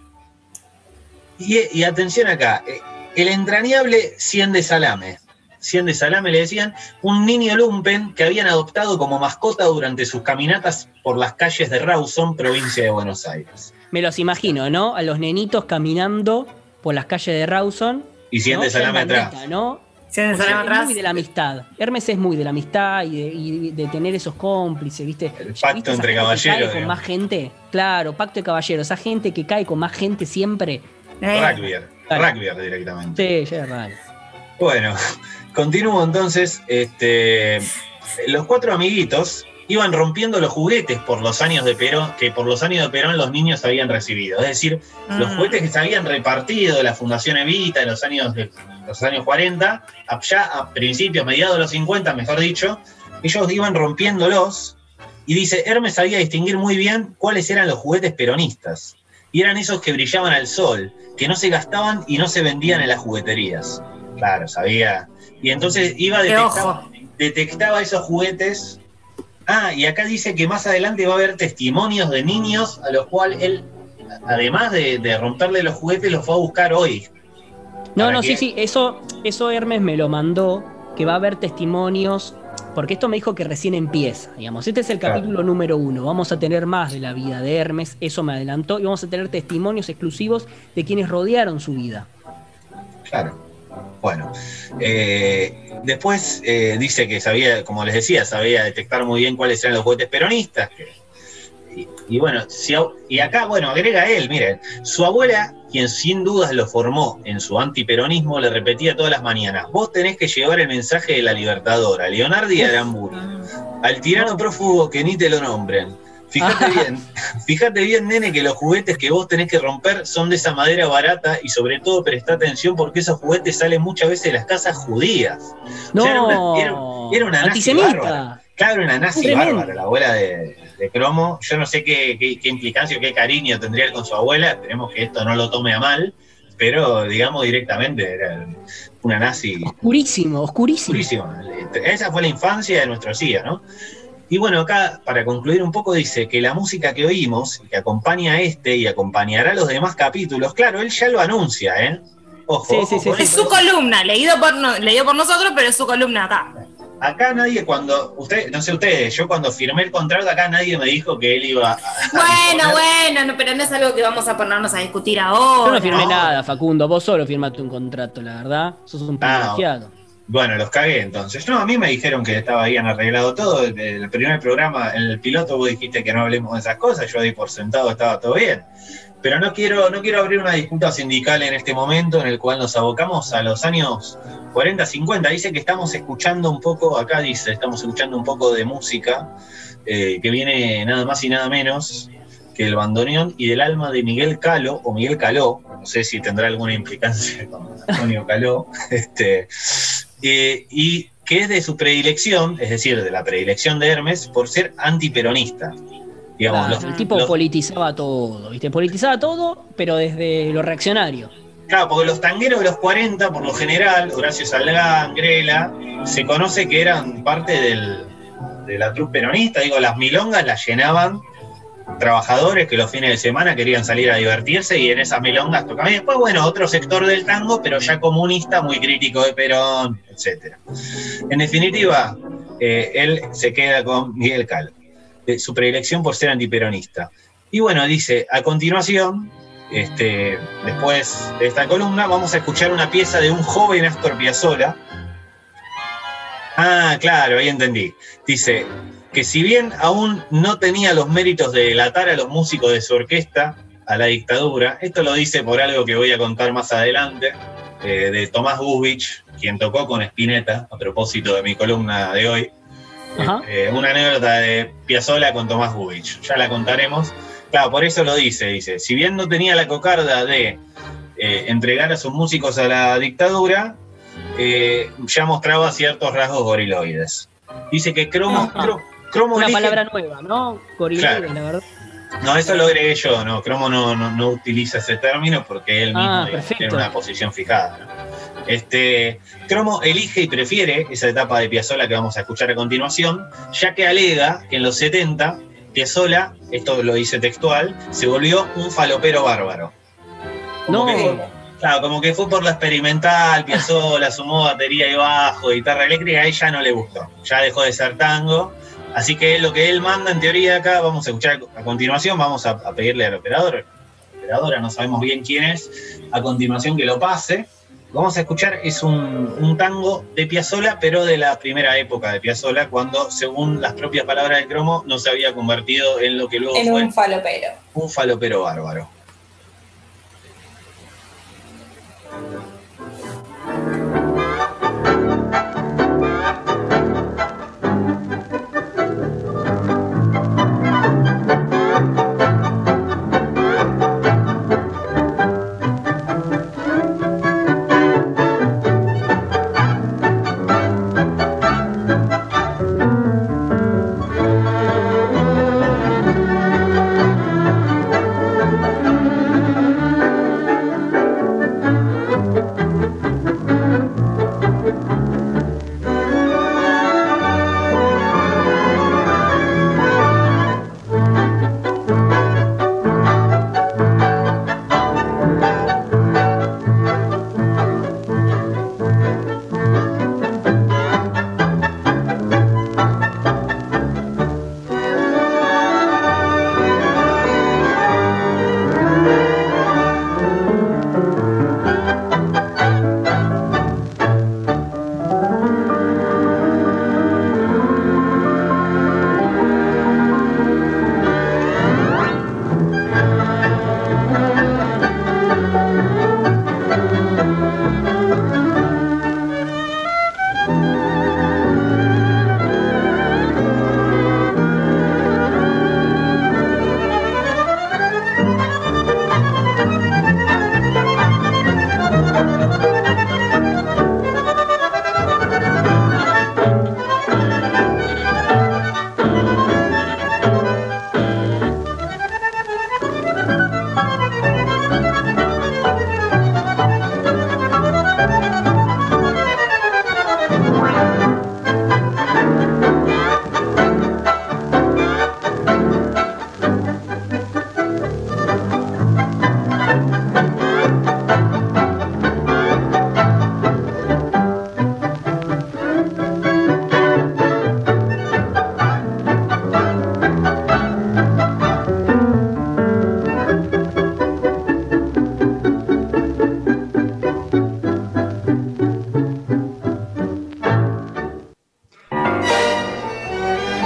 Y, y atención acá, eh, el entrañable Cien de Salame. Cien de Salame le decían, un niño lumpen que habían adoptado como mascota durante sus caminatas por las calles de Rawson, provincia de Buenos Aires. Me los imagino, ¿no? A los nenitos caminando por las calles de Rawson. Y Cien ¿no? de Salame atrás. ¿no? Porque Salame es atrás. muy de la amistad. Hermes es muy de la amistad y de, y de tener esos cómplices, ¿viste? El pacto ¿viste esa entre que caballeros, cae con más gente. Claro, pacto de caballeros. Esa gente que cae con más gente siempre. Eh, Claro. Rugbyer directamente. Sí, ya es raro. Bueno, continúo entonces. Este, los cuatro amiguitos iban rompiendo los juguetes por los años de Perón, que por los años de Perón los niños habían recibido. Es decir, los Mm. juguetes que se habían repartido de la Fundación Evita en los años, de, los años 40, a- ya a principios, mediados de los 50, mejor dicho, ellos iban rompiéndolos. Y dice, Hermes sabía distinguir muy bien cuáles eran los juguetes peronistas. Y eran esos que brillaban al sol, que no se gastaban y no se vendían en las jugueterías. Claro, sabía. Y entonces iba detectaba, detectaba esos juguetes. Ah, y acá dice que más adelante va a haber testimonios de niños a los cuales él, además de, de romperle los juguetes, los fue a buscar hoy. No, ¿Para no, sí, sí, eso, eso Hermes me lo mandó, que va a haber testimonios, porque esto me dijo que recién empieza, digamos. Este es el Claro. capítulo número uno. Vamos a tener más de la vida de Hermes, eso me adelantó, y vamos a tener testimonios exclusivos de quienes rodearon su vida. Claro. Bueno, eh, después eh, dice que sabía, como les decía, sabía detectar muy bien cuáles eran los juguetes peronistas. que- y, y bueno, si y acá, bueno, agrega él, miren, su abuela, quien sin dudas lo formó en su antiperonismo, le repetía todas las mañanas, vos tenés que llevar el mensaje de la libertadora, Leonardi y Aramburu, al tirano prófugo que ni te lo nombren. Fíjate bien, fíjate bien, nene, que los juguetes que vos tenés que romper son de esa madera barata y sobre todo presta atención porque esos juguetes salen muchas veces de las casas judías. No, sea, era una- era- era una nazi bárbara. Claro, una nazi bárbara, la abuela de, de Cromo. Yo no sé qué, qué, qué implicancia o qué cariño tendría él con su abuela. Esperemos que esto no lo tome a mal. Pero, digamos, directamente era una nazi Oscurísimo, oscurísimo. Esa fue la infancia de nuestro CIA, ¿no? Y bueno, acá para concluir un poco dice que la música que oímos, y que acompaña a este y acompañará a los demás capítulos, claro, él ya lo anuncia, ¿eh? Ojo, Sí, sí, ojo sí, Es su columna, leído por, no- leído por nosotros, pero es su columna acá. Acá nadie cuando, usted, no sé ustedes, yo cuando firmé el contrato acá nadie me dijo que él iba a... Bueno, bueno, no, pero no es algo que vamos a ponernos a discutir ahora. Yo no firmé no. nada, Facundo. Vos solo firmaste un contrato, la verdad. Sos un Ah, privilegiado. Bueno, los cagué entonces. No, a mí me dijeron que estaba bien arreglado todo. El, primer programa, en el piloto, vos dijiste que no hablemos de esas cosas. Yo di por sentado estaba todo bien. Pero no quiero, no quiero abrir una disputa sindical en este momento en el cual nos abocamos a los años 40, 50. Dice que estamos escuchando un poco, acá dice, estamos escuchando un poco de música eh, que viene nada más y nada menos que el bandoneón y del alma de Miguel Calo, o Miguel Caló, no sé si tendrá alguna implicancia con Antonio Caló, este, eh, y que es de su predilección, es decir, de la predilección de Hermes, por ser antiperonista. Digamos, Claro, los- el tipo los- politizaba todo, ¿viste? Politizaba todo, pero desde lo reaccionario. Claro, porque los tangueros de los 40, por lo general, Horacio Salgán, Grela, se conoce que eran parte del- de la trupe peronista. Digo, las milongas las llenaban trabajadores que los fines de semana querían salir a divertirse y en esas milongas tocaban. Y después, bueno, otro sector del tango, pero ya comunista, muy crítico de Perón, etc. En definitiva, eh, él se queda con Miguel Cal, de su predilección por ser antiperonista. Y bueno, dice, a continuación, este, después de esta columna, vamos a escuchar una pieza de un joven Astor Piazzolla. Ah, claro, ahí entendí. Dice que si bien aún no tenía los méritos de delatar a los músicos de su orquesta a la dictadura, esto lo dice por algo que voy a contar más adelante, eh, de Tomás Gubich, quien tocó con Spinetta, a propósito de mi columna de hoy. Eh, una anécdota de Piazzolla con Tomás Gubich. Ya la contaremos. Claro, por eso lo dice, dice, si bien no tenía la cocarda de eh, entregar a sus músicos a la dictadura, eh, ya mostraba ciertos rasgos goriloides. Dice que Cromo, Cromo Una elige- palabra nueva, ¿no? Claro. la verdad. No, eso lo agregué yo, no, Cromo no, no, no utiliza ese término porque él mismo Ah, digamos, perfecto. tiene una posición fijada. ¿no? Este, Cromo elige y prefiere esa etapa de Piazzolla que vamos a escuchar a continuación, ya que alega que en los 70 Piazzolla, esto lo dice textual, se volvió un falopero bárbaro. Como No. que claro, como que fue por la experimental, Piazzolla sumó batería y bajo, guitarra eléctrica, a ella no le gustó, ya dejó de ser tango. Así que lo que él manda en teoría acá, vamos a escuchar a continuación, vamos a, a pedirle al operador, operadora no sabemos bien quién es, a continuación que lo pase. Vamos a escuchar, es un, un tango de Piazzolla, pero de la primera época de Piazzolla, cuando, según las propias palabras del cromo, no se había convertido en lo que luego En fue un falopero. un falopero bárbaro.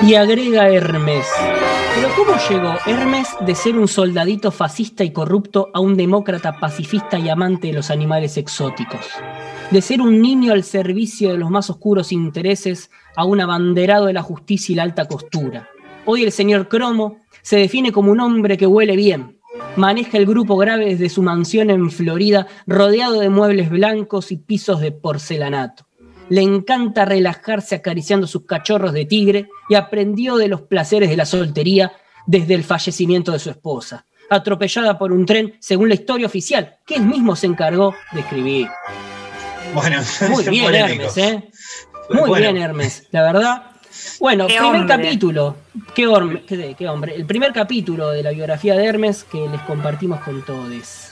Y agrega Hermes. Pero ¿cómo llegó Hermes de ser un soldadito fascista y corrupto a un demócrata pacifista y amante de los animales exóticos? De ser un niño al servicio de los más oscuros intereses a un abanderado de la justicia y la alta costura. Hoy el señor Cromo se define como un hombre que huele bien. Maneja el grupo grave desde su mansión en Florida, rodeado de muebles blancos y pisos de porcelanato. Le encanta relajarse acariciando sus cachorros de tigre y aprendió de los placeres de la soltería desde el fallecimiento de su esposa, atropellada por un tren según la historia oficial que él mismo se encargó de escribir. Bueno, Muy bien. Hermes, ¿eh? Muy Bueno. bien, Hermes, la verdad. Bueno, Qué primer hombre. capítulo. Qué, horme- qué- qué hombre. El primer capítulo de la biografía de Hermes que les compartimos con todos.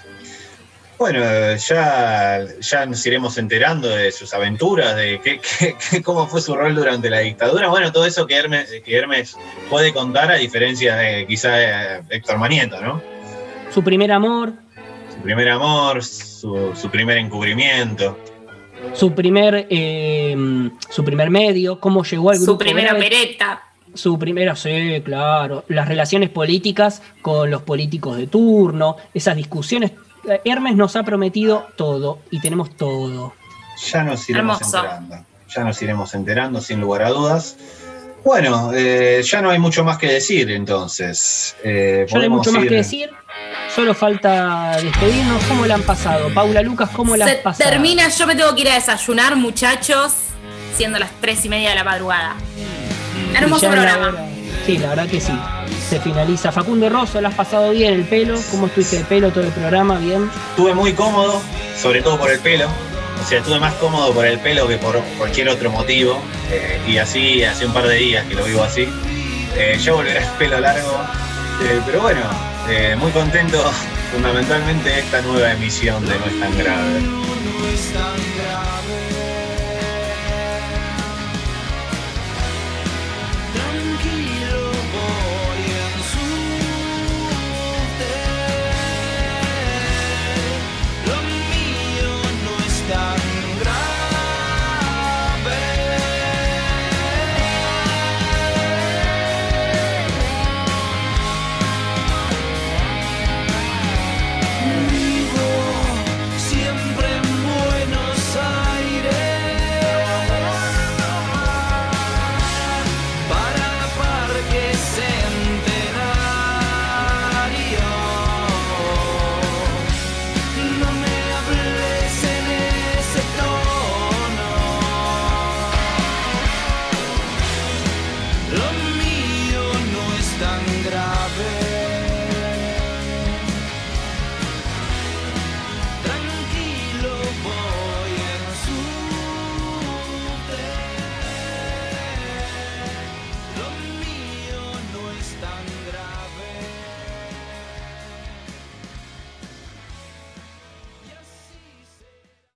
Bueno, ya, ya nos iremos enterando de sus aventuras, de qué, qué- qué- cómo fue su rol durante la dictadura. Bueno, todo eso que Hermes, que Hermes puede contar, a diferencia de quizá de Héctor Manieto, ¿no? Su primer amor, Su primer amor, su, su primer encubrimiento. su primer, eh, su primer medio, cómo llegó al grupo. Su primera grave, opereta. Su primera, sí, claro. Las relaciones políticas con los políticos de turno, esas discusiones. Hermes nos ha prometido todo y tenemos todo. Ya nos iremos Hermoso. enterando. Ya nos iremos enterando, sin lugar a dudas. Bueno, eh, ya no hay mucho más que decir entonces. Eh, Yo no hay mucho más que decir. Solo falta despedirnos. ¿Cómo la han pasado? Paula Lucas, ¿cómo la has pasado? termina, yo me tengo que ir a desayunar, muchachos, siendo las tres y media de la madrugada. Hermoso ya programa. Sí, la verdad que sí. Se finaliza. Facundo Rosso, ¿la has pasado bien el pelo? ¿Cómo estuviste el pelo todo el programa? ¿Bien? Estuve muy cómodo, sobre todo por el pelo. O sea, estuve más cómodo por el pelo que por cualquier otro motivo. eh, y así hace un par de días que lo vivo así. Eh, ya volverá el pelo largo. eh, pero bueno, muy contento fundamentalmente de esta nueva emisión de No es tan grave.